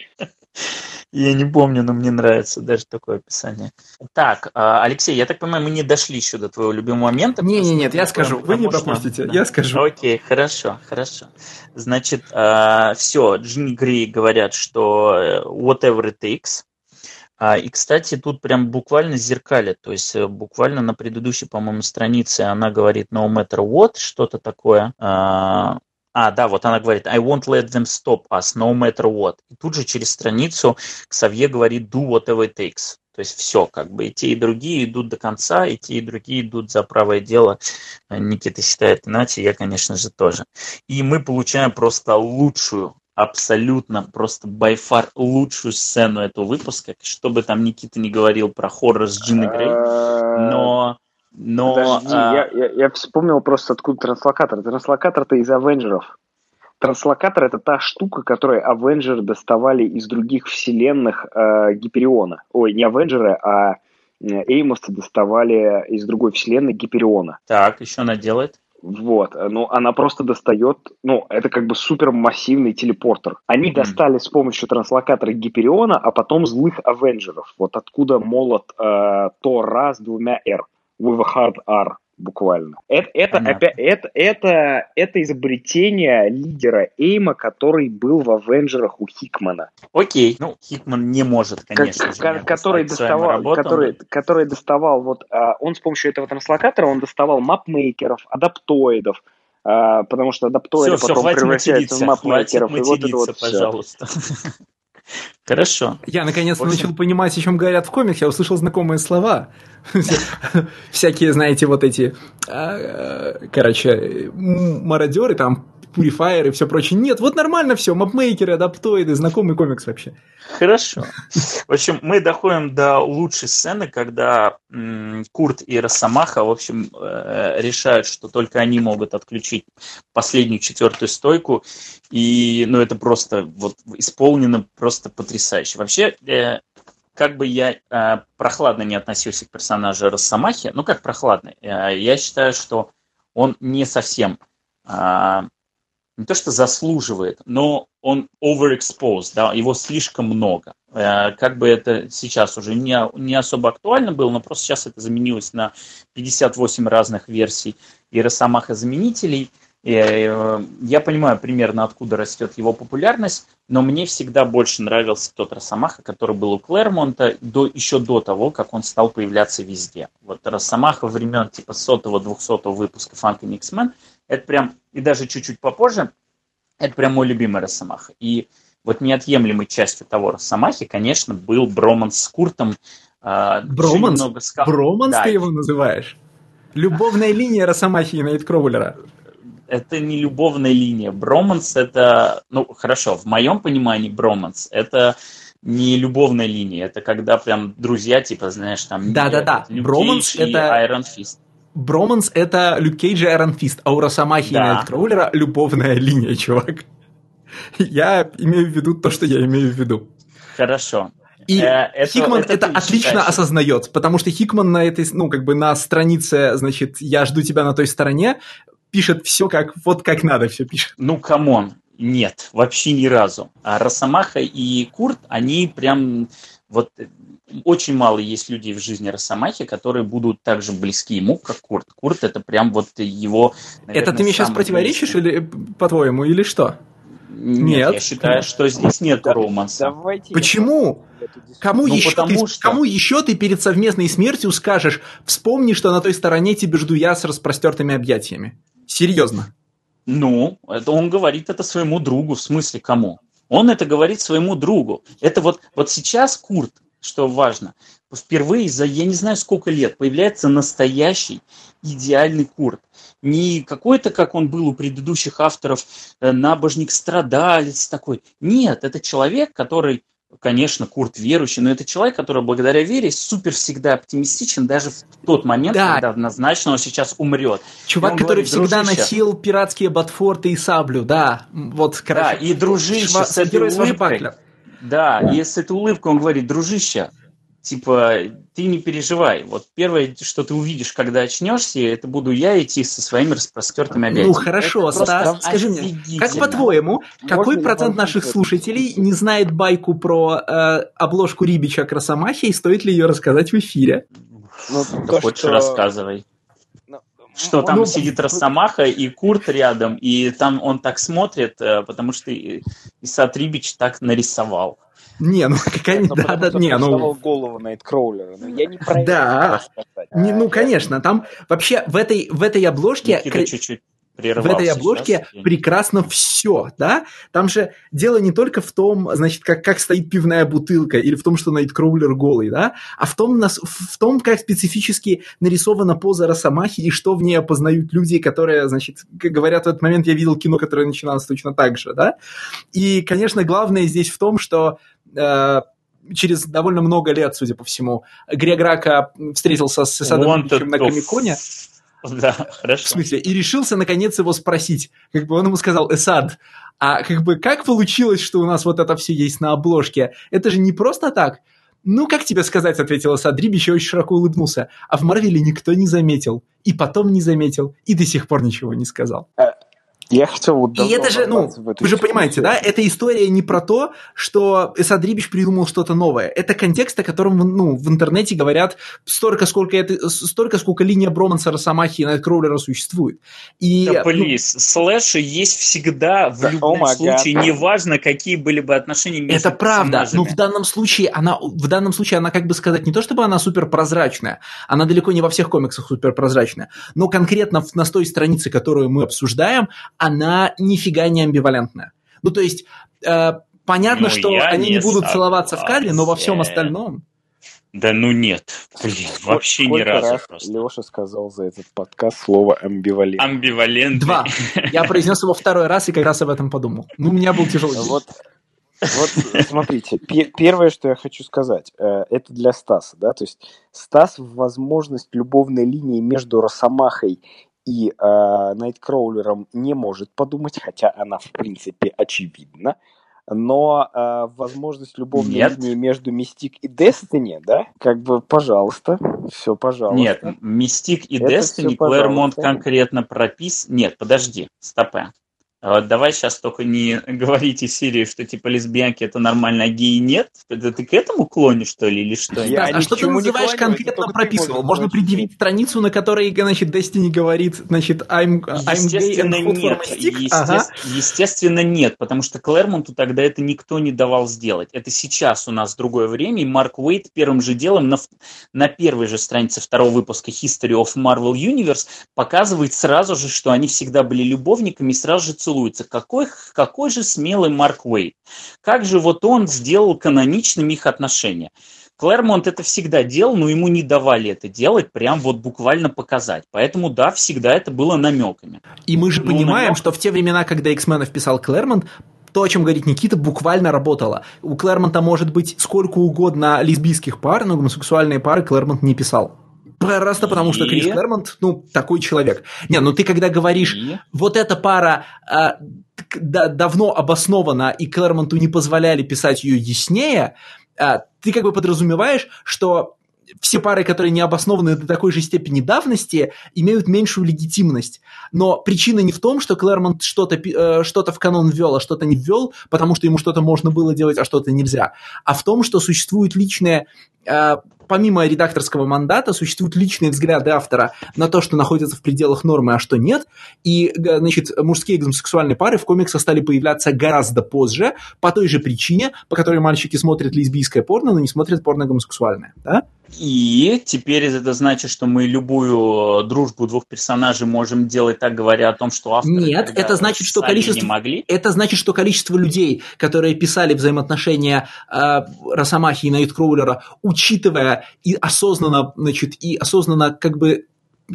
Я не помню, но мне нравится даже такое описание. Так, а, Алексей, я так понимаю, мы не дошли еще до твоего любимого момента. Не, не, нет, я скажу. Вы не пропустите, я скажу. Окей, хорошо, хорошо. Значит, а, все, Джинни Гри говорят, что э, whatever it takes. А, и, кстати, тут прям буквально зеркалит, то есть э, буквально на предыдущей, по-моему, странице она говорит no matter what, что-то такое. А, да, вот она говорит, I won't let them stop us, no matter what. И тут же через страницу Ксавье говорит, do whatever it takes. То есть все, как бы и те, и другие идут до конца, и те, и другие идут за правое дело. Никита считает иначе, я, конечно же, тоже. И мы получаем просто лучшую, абсолютно, просто by far лучшую сцену этого выпуска. Что бы там Никита не говорил про хоррор с Джиной Грей, но но, Подожди, а... я, я, я вспомнил просто откуда транслокатор. Транслокатор-то из Авенджеров. Транслокатор это та штука, которую Авенджеры доставали из других вселенных э, Гипериона. Ой, не Авенджеры, а э, Эймовцы доставали из другой вселенной Гипериона. Так, еще она делает? Вот, ну, она просто достает, ну, это как бы супермассивный телепортер. Они mm-hmm. достали с помощью транслокатора Гипериона, а потом злых Авенджеров. Вот откуда молот э, Тора с двумя R. With a hard R буквально. Это, это, опять, это, это, это изобретение лидера Эйма, который был в Авенджерах у Хикмана. Окей, ну, Хикман не может, конечно как, же, который доставал, который, который доставал, вот, а, он с помощью этого транслокатора, он доставал мапмейкеров, адаптоидов, а, потому что адаптоиды все, потом все, превращаются в мапмейкеров. и вот это вот пожалуйста. Хорошо. Я наконец-то начал понимать, о чем говорят в комиксе. Я услышал знакомые слова. Всякие, знаете, вот эти, а, короче, мародеры, там, Purifier и все прочее. Нет, вот нормально все, мапмейкеры, адаптоиды, знакомый комикс вообще. Хорошо. В общем, мы доходим до лучшей сцены, когда м, Курт и Росомаха, в общем, э, решают, что только они могут отключить последнюю четвертую стойку. И, ну, это просто вот исполнено просто потрясающе. Вообще, э, как бы я э, прохладно не относился к персонажу Росомахи, ну как прохладно, э, я считаю, что он не совсем э, не то что заслуживает, но он overexposed, да, его слишком много. Э, как бы это сейчас уже не, не особо актуально было, но просто сейчас это заменилось на 58 разных версий и Росомаха-заменителей. Э, я понимаю примерно, откуда растет его популярность, но мне всегда больше нравился тот Росомаха, который был у Клэрмонта до, еще до того, как он стал появляться везде. Вот Росомаха времен типа сотого, двухсотого выпуска Фанка Миксмен – это прям, и даже чуть-чуть попозже, это прям мой любимый Росомаха. И вот неотъемлемой частью того Росомахи, конечно, был Броманс с Куртом. Э, Броманс? Скав... Броманс да. ты его называешь? Любовная линия Росомахи и Найткроулера. Это не любовная линия. Броманс это, ну хорошо, в моем понимании Броманс это не любовная линия, это когда прям друзья, типа, знаешь, там... Да-да-да, Броманс это... Iron Fist. Броманс — это Люк Кейдж и Iron Fist, а у Росомахи да. и Найткроулера любовная линия, чувак. Я имею в виду то, что я имею в виду. Хорошо. И э, это, Хикман это, это отлично считаешь? осознает, потому что Хикман на этой, ну, как бы на странице, значит, «Я жду тебя на той стороне» пишет все как, вот как надо все пишет. Ну, come on, нет, вообще ни разу. А Росомаха и Курт, они прям вот очень мало есть людей в жизни Росомахи, которые будут так же близки ему, как Курт. Курт это прям вот его... Наверное, это ты мне сейчас противоречишь, близкий. или по-твоему, или что? Нет, Нет, я считаю, что здесь нет да, романса. Давайте Почему? Кому, ну, еще ты, что... кому еще ты перед совместной смертью скажешь, вспомни, что на той стороне тебе жду я с распростертыми объятиями? Серьезно. Ну, это он говорит это своему другу, в смысле кому? Он это говорит своему другу. Это вот, вот сейчас Курт, что важно, впервые за я не знаю сколько лет появляется настоящий идеальный Курт. Не какой-то, как он был у предыдущих авторов, э, набожник-страдалец такой. Нет, это человек, который конечно, Курт верующий, но это человек, который благодаря вере супер всегда оптимистичен даже в тот момент, да. когда однозначно он сейчас умрет. Чувак, который говорит, всегда дружище, носил пиратские ботфорты и саблю, да. Вот, короче, да, и дружище чувак, с этой улыбкой. Да, да, и с этой улыбкой он говорит, дружище, типа, ты не переживай. Вот первое, что ты увидишь, когда очнешься, это буду я идти со своими распростертыми объятиями. Ну хорошо, Стас, скажи мне, как по-твоему, какой процент наших слушателей не знает байку про э, обложку Рибича Красомахи и стоит ли ее рассказать в эфире? Ну, то, Хочешь, что... рассказывай. Что там ну, сидит Росомаха и Курт рядом, и там он так смотрит, э, потому что Исат Рибич так нарисовал. Не, ну какая ну, да, да, не, ну голову Найткроулера. Ну, я не про да. Не, ну конечно, там вообще в этой в этой обложке Никита чуть-чуть в этой обложке сейчас. прекрасно все, да? Там же дело не только в том, значит, как, как стоит пивная бутылка или в том, что Найткроулер голый, да? А в том, в том, как специфически нарисована поза Росомахи и что в ней опознают люди, которые, значит, говорят, в этот момент я видел кино, которое начиналось точно так же, да? И, конечно, главное здесь в том, что Э, через довольно много лет, судя по всему, Грег Рака встретился с Исадом на Комиконе. Да, хорошо. В смысле, и решился наконец его спросить. Как бы он ему сказал, Эсад, а как бы как получилось, что у нас вот это все есть на обложке? Это же не просто так. Ну, как тебе сказать, ответила Садриб, еще очень широко улыбнулся. А в Марвеле никто не заметил. И потом не заметил. И до сих пор ничего не сказал. Я хотел вот И это же, ну, вы же понимаете, да, эта история не про то, что Эсадрибич придумал что-то новое. Это контекст, о котором, ну, в интернете говорят столько, сколько, это, столько, сколько линия Броманса, Росомахи и Найткроулера существует. И, да, плиз, ну, слэши есть всегда в да, любом oh случае, God. неважно, какие были бы отношения между Это правда, но в данном случае она, в данном случае она, как бы сказать, не то чтобы она супер прозрачная, она далеко не во всех комиксах супер прозрачная, но конкретно на той странице, которую мы обсуждаем, она нифига не амбивалентная. Ну, то есть, э, понятно, ну, что они не, не будут целоваться в кадре, но во всем остальном... Да ну нет, блин, вообще Сколько ни разу раз просто. Леша сказал за этот подкаст слово амбивалент. Амбивалент. Два. Я произнес его второй раз и как раз об этом подумал. Ну, у меня был тяжелый день. Вот, вот смотрите, первое, что я хочу сказать, э, это для Стаса, да, то есть Стас возможность любовной линии между Росомахой и э, Найткроулером не может подумать, хотя она, в принципе, очевидна. Но э, возможность любовной Нет. линии между Мистик и Destiny, да, как бы, пожалуйста, все, пожалуйста. Нет, Мистик и Destiny Клэрмонт конкретно пропис... Нет, подожди, стопэ. А давай сейчас только не говорите Сирии, что типа лесбиянки это нормально, а геи нет. Это ты к этому клонишь, что ли, или что? Я а что ты называешь конкретно прописывал? Можно предъявить страницу, на которой, значит, Destiny говорит, значит, I'm, I'm естественно, gay and нет. Есте... Ага. Естественно, нет, потому что Клэрмонту тогда это никто не давал сделать. Это сейчас у нас другое время, и Марк Уэйт первым же делом на, на первой же странице второго выпуска History of Marvel Universe показывает сразу же, что они всегда были любовниками, и сразу же целуются целуются. Какой, какой же смелый Марк Уэйт. Как же вот он сделал каноничными их отношения. Клэрмонт это всегда делал, но ему не давали это делать, прям вот буквально показать. Поэтому да, всегда это было намеками. И мы же но понимаем, намек... что в те времена, когда X-менов писал Клэрмонт, то, о чем говорит Никита, буквально работало. У Клэрмонта может быть сколько угодно лесбийских пар, но гомосексуальные пары Клэрмонт не писал. Просто потому, что Крис Клэрмонт, ну, такой человек. Не, ну ты когда говоришь, вот эта пара а, да, давно обоснована, и Клэрмонту не позволяли писать ее яснее, а, ты как бы подразумеваешь, что все пары, которые не обоснованы до такой же степени давности, имеют меньшую легитимность. Но причина не в том, что Клэрмонт что-то э, что в канон ввел, а что-то не ввел, потому что ему что-то можно было делать, а что-то нельзя. А в том, что существует личное э, помимо редакторского мандата существуют личные взгляды автора на то, что находится в пределах нормы, а что нет. И, значит, мужские гомосексуальные пары в комиксах стали появляться гораздо позже, по той же причине, по которой мальчики смотрят лесбийское порно, но не смотрят порно гомосексуальное. Да? И теперь это значит, что мы любую дружбу двух персонажей можем делать, так говоря о том, что авторы Нет, это значит, что количество не могли. Это значит, что количество людей, которые писали взаимоотношения э, Росомахи и Найткроулера, учитывая и осознанно, значит, и осознанно как бы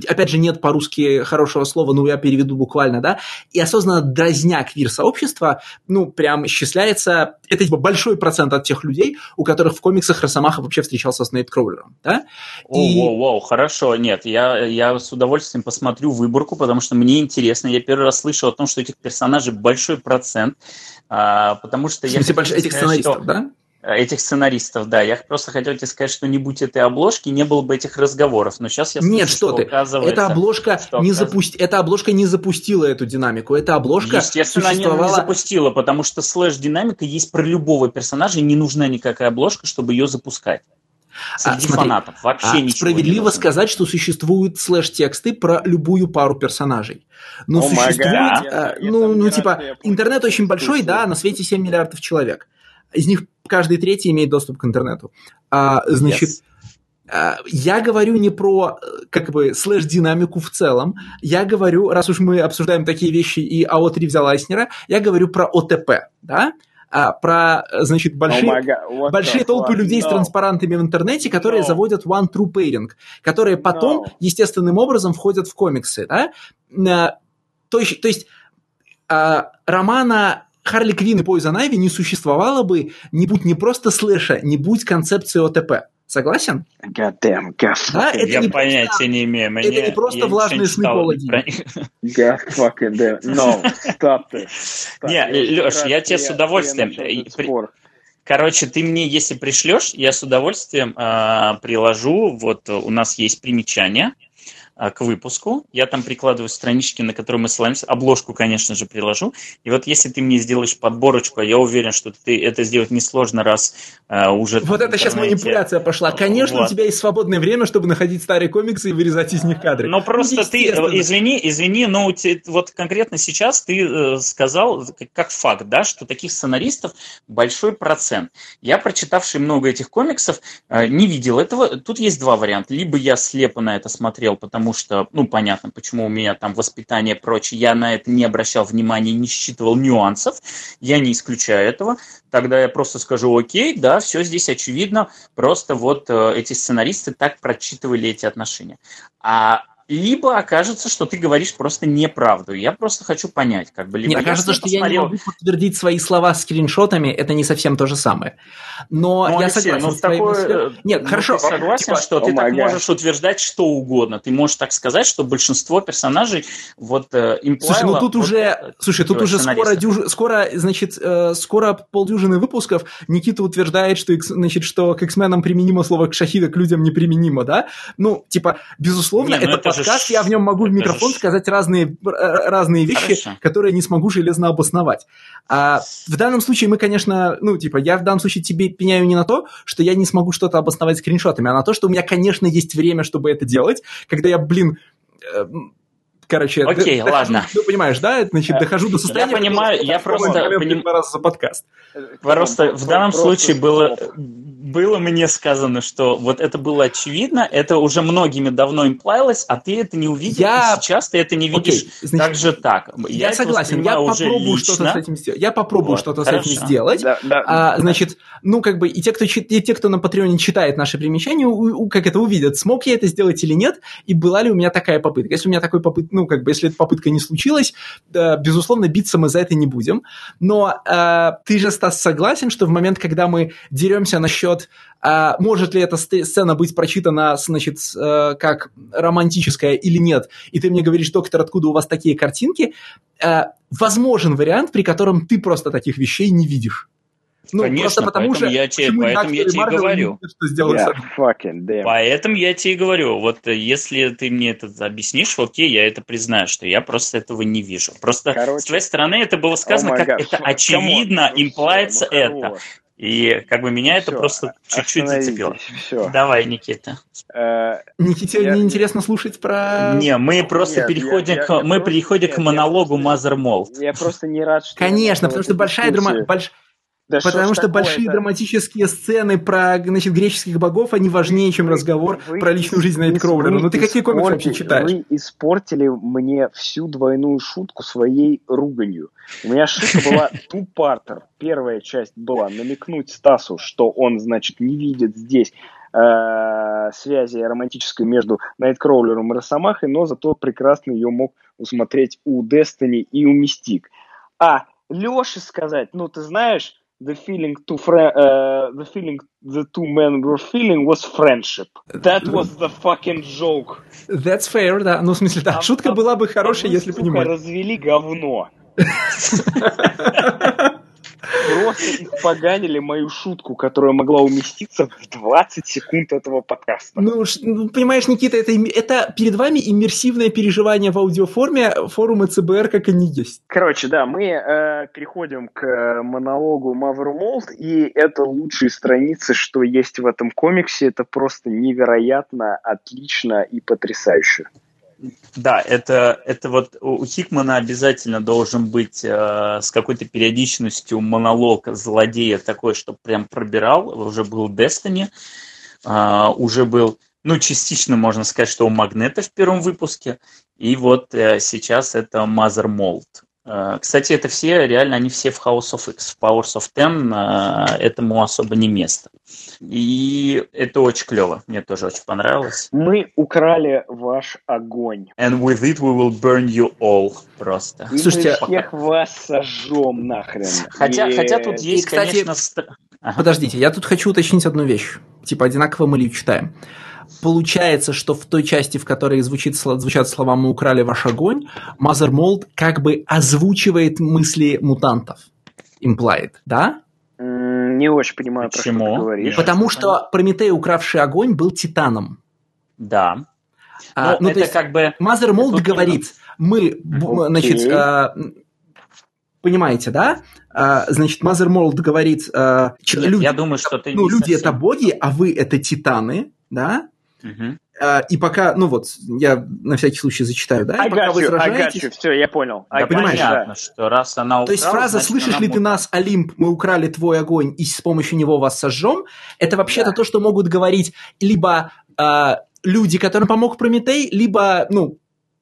опять же, нет по-русски хорошего слова, но я переведу буквально, да, и осознанно дразня квир-сообщество, ну, прям исчисляется, это типа большой процент от тех людей, у которых в комиксах Росомаха вообще встречался с Нейткроулером, да? И... О, о, о, хорошо, нет, я, я с удовольствием посмотрю выборку, потому что мне интересно, я первый раз слышал о том, что этих персонажей большой процент, а, потому что... В смысле, я больш... этих сценаристов, что... да? Этих сценаристов, да. Я просто хотел тебе сказать, что не будь этой обложки, не было бы этих разговоров. Но сейчас я слышу, Нет, что, что ты. Эта обложка, что не запусти... Эта обложка не запустила эту динамику. Эта обложка Естественно, существовала... не, не запустила, потому что слэш-динамика есть про любого персонажа, и не нужна никакая обложка, чтобы ее запускать. Среди а, смотри, фанатов вообще а ничего Справедливо сказать, что существуют слэш-тексты про любую пару персонажей. Но oh существует, а, ну, ну типа, интернет очень большой, да, на свете 7 миллиардов человек. Из них каждый третий имеет доступ к интернету. А, значит, yes. я говорю не про как бы слэш-динамику в целом, я говорю, раз уж мы обсуждаем такие вещи и АО3 взял Айснера, я говорю про ОТП, да, а, про, значит, большие, oh большие толпы людей no. с транспарантами в интернете, которые no. заводят one true pairing, которые потом no. естественным образом входят в комиксы, да, а, то есть, то есть а, романа Харли Квинн и Poison Ivy не существовало бы, не будь не просто слэша, не будь концепции ОТП. Согласен? God damn, God да, это я не понятия просто, не имею. Мне, это не просто влажные сны Пола God fucking damn. No, stop it. Не, Леш, я тебе с удовольствием... Короче, ты мне, если пришлешь, я с удовольствием э, приложу. Вот у нас есть примечание к выпуску. Я там прикладываю странички, на которые мы ссылаемся. Обложку, конечно же, приложу. И вот если ты мне сделаешь подборочку, я уверен, что ты это сделать несложно, раз а, уже... Вот это сейчас манипуляция пошла. Конечно, вот. у тебя есть свободное время, чтобы находить старые комиксы и вырезать из них кадры. Но просто ты, извини, извини, но вот конкретно сейчас ты э, сказал, как факт, да, что таких сценаристов большой процент. Я, прочитавший много этих комиксов, э, не видел этого. Тут есть два варианта. Либо я слепо на это смотрел, потому потому что, ну, понятно, почему у меня там воспитание и прочее, я на это не обращал внимания, не считывал нюансов, я не исключаю этого, тогда я просто скажу, окей, да, все здесь очевидно, просто вот э, эти сценаристы так прочитывали эти отношения. А либо окажется, что ты говоришь просто неправду. Я просто хочу понять, как бы. Либо Мне кажется, что посмотрел... я не могу подтвердить свои слова скриншотами, это не совсем то же самое. Но ну, я Алексей, согласен ну, с твоей такое... мыслью. Нет, ну, хорошо. Ты согласен, типа, что ты так можешь утверждать что угодно. Ты можешь так сказать, что большинство персонажей вот э, Слушай, ну тут вот, уже, э, слушай, тут уже скоро, дюж... скоро, значит, э, скоро полдюжины выпусков Никита утверждает, что, значит, что к X-менам применимо слово к шахида, к людям неприменимо, да? Ну, типа, безусловно, Нет, ну это, это подкаст, я в нем могу в микрофон сказать разные, разные вещи, Хорошо. которые не смогу железно обосновать. А в данном случае мы, конечно, ну, типа, я в данном случае тебе пеняю не на то, что я не смогу что-то обосновать скриншотами, а на то, что у меня, конечно, есть время, чтобы это делать, когда я, блин, э, короче, Окей, до, ладно. Дохожу, ну, понимаешь, да? Значит, дохожу до состояния... Я понимаю, я просто... Поним... раз за подкаст. Просто в данном случае было было мне сказано, что вот это было очевидно, это уже многими давно имплавилось, а ты это не увидел, я... и сейчас ты это не видишь okay, значит, так же так. Я, я согласен, я попробую что-то с этим сделать. Я попробую вот, что-то с этим сделать. Да, да, а, да. Значит, ну как бы и те, кто, и те, кто на Патреоне читает наши примечания, у, у, как это увидят, смог я это сделать или нет, и была ли у меня такая попытка. Если у меня такой попытка, ну как бы, если эта попытка не случилась, безусловно, биться мы за это не будем. Но а, ты же, Стас, согласен, что в момент, когда мы деремся насчет а, может ли эта сцена быть прочитана, значит, э, как романтическая или нет, и ты мне говоришь, доктор, откуда у вас такие картинки, а, возможен вариант, при котором ты просто таких вещей не видишь. Ну, Конечно, просто потому что я тебе, поэтому я тебе говорю. Что yeah, fucking Поэтому я тебе говорю, вот э, если ты мне это объяснишь, окей, я это признаю, что я просто этого не вижу. Просто Короче, с твоей стороны это было сказано, oh как God. это очевидно, имплается ну, это. И как бы меня это просто чуть-чуть зацепило. Все. Давай, Никита. Э, Никите я... не интересно слушать про... Не, мы просто Нет, переходим, я, к... Я, мы переходим к монологу Mother Mold. Я просто не рад, что... Конечно, потому что большая драма... Больш... Да Потому что, что большие это? драматические сцены про значит, греческих богов, они важнее, чем разговор вы, про личную жизнь Найткроулера. Ну ты какие комиксы вообще читаешь? Вы испортили мне всю двойную шутку своей руганью. У меня шутка была тупартер. Первая часть была намекнуть Стасу, что он, значит, не видит здесь э, связи романтической между Найткроулером и Росомахой, но зато прекрасно ее мог усмотреть у Destiny и у Мистик. А Леше сказать, ну ты знаешь, the feeling to fr- uh, the feeling the two men were feeling was friendship. That was the fucking joke. That's fair, да. Ну, в смысле, да, а, шутка а, была бы хорошая, если понимать. развели говно. Просто испоганили мою шутку, которая могла уместиться в 20 секунд этого подкаста. Ну, ну понимаешь, Никита, это, это перед вами иммерсивное переживание в аудиоформе форума ЦБР, как они есть. Короче, да, мы э, переходим к монологу Мавермолд, и это лучшие страницы, что есть в этом комиксе. Это просто невероятно, отлично и потрясающе. Да, это, это вот у Хикмана обязательно должен быть э, с какой-то периодичностью монолог злодея такой, что прям пробирал. Уже был Destiny, э, уже был, ну, частично можно сказать, что у Магнета в первом выпуске. И вот э, сейчас это Mother Mold. Э, кстати, это все, реально, они все в House of X, в Powers of Ten, э, этому особо не место. И это очень клево, мне тоже очень понравилось. Мы украли ваш огонь. And with it we will burn you all, просто. И Слушайте, мы всех пока... вас сожжем нахрен. Хотя, и... хотя тут есть, и, кстати, конечно... Ага. Подождите, я тут хочу уточнить одну вещь. Типа, одинаково мы ли читаем получается, что в той части, в которой звучит, звучат слова «мы украли ваш огонь», Mother Mold как бы озвучивает мысли мутантов. Implied, да? Не очень понимаю, Почему? про что ты говоришь. Потому что Прометей, укравший огонь, был титаном. Да. А, ну, ну, это то есть как бы... Мазер Молд говорит, мы, Окей. значит, а, понимаете, да? А, значит, Мазер Молд говорит, а, Нет, люди, я думаю, что ты ну, люди совсем- это боги, а вы это титаны, да? А, и пока, ну вот, я на всякий случай зачитаю, да? I пока вы you, I got сражаетесь, you. Все, я понял. I Да, понимаешь, понятно, что раз она То есть украла, фраза значит, «Слышишь ли ты мутант». нас, Олимп, мы украли твой огонь и с помощью него вас сожжем» это вообще-то Да. то, что могут говорить либо а, люди, которым помог Прометей, либо, ну,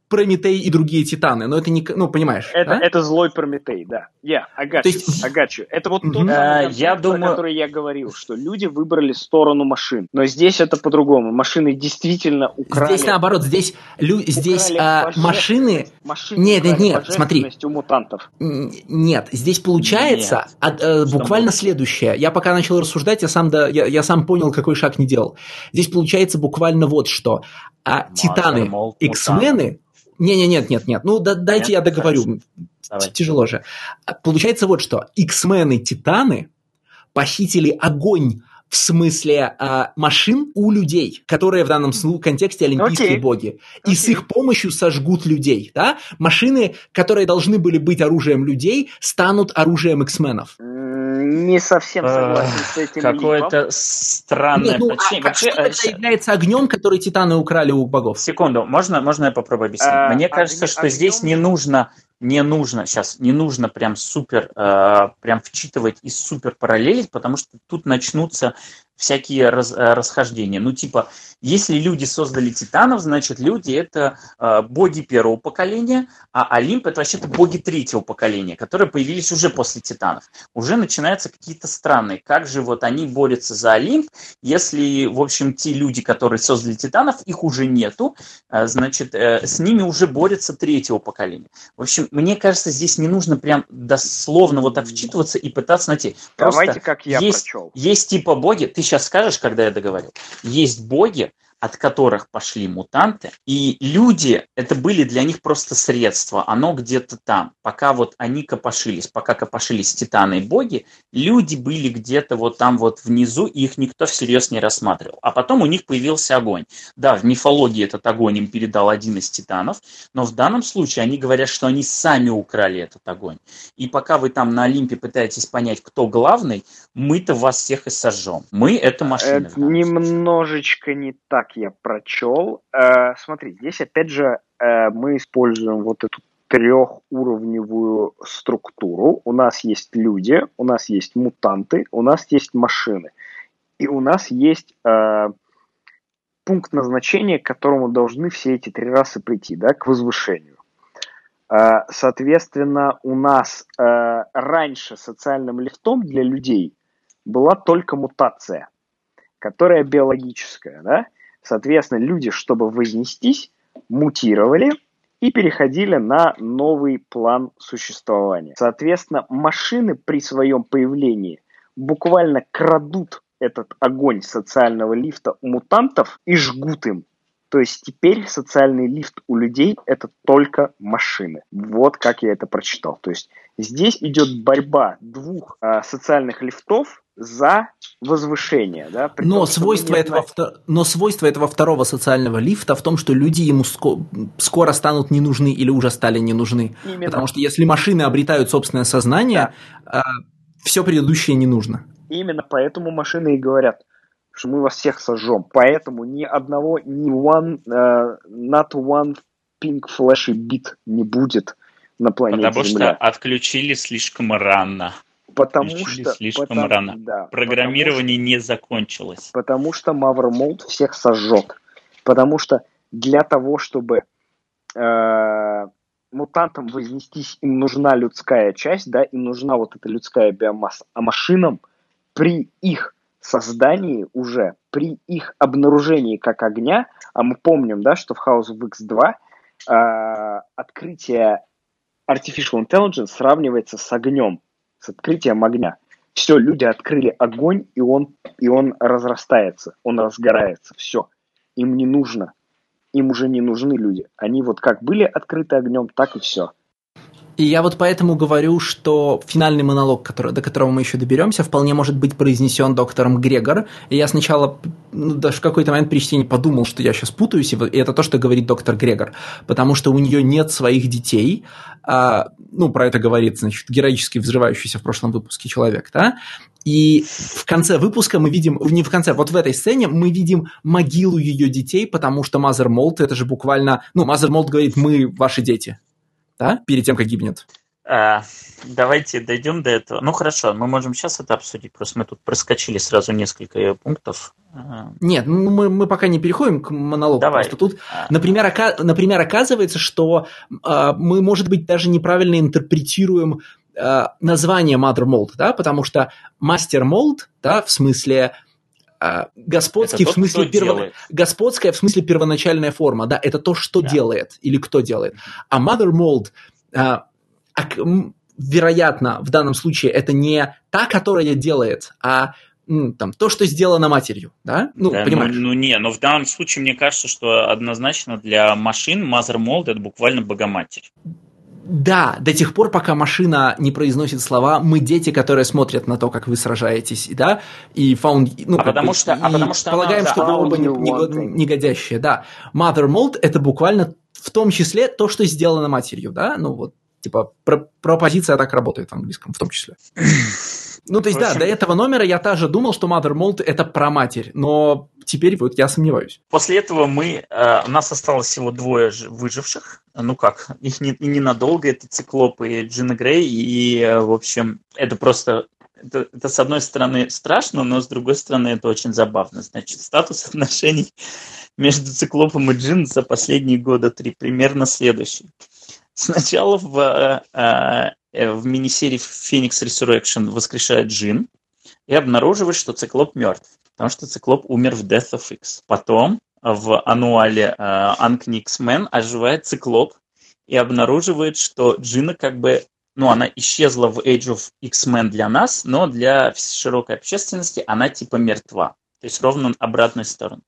Прометей и другие титаны. Но это не... Ну, понимаешь, Это, да? это злой Прометей, да. Yeah, I got То you, есть- I got you. Это вот тот Э, концепт, я про думаю- который я говорил, что люди выбрали сторону машин. Но здесь это по-другому. Машины действительно украли... Здесь наоборот, здесь, лю- здесь а, машины... Машины Нет, нет, нет, смотри. у мутантов. Нет, здесь получается Нет. от- э, буквально следующее. Я пока начал рассуждать, я сам, да, я, я сам понял, какой шаг не делал. Здесь получается буквально вот что. А титаны, Молд, X-мены... Не-не, нет, нет, нет. Ну, да- дайте я договорю. Давай. Тяжело же. Получается вот что. X-мены, титаны похитили огонь в смысле а, машин у людей, которые в данном контексте олимпийские Окей. боги. И с Окей. их помощью сожгут людей. Да? Машины, которые должны были быть оружием людей, станут оружием X-менов. М, Не совсем согласен с этим. Какое-то странное Нет, ну, а почти- как- вообще, что э, тогда является огнем, который титаны украли у богов? Секунду, можно, можно я попробую объяснить? А, Мне огне- кажется, что огнем- здесь не нужно, не нужно, сейчас, не нужно прям супер, э, прям вчитывать и супер параллелить, потому что тут начнутся всякие раз- э, расхождения. Ну, типа, если люди создали титанов, значит, люди это э, боги первого поколения, а Олимп это вообще-то боги третьего поколения, которые появились уже после титанов. Уже начинаются какие-то странные. Как же вот они борются за Олимп, если, в общем, те люди, которые создали титанов, их уже нету, а, значит, э, с ними уже борется третьего поколения. В общем, мне кажется, здесь не нужно прям дословно вот так вчитываться и пытаться найти. Просто Давайте, как я есть, прочел. есть типа боги, ты сейчас скажешь, когда я договорил, есть боги, от которых пошли мутанты, и люди, это были для них просто средства, оно где-то там. Пока вот они копошились, пока копошились титаны и боги, люди были где-то вот там вот внизу, и их никто всерьез не рассматривал. А потом у них появился огонь. Да, в мифологии этот огонь им передал один из титанов, но в данном случае они говорят, что они сами украли этот огонь. И пока вы там на Олимпе пытаетесь понять, кто главный, мы-то вас всех и сожжем. Мы – это машины. Это немножечко не так я прочел. Э, смотри, здесь опять же э, мы используем вот эту трехуровневую структуру. У нас есть люди, у нас есть мутанты, у нас есть машины. И у нас есть э, пункт назначения, к которому должны все эти три расы прийти, да, к возвышению. Э, Соответственно, у нас э, раньше социальным лифтом для людей была только мутация, которая биологическая, да. Соответственно, люди, чтобы вознестись, мутировали и переходили на новый план существования. Соответственно, машины при своем появлении буквально крадут этот огонь социального лифта у мутантов и жгут им. То есть теперь социальный лифт у людей это только машины. Вот как я это прочитал. То есть здесь идет борьба двух а, социальных лифтов за возвышение. Да? При Но том, что свойство, не этого, но свойство этого второго социального лифта в том, что люди ему ско- скоро станут не нужны или уже стали не нужны. Именно. Потому что если машины обретают собственное сознание, все предыдущее не нужно. Именно поэтому машины и говорят, что мы вас всех сожжем. Поэтому ни одного, ни one, э, not one pink flashy bit не будет на планете Потому что Земля. отключили слишком рано. Потому что слишком потому- рано. да, Программирование не закончилось. Потому что Mold всех сожжет. Потому что для того, чтобы э, мутантам вознестись, им нужна людская часть, да, им нужна вот эта людская биомасса. А машинам при их создании уже, при их обнаружении как огня, а мы помним, да, что в House of X2 э, открытие Artificial Intelligence сравнивается с огнем, с открытием огня. Все, люди открыли огонь, и он, и он разрастается, он разгорается, все. Им не нужно, им уже не нужны люди. Они вот как были открыты огнем, так и все. И я вот поэтому говорю, что финальный монолог, который, до которого мы еще доберемся, вполне может быть произнесен доктором Грегор. И я сначала, ну, даже в какой-то момент при чтении подумал, что я сейчас путаюсь, и это то, что говорит доктор Грегор. Потому что у нее нет своих детей, а, ну, про это говорит, значит, героически взрывающийся в прошлом выпуске человек, да, и в конце выпуска мы видим, не в конце, вот в этой сцене мы видим могилу ее детей, потому что Mother Mold, это же буквально, ну, Mother Mold говорит, мы ваши дети, да, перед тем, как гибнет. А, давайте дойдем до этого. Ну хорошо, мы можем сейчас это обсудить. Просто мы тут проскочили сразу несколько пунктов. А. Нет, ну, мы, мы пока не переходим к монологу. Давай. Просто тут, а. например, ока, например, оказывается, что э, мы, может быть, даже неправильно интерпретируем э, название Mother Mold, да, потому что Master Mold, да, в смысле господский тот, в смысле перво... господская в смысле первоначальная форма, да, это то, что да. делает или кто делает. А Mother Mold вероятно, в данном случае это не та, которая делает, а там, то, что сделано матерью, да? Ну, да, понимаешь? Ну, ну, не, но в данном случае мне кажется, что однозначно для машин Mother Mold это буквально Богоматерь. Да, до тех пор, пока машина не произносит слова «мы дети, которые смотрят на то, как вы сражаетесь», да, и found, ну, а потому что, а потому что полагаем, что вы оба негодящие, да. Mother Mold – это буквально в том числе то, что сделано матерью, да, ну вот Типа, про пропозиция так работает в английском, в том числе. Ну, то есть, да, до этого номера я тоже думал, что Mother Mold это про матерь, но теперь вот я сомневаюсь. После этого мы, э, у нас осталось всего двое выживших, ну как, их не, ненадолго, это Циклоп и Джина Грей, и, э, в общем, это просто это, это, с одной стороны, страшно, но с другой стороны, это очень забавно. Значит, статус отношений между Циклопом и Джин за последние года три примерно следующий. Сначала в, э, э, в мини-серии Phoenix Resurrection воскрешает Джин и обнаруживает, что Циклоп мертв, потому что Циклоп умер в Death of X. Потом в ануале э, Uncanny X-Men оживает Циклоп и обнаруживает, что Джина как бы ну, она исчезла в Age of X-Men для нас, но для широкой общественности она типа мертва. То есть ровно обратную сторону.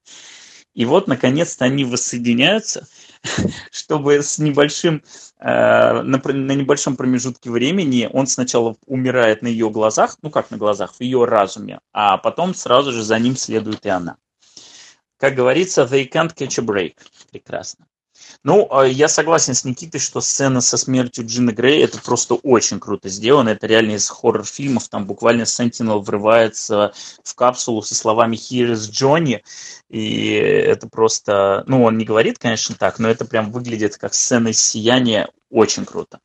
И вот, наконец-то, они воссоединяются, чтобы с небольшим, э, на, небольшом промежутке времени он сначала умирает на ее глазах, ну как на глазах, в ее разуме, а потом сразу же за ним следует и она. Как говорится, they can't catch a break. Прекрасно. Ну, а, я согласен с Никитой, что сцена со смертью Джина Грей это просто очень круто сделано. Это реально из хоррор-фильмов. Там буквально Сентинел врывается в капсулу со словами «Here is Johnny». И это просто... Ну, он не говорит, конечно, так, но это прям выглядит как сцена из «Сияния». Очень круто.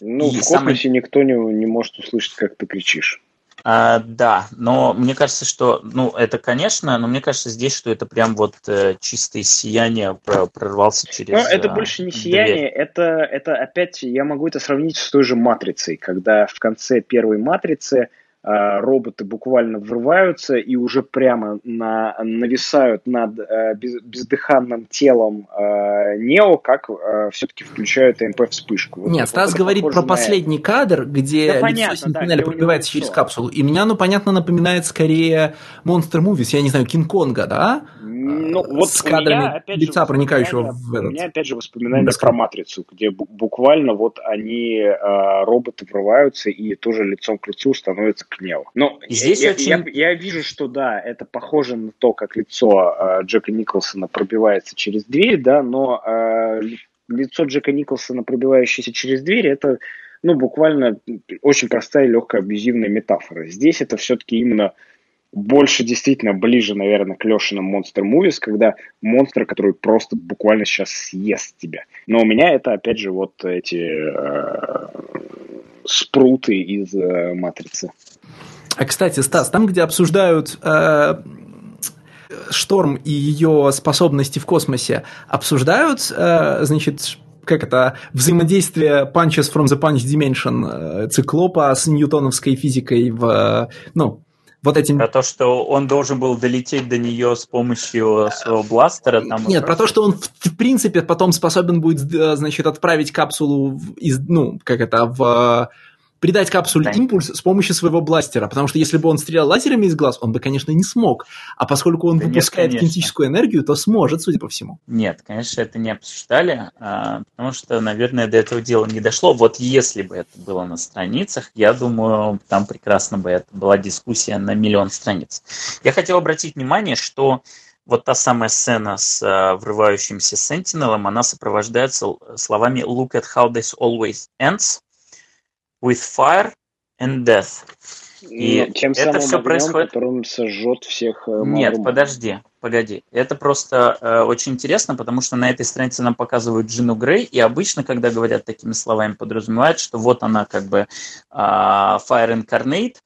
Ну, и в космосе самый... никто не, не может услышать, как ты кричишь. А, да, но мне кажется, что, ну, это, конечно, но мне кажется здесь, что это прям вот э, чистое сияние прорвался через. Ну, это э, больше не сияние, это, это опять, я могу это сравнить с той же матрицей, когда в конце первой матрицы роботы буквально врываются и уже прямо на, нависают над э, без, бездыханным телом э, Нео, как э, все-таки включают МП-вспышку. Нет, вот Стас говорит про последний кадр, где да, лицо понятно, Сентинеля да, пробивается через капсулу. И меня, ну, понятно, напоминает скорее Monster Movies, я не знаю, Кинг-Конга, да? Ну, вот с кадрами меня, опять лица, же, проникающего в этот. У меня, опять же, воспоминания про Матрицу, где буквально вот они, э, роботы врываются и тоже лицом к лицу становятся Нео. Ну, Здесь я, очень... я, я, вижу, что да, это похоже на то, как лицо э, Джека Николсона пробивается через дверь, да, но э, лицо Джека Николсона, пробивающееся через дверь, это ну, буквально очень простая и легкая абьюзивная метафора. Здесь это все-таки именно больше действительно ближе, наверное, к Лешиным Monster Movies, когда монстр, который просто буквально сейчас съест тебя. Но у меня это, опять же, вот эти э, спруты из э, Матрицы. А, кстати, Стас, там, где обсуждают э, Шторм и ее способности в космосе, обсуждают, э, значит, как это, взаимодействие Punches from the Punch Dimension э, циклопа с ньютоновской физикой в, ну, вот этим... Про то, что он должен был долететь до нее с помощью своего бластера? Там Нет, про то, что он в, принципе потом способен будет, значит, отправить капсулу из, ну, как это, в придать капсуле да. импульс с помощью своего бластера, потому что если бы он стрелял лазерами из глаз, он бы, конечно, не смог. А поскольку он да выпускает нет, кинетическую энергию, то сможет, судя по всему. Нет, конечно, это не обсуждали, а, потому что, наверное, до этого дела не дошло. Вот если бы это было на страницах, я думаю, там прекрасно бы это была дискуссия на миллион страниц. Я хотел обратить внимание, что вот та самая сцена с uh, врывающимся Сентинелом, она сопровождается словами «Look at how this always ends with fire and death». И Тем это все огнем, происходит... которым сожжет всех э, Нет, подожди, погоди. Это просто э, очень интересно, потому что на этой странице нам показывают Джину Грей, и обычно, когда говорят такими словами, подразумевают, что вот она как бы э, Fire Incarnate,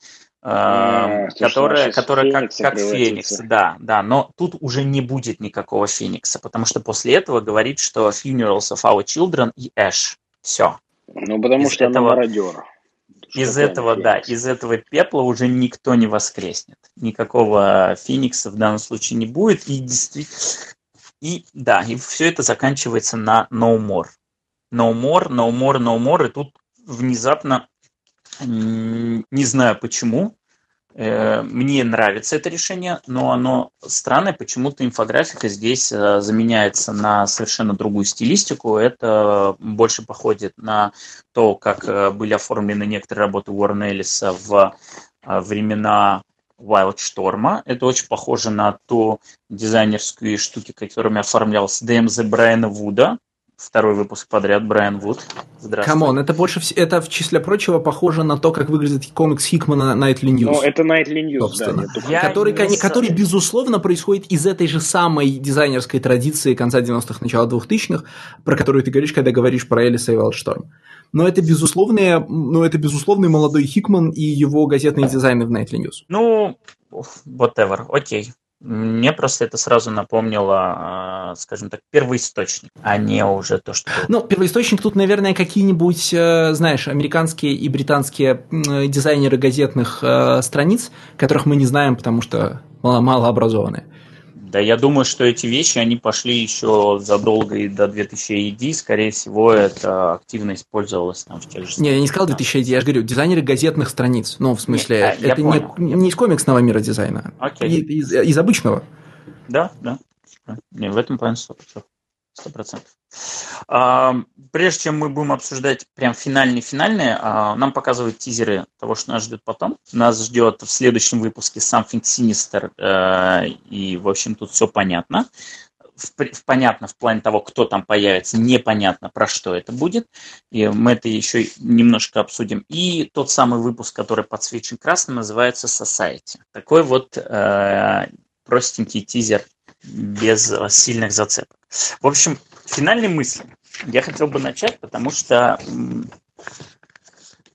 а, которая, которая как, как Феникс, да, да, но тут уже не будет никакого Феникса, потому что после этого говорит, что Funerals of Our Children и Эш, все. Ну, потому из что этого, она мародер. Из этого, да, из этого пепла уже никто не воскреснет. Никакого Феникса в данном случае не будет, и действительно, и да, и все это заканчивается на No More. No More, No More, No More, и тут внезапно не знаю почему. Э, мне нравится это решение, но оно странное. Почему-то инфографика здесь э, заменяется на совершенно другую стилистику. Это больше походит на то, как э, были оформлены некоторые работы Уоррена Эллиса в времена Wildstorm. Это очень похоже на ту дизайнерскую штуки, которыми оформлялся DMZ Брайана Вуда, Второй выпуск подряд, Брайан Вуд. Здравствуй. Come on, это больше вс... это в числе прочего похоже на то, как выглядит комикс Хикмана Nightly News. Ну, это Nightly News, собственно. да. Я который, не... который, безусловно, происходит из этой же самой дизайнерской традиции конца 90-х, начала 2000-х, про которую ты говоришь, когда говоришь про Элиса и WildStorm. Но это безусловные, но это безусловный молодой Хикман и его газетные дизайны в Nightly News. Ну, whatever, окей. Мне просто это сразу напомнило, а, скажем так, первоисточник, а не уже то, что... Ну, первоисточник тут, наверное, какие-нибудь, э, знаешь, американские и британские дизайнеры газетных э, страниц, которых мы не знаем, потому что мало образованные. Да, я думаю, что эти вещи, они пошли еще задолго и до 2000 AD. Скорее всего, это активно использовалось там в тех же... Не, я не сказал 2000 AD, я же говорю, дизайнеры газетных страниц. Ну, в смысле, не, это не, не из комиксного мира дизайна. Окей. Из, из обычного. Да, да. Не, в этом 100%. Сто процентов. Прежде чем мы будем обсуждать прям финальные-финальные, а, нам показывают тизеры того, что нас ждет потом. Нас ждет в следующем выпуске Something Sinister, э, и, в общем, тут все понятно. понятно в плане того, кто там появится, непонятно, про что это будет. И мы это еще немножко обсудим. И тот самый выпуск, который подсвечен красным, называется Society. Такой вот э, простенький тизер без сильных зацепок. В общем, финальные мысли. Я хотел бы начать, потому что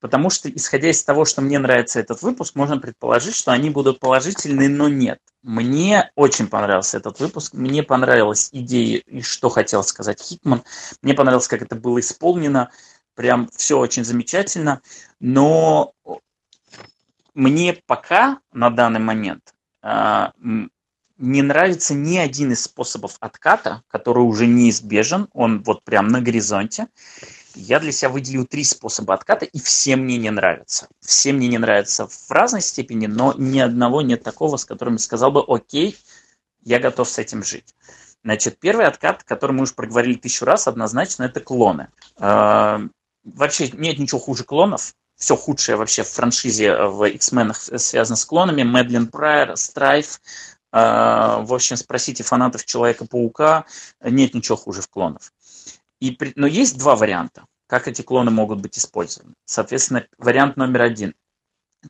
потому что, исходя из того, что мне нравится этот выпуск, можно предположить, что они будут положительные, но нет. Мне очень понравился этот выпуск, мне понравилась идея и что хотел сказать Хикман, мне понравилось, как это было исполнено, прям все очень замечательно, но мне пока на данный момент а, не нравится ни один из способов отката, который уже неизбежен, он вот прям на горизонте. Я для себя выделил три способа отката, и все мне не нравятся. Все мне не нравятся в разной степени, но ни одного нет такого, с которым я сказал бы, окей, я готов с этим жить. Значит, первый откат, который мы уже проговорили тысячу раз, однозначно, это клоны. А, вообще нет ничего хуже клонов. Все худшее вообще в франшизе в X-Men связано с клонами. Мэдлин Прайер, Страйф, в общем, спросите фанатов Человека-паука, нет ничего хуже в клонов. И, но есть два варианта, как эти клоны могут быть использованы. Соответственно, вариант номер один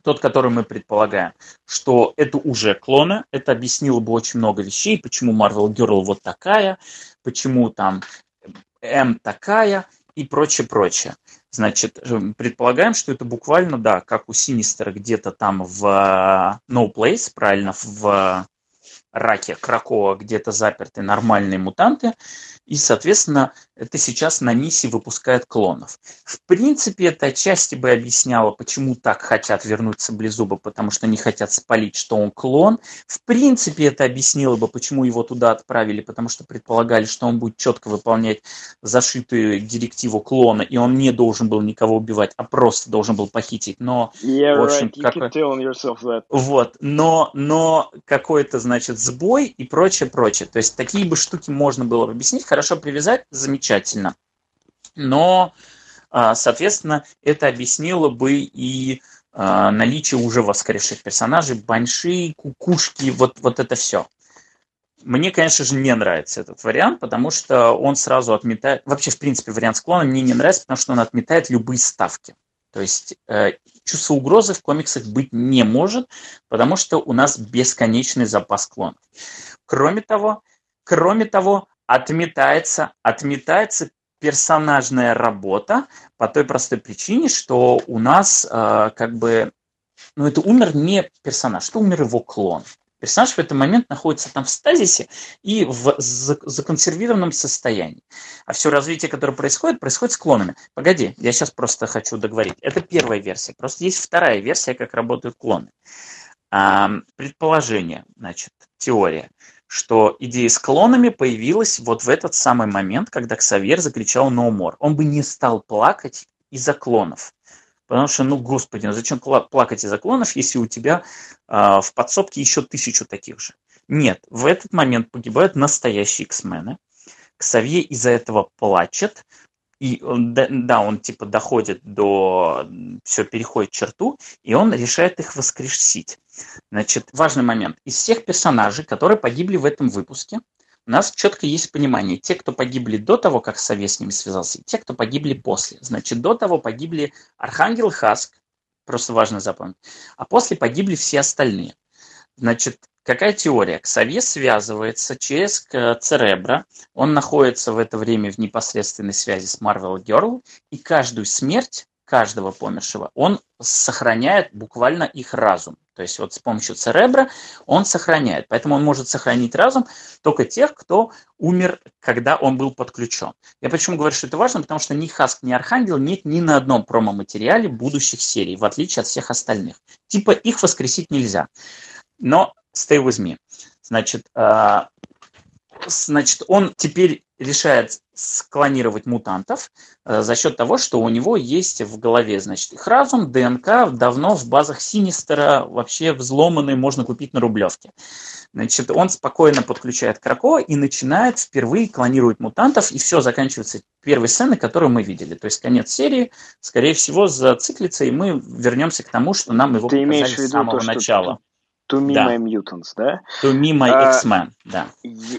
тот, который мы предполагаем, что это уже клоны, это объяснило бы очень много вещей, почему Marvel Girl вот такая, почему там М такая и прочее, прочее. Значит, предполагаем, что это буквально, да, как у Синистера где-то там в No Place, правильно, в раке Кракова где-то заперты нормальные мутанты, и, соответственно, это сейчас на миссии выпускает клонов. В принципе, это отчасти бы объясняло, почему так хотят вернуть Саблезуба, потому что не хотят спалить, что он клон. В принципе, это объяснило бы, почему его туда отправили, потому что предполагали, что он будет четко выполнять зашитую директиву клона, и он не должен был никого убивать, а просто должен был похитить. Но, yeah, в общем, right. как... Вот, но, но какой-то, значит, сбой и прочее, прочее. То есть такие бы штуки можно было объяснить, хорошо привязать, замечательно. Но, а, соответственно, это объяснило бы и а, наличие уже воскресших персонажей, банши, кукушки, вот, вот это все. Мне, конечно же, не нравится этот вариант, потому что он сразу отметает... Вообще, в принципе, вариант склона мне не нравится, потому что он отметает любые ставки. То есть э, чувство угрозы в комиксах быть не может, потому что у нас бесконечный запас клонов. Кроме того, кроме того, отметается, отметается персонажная работа по той простой причине, что у нас э, как бы, ну это умер не персонаж, это умер его клон. Персонаж в этот момент находится там в стазисе и в законсервированном состоянии. А все развитие, которое происходит, происходит с клонами. Погоди, я сейчас просто хочу договорить. Это первая версия. Просто есть вторая версия, как работают клоны. Предположение, значит, теория, что идея с клонами появилась вот в этот самый момент, когда Ксавьер закричал «No more». Он бы не стал плакать из-за клонов. Потому что, ну, господи, ну зачем плакать из-за клонов, если у тебя э, в подсобке еще тысячу таких же? Нет, в этот момент погибают настоящие X-мены. Ксавье из-за этого плачет, и он, да, он типа доходит до, все переходит черту, и он решает их воскресить. Значит, важный момент. Из всех персонажей, которые погибли в этом выпуске, у нас четко есть понимание. Те, кто погибли до того, как Совет с ними связался, и те, кто погибли после. Значит, до того погибли Архангел Хаск, просто важно запомнить, а после погибли все остальные. Значит, какая теория? Ксавье связывается через Церебра, он находится в это время в непосредственной связи с Marvel Girl, и каждую смерть каждого помершего он сохраняет буквально их разум. То есть вот с помощью церебра он сохраняет. Поэтому он может сохранить разум только тех, кто умер, когда он был подключен. Я почему говорю, что это важно? Потому что ни Хаск, ни Архангел нет ни на одном промо-материале будущих серий, в отличие от всех остальных. Типа их воскресить нельзя. Но stay with me. Значит, э, значит, он теперь решает склонировать мутантов э, за счет того, что у него есть в голове, значит, их разум, ДНК давно в базах Синистера вообще взломанный, можно купить на Рублевке. Значит, он спокойно подключает Крако и начинает впервые клонировать мутантов, и все заканчивается первой сценой, которую мы видели. То есть конец серии, скорее всего, зациклится, и мы вернемся к тому, что нам его Ты показали с самого то, начала. To me да. my mutants, да? To me my а, X-Men, да.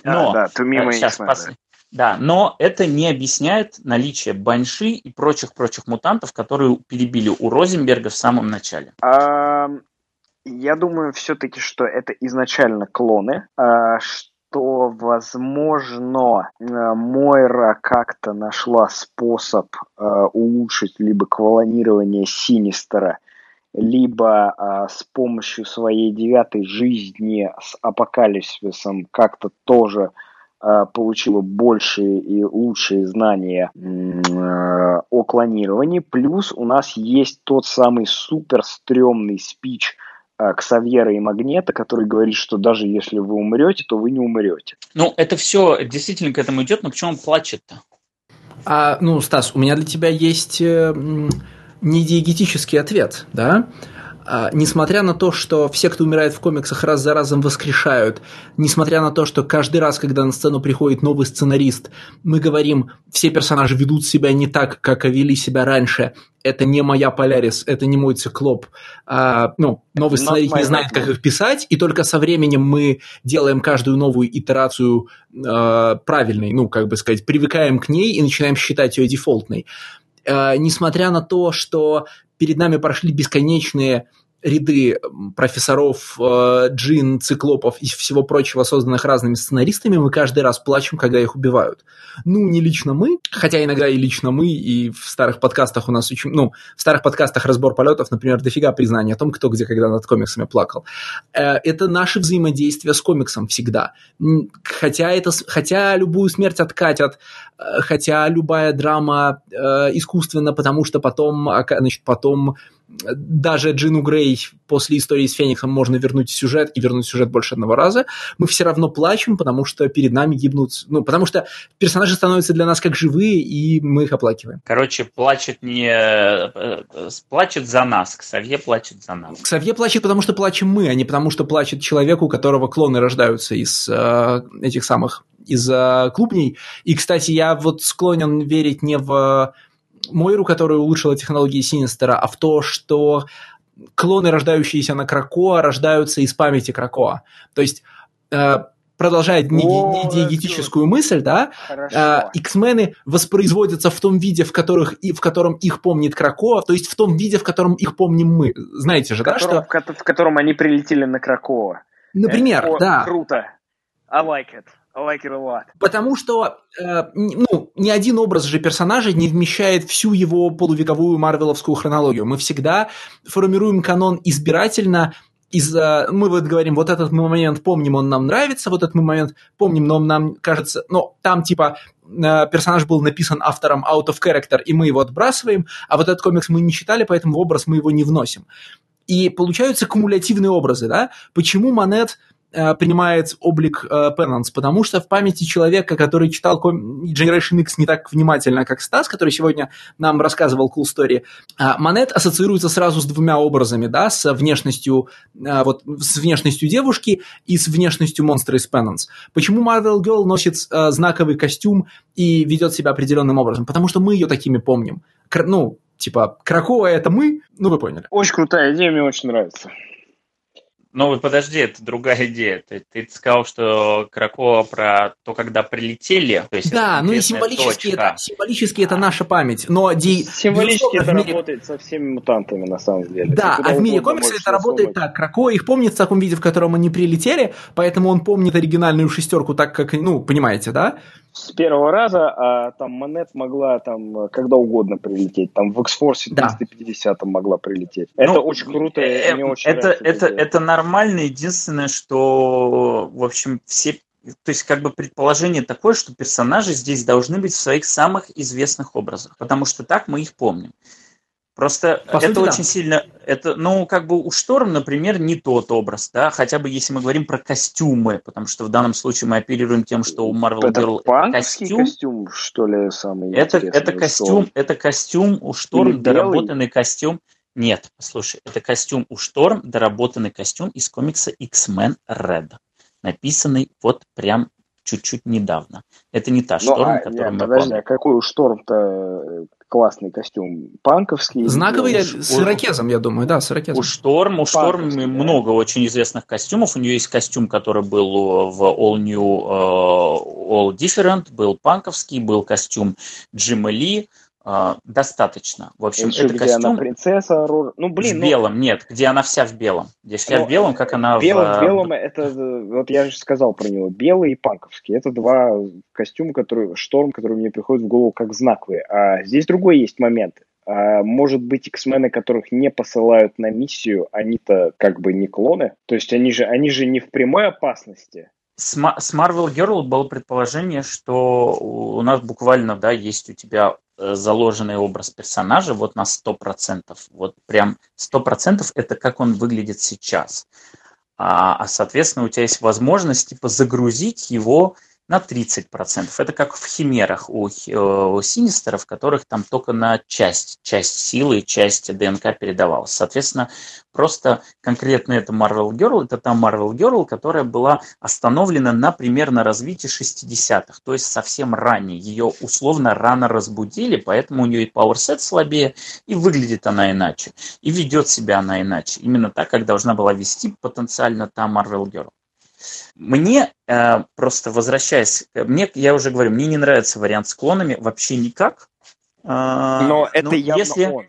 Но, а, да, to me my сейчас, X-Men, пос... Да, но это не объясняет наличие банши и прочих-прочих мутантов, которые перебили у Розенберга в самом начале. А, я думаю все-таки, что это изначально клоны, а, что, возможно, а, Мойра как-то нашла способ а, улучшить либо клонирование Синистера, либо а, с помощью своей девятой жизни с апокалипсисом как-то тоже Э, получила большие и лучшие знания э, о клонировании. Плюс у нас есть тот самый супер стрёмный спич э, Ксавьера и Магнета, который говорит, что даже если вы умрете, то вы не умрете. Ну, это все действительно к этому идет, но почему он плачет-то? А, ну, Стас, у меня для тебя есть э, недиегетический ответ, да? А, несмотря на то, что все, кто умирает в комиксах, раз за разом воскрешают, несмотря на то, что каждый раз, когда на сцену приходит новый сценарист, мы говорим, все персонажи ведут себя не так, как вели себя раньше, это не моя Полярис, это не мой циклоп. А, ну, новый сценарист не знает, как их писать, и только со временем мы делаем каждую новую итерацию э, правильной, ну, как бы сказать, привыкаем к ней и начинаем считать ее дефолтной. Э, несмотря на то, что перед нами прошли бесконечные ряды профессоров, э, джин, циклопов и всего прочего, созданных разными сценаристами, мы каждый раз плачем, когда их убивают. Ну, не лично мы, хотя иногда и лично мы, и в старых подкастах у нас очень, ну, в старых подкастах разбор полетов, например, дофига признания о том, кто где когда над комиксами плакал. Э, это наше взаимодействие с комиксом всегда. Хотя, это, хотя любую смерть откатят, хотя любая драма искусственна, потому что потом, значит, потом даже Джину Грей после истории с Фениксом можно вернуть сюжет и вернуть сюжет больше одного раза, мы все равно плачем, потому что перед нами гибнут, ну, потому что персонажи становятся для нас как живые, и мы их оплакиваем. Короче, плачет не... Э, плачет за нас, Ксавье плачет за нас. Ксавье плачет, потому что плачем мы, а не потому что плачет человек, у которого клоны рождаются из э, этих самых из э, клубней. И, кстати, я вот склонен верить не в Мойру, которая улучшила технологии Синистера, а в то, что клоны, рождающиеся на Кракоа, рождаются из памяти Кракоа. То есть э, продолжая диегетическую мысль, да, э, X-мены воспроизводятся в том виде, в, которых, и, в котором их помнит Кракоа, то есть в том виде, в котором их помним мы. Знаете же, в да, котором, что... В котором они прилетели на Кракоа. Например, Это, да. Круто. I like it. Like it a lot. Потому что э, ну, ни один образ же персонажа не вмещает всю его полувековую марвеловскую хронологию. Мы всегда формируем канон избирательно, из мы вот говорим, вот этот момент помним, он нам нравится, вот этот момент помним, но он нам кажется, но там типа э, персонаж был написан автором out of character, и мы его отбрасываем, а вот этот комикс мы не читали, поэтому в образ мы его не вносим. И получаются кумулятивные образы, да? Почему Монет Э, принимает облик э, Penance, потому что в памяти человека, который читал Generation X не так внимательно, как Стас, который сегодня нам рассказывал Cool Story, э, Монет ассоциируется сразу с двумя образами, да, с внешностью, э, вот, с внешностью девушки и с внешностью монстра из Penance. Почему Marvel Girl носит э, знаковый костюм и ведет себя определенным образом? Потому что мы ее такими помним. Кр- ну, типа, Кракова это мы, ну вы поняли. Очень крутая идея, мне очень нравится. Ну, подожди, это другая идея. Ты, ты сказал, что Кракова про то, когда прилетели. То есть да, ну и символически это, символически это наша память. Но ди... Символически это мире... работает со всеми мутантами, на самом деле. Да, а в мире комикса это работает так. Кракова их помнит в таком виде, в котором они прилетели, поэтому он помнит оригинальную шестерку так, как, ну, понимаете, да? С первого раза, а там Монет могла там когда угодно прилететь. Там в X-Force 350 да. могла прилететь. Это ну, очень круто, э, мне очень это, нравится. Это, это, это нормально. Единственное, что, в общем, все то есть как бы предположение такое, что персонажи здесь должны быть в своих самых известных образах, потому что так мы их помним. Просто По это сути, очень да. сильно, это, ну, как бы у Шторм, например, не тот образ, да, хотя бы если мы говорим про костюмы, потому что в данном случае мы оперируем тем, что у Marvel это Girl это костюм, костюм, что ли, самый это, это костюм, это костюм у Шторм, доработанный костюм. Нет, послушай, это костюм у Шторм, доработанный костюм из комикса X-Men Red, написанный вот прям чуть-чуть недавно. Это не та ну, шторм, а, которую нет, мы подожди, помним. а какой у шторм-то э, классный костюм? Панковский? Знаковый с ирокезом, я думаю, да, с ирокезом. У шторм, у шторм да? много очень известных костюмов. У нее есть костюм, который был в All New, uh, All Different, был панковский, был костюм Джима Ли, а, достаточно. В общем, Еще, это где костюм... она принцесса, ну блин, в ну... белом, нет, где она вся в белом, где вся ну, в белом, как она белом, в белом, это вот я же сказал про него, белый и панковский, это два костюма, которые шторм, которые мне приходят в голову как знаковые. А здесь другой есть момент. А, может быть, X-мены, которых не посылают на миссию, они-то как бы не клоны, то есть они же, они же не в прямой опасности, с Marvel Girl было предположение, что у нас буквально, да, есть у тебя э, заложенный образ персонажа вот на 100%. Вот прям 100% это как он выглядит сейчас. А, а соответственно, у тебя есть возможность типа загрузить его на 30%. Это как в химерах у, э, у Синистера, в которых там только на часть, часть силы, часть ДНК передавалась. Соответственно, просто конкретно это Marvel Girl, это та Marvel Girl, которая была остановлена на примерно развитии 60-х, то есть совсем ранее. Ее условно рано разбудили, поэтому у нее и Set слабее, и выглядит она иначе, и ведет себя она иначе. Именно так, как должна была вести потенциально та Marvel Girl. Мне, э, просто возвращаясь, мне, я уже говорю, мне не нравится вариант с клонами вообще никак. Э, Но это ну, явно если, он.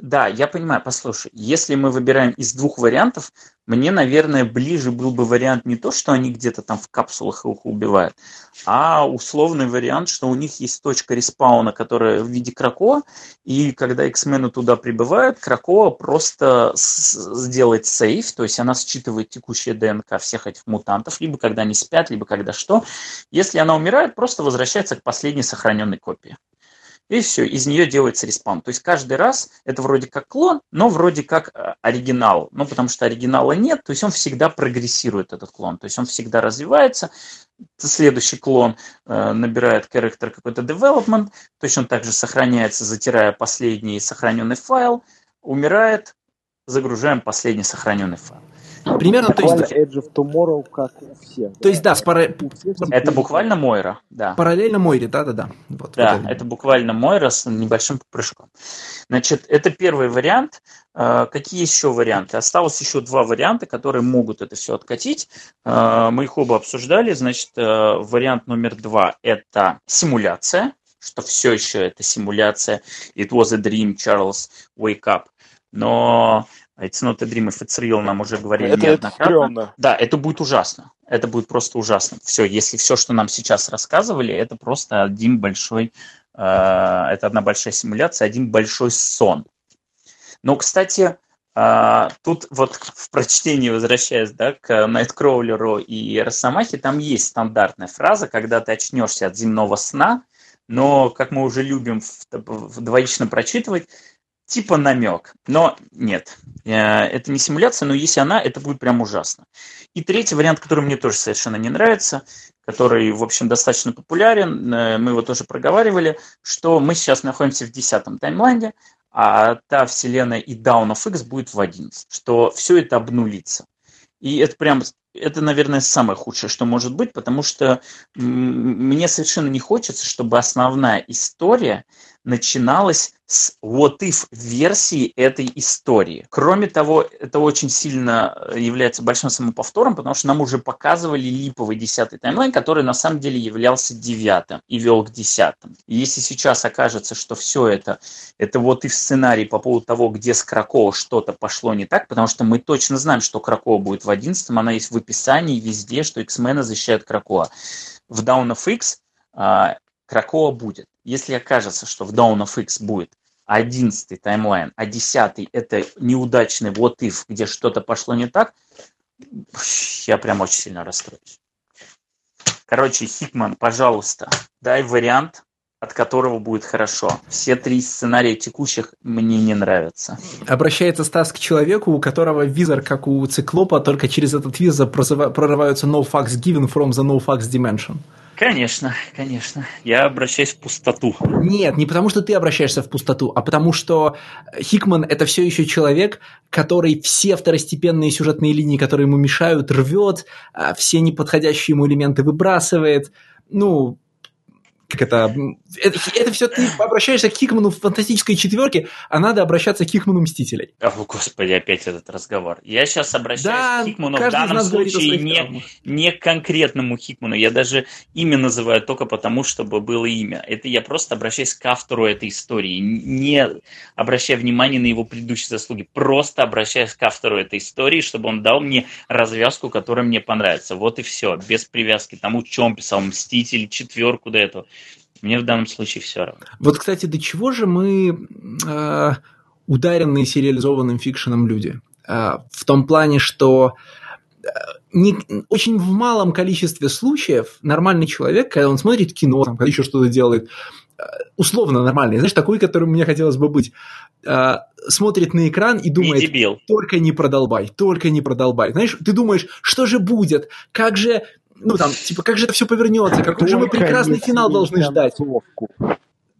Да, я понимаю, послушай, если мы выбираем из двух вариантов, мне, наверное, ближе был бы вариант не то, что они где-то там в капсулах их убивают, а условный вариант, что у них есть точка респауна, которая в виде Кракоа, и когда X-мены туда прибывают, Кракоа просто сделает сейф, то есть она считывает текущее ДНК всех этих мутантов, либо когда они спят, либо когда что. Если она умирает, просто возвращается к последней сохраненной копии и все, из нее делается респаун. То есть каждый раз это вроде как клон, но вроде как э, оригинал. Ну, потому что оригинала нет, то есть он всегда прогрессирует, этот клон. То есть он всегда развивается, следующий клон э, набирает character какой-то development, точно так же сохраняется, затирая последний сохраненный файл, умирает, загружаем последний сохраненный файл. Примерно, то есть... Edge of Tomorrow, как у всех. То есть, да, с пара... Это буквально Мойра, да. Параллельно Мойре, да-да-да. Вот, да, вот это буквально Мойра с небольшим прыжком. Значит, это первый вариант. А, какие еще варианты? Осталось еще два варианта, которые могут это все откатить. А, мы их оба обсуждали. Значит, а, вариант номер два – это симуляция, что все еще это симуляция. It was a dream, Charles, wake up. Но It's not a dream if it's real, нам уже говорили это, неоднократно. Это да, это будет ужасно. Это будет просто ужасно. Все, если все, что нам сейчас рассказывали, это просто один большой, э, это одна большая симуляция, один большой сон. Но, кстати, э, тут вот в прочтении, возвращаясь да, к Найткроулеру и Росомахе, там есть стандартная фраза, когда ты очнешься от земного сна, но, как мы уже любим в, в двоично прочитывать, типа намек. Но нет, э, это не симуляция, но если она, это будет прям ужасно. И третий вариант, который мне тоже совершенно не нравится, который, в общем, достаточно популярен, э, мы его тоже проговаривали, что мы сейчас находимся в десятом таймлайне, а та вселенная и Down of X будет в 11, что все это обнулится. И это прям, это, наверное, самое худшее, что может быть, потому что мне совершенно не хочется, чтобы основная история начиналась с what if версии этой истории. Кроме того, это очень сильно э, является большим самоповтором, потому что нам уже показывали липовый десятый таймлайн, который на самом деле являлся девятым и вел к десятым. И если сейчас окажется, что все это, это вот и в сценарии по поводу того, где с Кракова что-то пошло не так, потому что мы точно знаем, что Кракова будет в одиннадцатом, она есть в описании везде, что X-мены защищают Кракова. В Down of X а, Кракова будет. Если окажется, что в Dawn of X будет 11 таймлайн, а 10 это неудачный вот if, где что-то пошло не так, я прям очень сильно расстроюсь. Короче, Хикман, пожалуйста, дай вариант, от которого будет хорошо. Все три сценария текущих мне не нравятся. Обращается Стас к человеку, у которого визор, как у циклопа, только через этот визор прорываются no facts given from the no facts dimension. Конечно, конечно. Я обращаюсь в пустоту. Нет, не потому что ты обращаешься в пустоту, а потому что Хикман это все еще человек, который все второстепенные сюжетные линии, которые ему мешают, рвет, а все неподходящие ему элементы выбрасывает. Ну, как это, это, это все ты обращаешься к Хикману в фантастической четверке, а надо обращаться к Хикману Мстителей. О, господи, опять этот разговор. Я сейчас обращаюсь да, к Хикману в данном случае не, не к конкретному Хикману. Я даже имя называю только потому, чтобы было имя. Это я просто обращаюсь к автору этой истории, не обращая внимания на его предыдущие заслуги. Просто обращаюсь к автору этой истории, чтобы он дал мне развязку, которая мне понравится. Вот и все, без привязки к тому, он писал Мститель, четверку до этого. Мне в данном случае все равно. Вот, кстати, до чего же мы э, ударенные сериализованным фикшеном люди? Э, в том плане, что э, не, очень в малом количестве случаев нормальный человек, когда он смотрит кино, там, когда еще что-то делает, условно нормальный, знаешь, такой, которым мне хотелось бы быть, смотрит на экран и думает, не только не продолбай, только не продолбай. Знаешь, ты думаешь, что же будет, как же ну там, типа, как же это все повернется, какой же мы прекрасный финал должны ждать.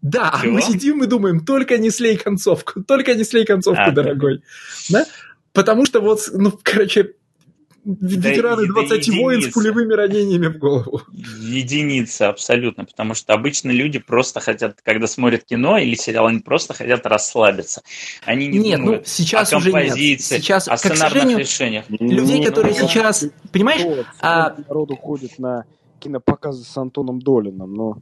Да, Чего? мы сидим и думаем, только не слей концовку, только не слей концовку, а, дорогой. Да? Потому что вот, ну, короче, ветераны да, 20 да войн с пулевыми ранениями в голову. Единица, абсолютно. Потому что обычно люди просто хотят, когда смотрят кино или сериал, они просто хотят расслабиться. Они не нет, ну, думают ну, сейчас о уже нет. Сейчас, о сценарных решениях. Людей, которые ну, сейчас... Понимаешь? А... Народу ходит на кинопоказы с Антоном Долином, но...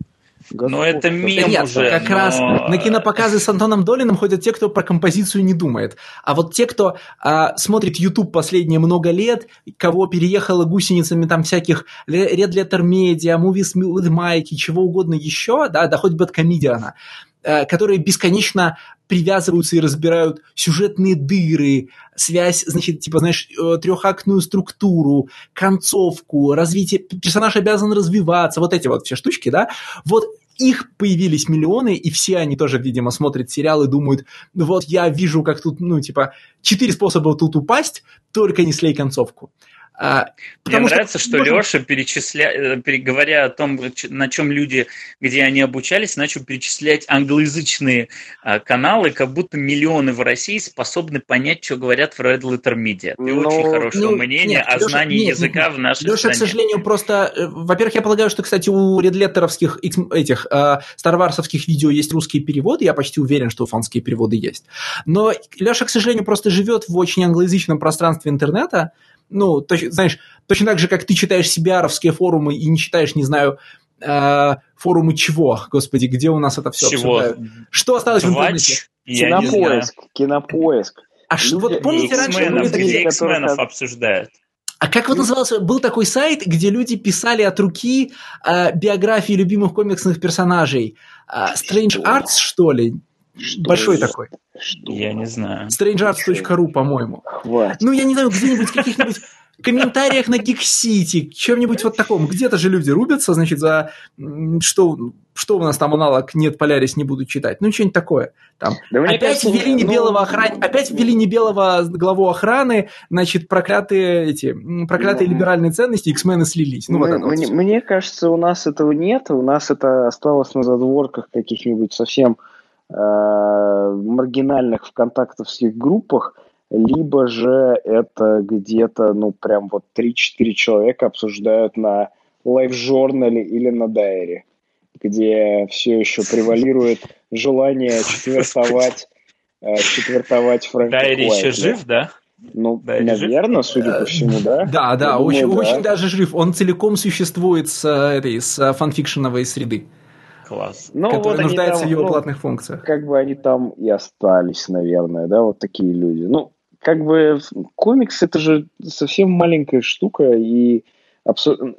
Господь, но это мем нет, уже. Как но... раз на кинопоказы с Антоном Долиным ходят те, кто про композицию не думает. А вот те, кто а, смотрит YouTube последние много лет, кого переехало гусеницами там всяких Red Letter Media, Movies with Mike и чего угодно еще, да, да хоть Бэткомедиана, э, которые бесконечно привязываются и разбирают сюжетные дыры, связь, значит, типа, знаешь, э, трехактную структуру, концовку, развитие, персонаж обязан развиваться, вот эти вот все штучки, да, вот их появились миллионы, и все они тоже, видимо, смотрят сериал и думают, ну вот я вижу, как тут, ну, типа, четыре способа тут упасть, только не слей концовку. А, Мне нравится, что, что Леша, перечисля... Э, говоря о том, на чем люди, где они обучались, начал перечислять англоязычные а, каналы, как будто миллионы в России способны понять, что говорят в Red Letter Media. Ты Но... очень хорошего ну, мнения нет, о Леша, знании нет, языка нет, в нашей Леша, стране. к сожалению, просто... Э, во-первых, я полагаю, что, кстати, у редлеттеровских этих э, старварсовских видео есть русские переводы, я почти уверен, что фанские переводы есть. Но Леша, к сожалению, просто живет в очень англоязычном пространстве интернета, ну, точ, знаешь, точно так же, как ты читаешь себе форумы и не читаешь, не знаю, э, форумы чего, господи, где у нас это все чего? обсуждают? Что осталось Двач? в интернете? Кинопоиск, кинопоиск. А что, вот помните раньше... Были где X-менов обсуждают? А как вот назывался? Был такой сайт, где люди писали от руки э, биографии любимых комиксных персонажей. Э, Strange Arts, что ли? Что Большой такой. Что? Я не знаю. strangearts.ru, по-моему. Хватит. Ну, я не знаю, где-нибудь в каких-нибудь комментариях на Geek чем-нибудь вот таком. Где-то же люди рубятся, значит, за что, что у нас там аналог нет, Полярис не буду читать. Ну, что-нибудь такое. Там. Да опять кажется, ввели не ну... белого охран... опять ввели не белого главу охраны, значит, проклятые эти проклятые ну, либеральные ценности, X-мены слились. Ну, мы, вот мне, вот мне кажется, у нас этого нет, у нас это осталось на задворках каких-нибудь совсем Э, маргинальных вконтактовских группах, либо же это где-то, ну, прям вот 3-4 человека обсуждают на лайв-журнале или на дайре, где все еще превалирует желание четвертовать, э, четвертовать Фрэнки Дайри еще жив, да? Ну, да, наверное, жив? судя по всему, да. Да, да, очень, думаю, очень да. даже жив. Он целиком существует с этой, с фанфикшеновой среды. Класс. Ну, который вот нуждается там, в его ну, платных функциях. Как бы они там и остались, наверное, да, вот такие люди. Ну, как бы комикс это же совсем маленькая штука, и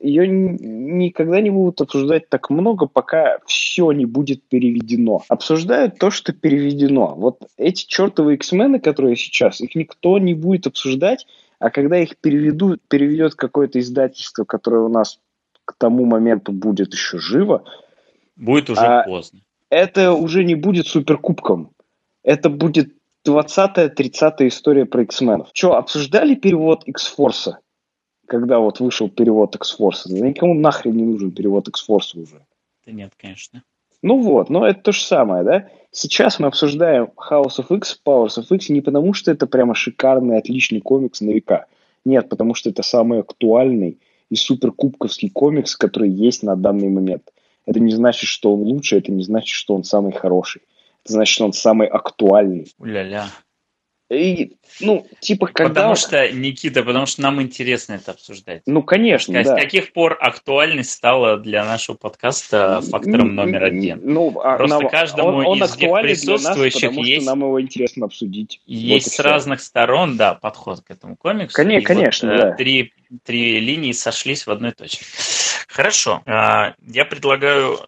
ее никогда не будут обсуждать так много, пока все не будет переведено. Обсуждают то, что переведено. Вот эти чертовые X-мены, которые сейчас, их никто не будет обсуждать, а когда их переведут, переведет какое-то издательство, которое у нас к тому моменту будет еще живо, Будет уже а поздно. Это уже не будет суперкубком. Это будет 20-30 история про X-менов. Что, обсуждали перевод X-Force? Когда вот вышел перевод X-Force? Да никому нахрен не нужен перевод X-Force уже. Да нет, конечно. Ну вот, но это то же самое, да? Сейчас мы обсуждаем House of X, Powers of X не потому, что это прямо шикарный, отличный комикс на века. Нет, потому что это самый актуальный и суперкубковский комикс, который есть на данный момент. Это не значит, что он лучше, это не значит, что он самый хороший. Это значит, что он самый актуальный. Ля-ля. И, ну, типа, когда... Потому что, Никита, потому что нам интересно это обсуждать. Ну, конечно, С, да. С каких пор актуальность стала для нашего подкаста фактором номер один? Ну, а Просто нам, каждому он, он из присутствующих для нас, есть... нам его интересно обсудить. Есть вот с разных сторон, да, подход к этому комиксу. Конечно, конечно, вот, э, да. Три, три линии сошлись в одной точке. Хорошо. А, я предлагаю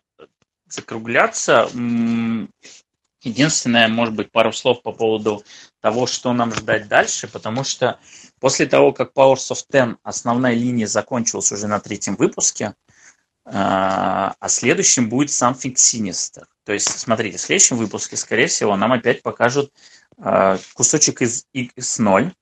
закругляться. Единственное, может быть, пару слов по поводу того, что нам ждать дальше, потому что после того, как Powers of Ten основная линия закончилась уже на третьем выпуске, а, а следующим будет Something Sinister. То есть, смотрите, в следующем выпуске, скорее всего, нам опять покажут а, кусочек из X0,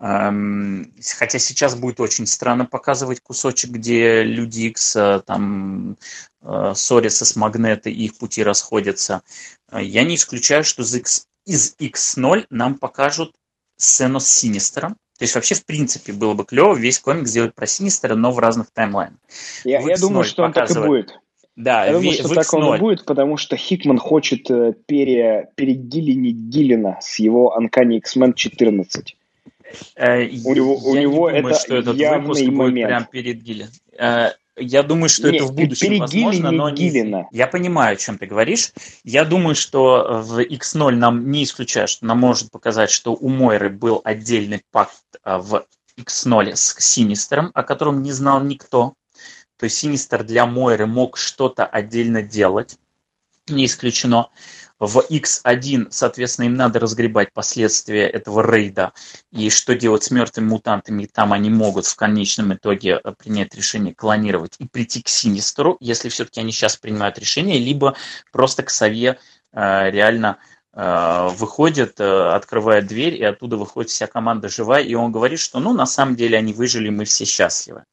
Хотя сейчас будет очень странно показывать кусочек, где люди X э, там э, ссорятся с магнетой и их пути расходятся. Я не исключаю, что из, X, из X0 нам покажут сцену с Синистером. То есть вообще, в принципе, было бы клево весь комик сделать про Синистера, но в разных таймлайнах. Я, я думаю, что он так и будет. Да, я думаю, что так он и будет, потому что Хикман хочет э, пере, перегилинить Гиллина с его Uncanny X-Men 14. Э, у него, у него думаю, это что этот выпуск момент. будет прям перед Гиллин. Э, я думаю, что Нет, это в будущем возможно, но не... Я понимаю, о чем ты говоришь. Я думаю, что в X0 нам не исключает, что нам может показать, что у Мойры был отдельный пакт а, в X0 с Синистером, о котором не знал никто. То есть Синистер для Мойры мог что-то отдельно делать, не исключено в X1, соответственно, им надо разгребать последствия этого рейда. И что делать с мертвыми мутантами, там они могут в конечном итоге э, принять решение клонировать и прийти к Синистеру, если все-таки они сейчас принимают решение, либо просто к Сове э, реально э, выходит, открывает дверь, и оттуда выходит вся команда живая, и он говорит, что ну на самом деле они выжили, мы все счастливы.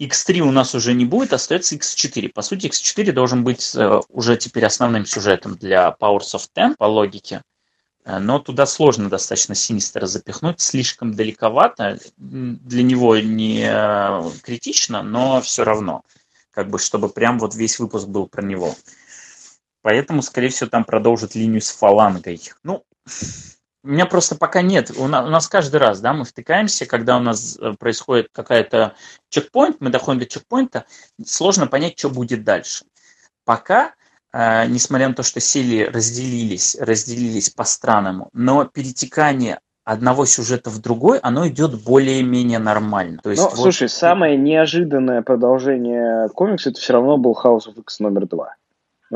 X3 у нас уже не будет, остается X4. По сути, X4 должен быть э, уже теперь основным сюжетом для Powers of Ten по логике. Э, но туда сложно достаточно Синистера запихнуть, слишком далековато. Для него не э, критично, но все равно. Как бы, чтобы прям вот весь выпуск был про него. Поэтому, скорее всего, там продолжат линию с фалангой. Ну, у меня просто пока нет. У нас, у нас каждый раз, да, мы втыкаемся, когда у нас э, происходит какая-то чекпоинт, мы доходим до чекпоинта, сложно понять, что будет дальше. Пока, э, несмотря на то, что сели разделились, разделились по-странному, но перетекание одного сюжета в другой, оно идет более-менее нормально. То есть, ну, вот... слушай, самое неожиданное продолжение комикса это все равно был House of X номер два.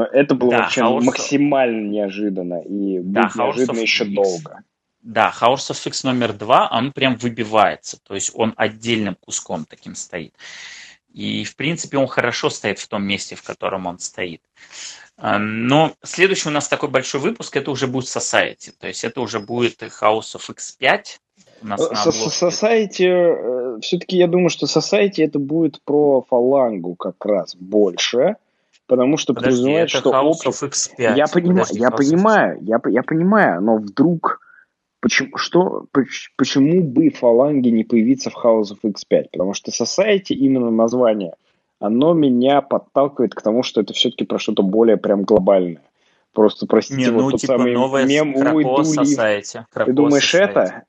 Это было да, вообще House... максимально неожиданно и да, будет неожиданно еще X. долго. Да, House of X номер два, он прям выбивается, то есть он отдельным куском таким стоит. И, в принципе, он хорошо стоит в том месте, в котором он стоит. А, но следующий у нас такой большой выпуск, это уже будет Society, то есть это уже будет House of X5, у нас Society, э, все-таки я думаю, что Society это будет про фалангу как раз больше, потому что Подожди, подразумевает, что House of X5. Я понимаю, Подожди, я понимаю, я, я понимаю, но вдруг почему, что, почему бы фаланги не появиться в House of X5? Потому что Society, именно название, оно меня подталкивает к тому, что это все-таки про что-то более прям глобальное. Просто, простите, не, вот ну, тот типа самый мем Крапо Society. Ты думаешь Society. это?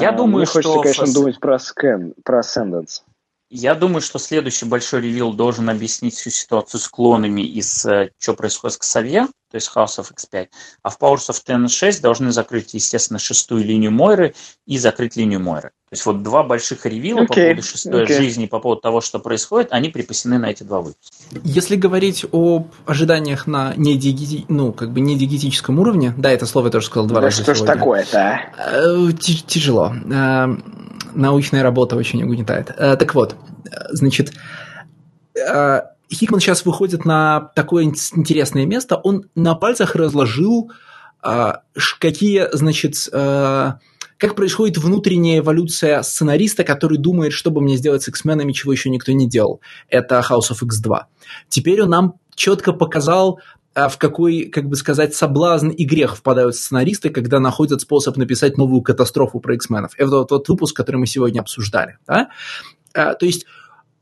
Я думаю, Мне что... хочется, конечно, думать про, Scan, про Ascendance. Я думаю, что следующий большой ревил должен объяснить всю ситуацию с клонами и с э, что происходит с Ксавье, то есть House of X5. А в Powers of Ten 6 должны закрыть, естественно, шестую линию Мойры и закрыть линию Мойры. То есть вот два больших ревила okay. по поводу шестой okay. жизни, по поводу того, что происходит, они припасены на эти два выпуска. Если говорить о ожиданиях на недиги... ну, как бы недигетическом уровне, да, это слово я тоже сказал два да раза что ж такое-то, а? Э, тяжело э, научная работа очень угнетает. Э, так вот, значит, э, Хикман сейчас выходит на такое интересное место. Он на пальцах разложил, э, какие, значит, как происходит внутренняя эволюция сценариста, который думает, что бы мне сделать с X-менами, чего еще никто не делал. Это House of X2. Теперь он нам четко показал а в какой, как бы сказать, соблазн и грех впадают сценаристы, когда находят способ написать новую катастрофу про X-менов. Это тот выпуск, который мы сегодня обсуждали. Да? А, то есть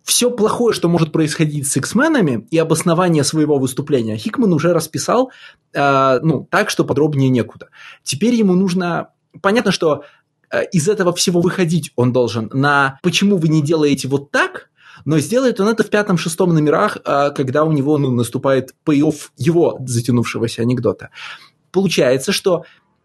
все плохое, что может происходить с X-менами и обоснование своего выступления Хикман уже расписал э, ну, так, что подробнее некуда. Теперь ему нужно... Понятно, что э, из этого всего выходить он должен на «почему вы не делаете вот так?», но сделает он это в пятом-шестом номерах, а, когда у него ну, наступает пей-офф его затянувшегося анекдота. Получается, что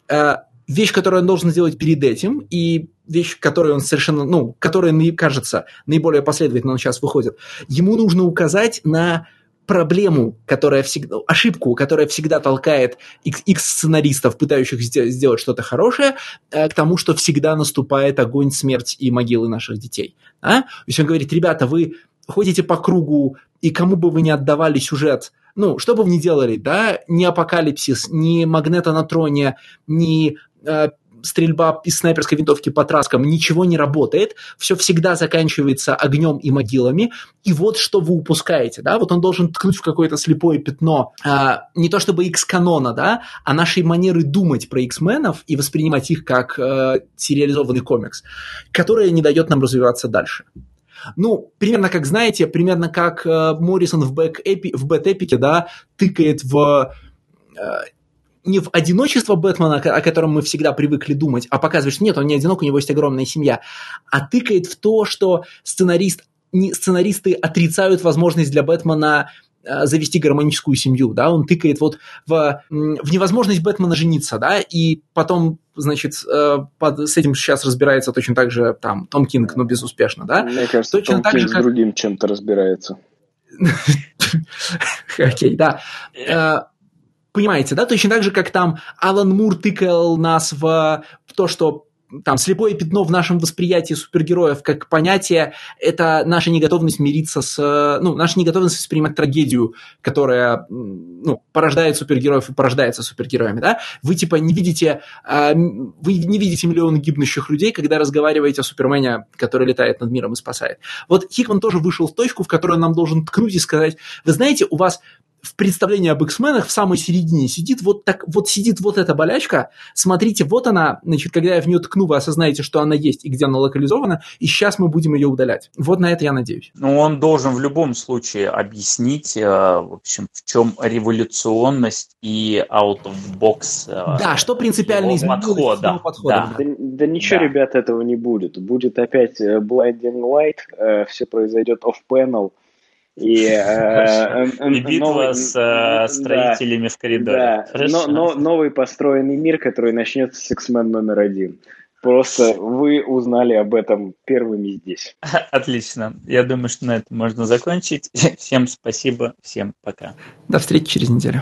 а, вещь, которую он должен сделать перед этим, и вещь, которую он совершенно, ну, которая, кажется, наиболее последовательно он сейчас выходит, ему нужно указать на проблему, которая всегда, ошибку, которая всегда толкает X-сценаристов, пытающих сделать что-то хорошее, э, к тому, что всегда наступает огонь, смерть и могилы наших детей. А? То есть он говорит, ребята, вы ходите по кругу, и кому бы вы ни отдавали сюжет, ну, что бы вы ни делали, да, ни апокалипсис, ни магнета на троне, ни э, стрельба из снайперской винтовки по траскам, ничего не работает, все всегда заканчивается огнем и могилами, и вот что вы упускаете, да, вот он должен ткнуть в какое-то слепое пятно, а, не то чтобы X-канона, да, а нашей манеры думать про X-Men ов и воспринимать их как э, сериализованный комикс, которая не дает нам развиваться дальше. Ну, примерно как, знаете, примерно как э, Моррисон в, бэк-эпи, в Бэт-эпике, да, тыкает в э, не в одиночество Бэтмена, о котором мы всегда привыкли думать, а показывает, что нет, он не одинок, у него есть огромная семья, а тыкает в то, что сценарист не сценаристы отрицают возможность для Бэтмена Э, завести гармоническую семью, да, он тыкает вот в, в невозможность Бэтмена жениться, да, и потом, значит, э, под, с этим сейчас разбирается точно так же там Том Кинг, но безуспешно, да. Мне кажется, точно Том так Кинг же, как... с другим чем-то разбирается. Окей, да. Понимаете, да, точно так же, как там Алан Мур тыкал нас в то, что там слепое пятно в нашем восприятии супергероев как понятие – это наша неготовность мириться с… Ну, наша неготовность воспринимать трагедию, которая ну, порождает супергероев и порождается супергероями, да? Вы типа не видите… А, вы не видите миллион гибнущих людей, когда разговариваете о Супермене, который летает над миром и спасает. Вот Хикман тоже вышел в точку, в которую нам должен ткнуть и сказать, вы знаете, у вас в представлении об X-менах в самой середине сидит вот так, вот сидит вот эта болячка, смотрите, вот она, значит, когда я в нее ткну, вы осознаете, что она есть и где она локализована, и сейчас мы будем ее удалять. Вот на это я надеюсь. Ну, он должен в любом случае объяснить, э, в общем, в чем революционность и out of box. Э, да, что принципиально изменилось подхода. подхода. Да. Да, да ничего, да. ребят, этого не будет. Будет опять э, blinding light, все произойдет off-panel, и, э, и битва новый, с э, строителями да, в коридоре. Да, но, но, новый построенный мир, который начнется с X-Men номер один. Просто вы узнали об этом первыми здесь. Отлично. Я думаю, что на этом можно закончить. Всем спасибо, всем пока. До встречи через неделю.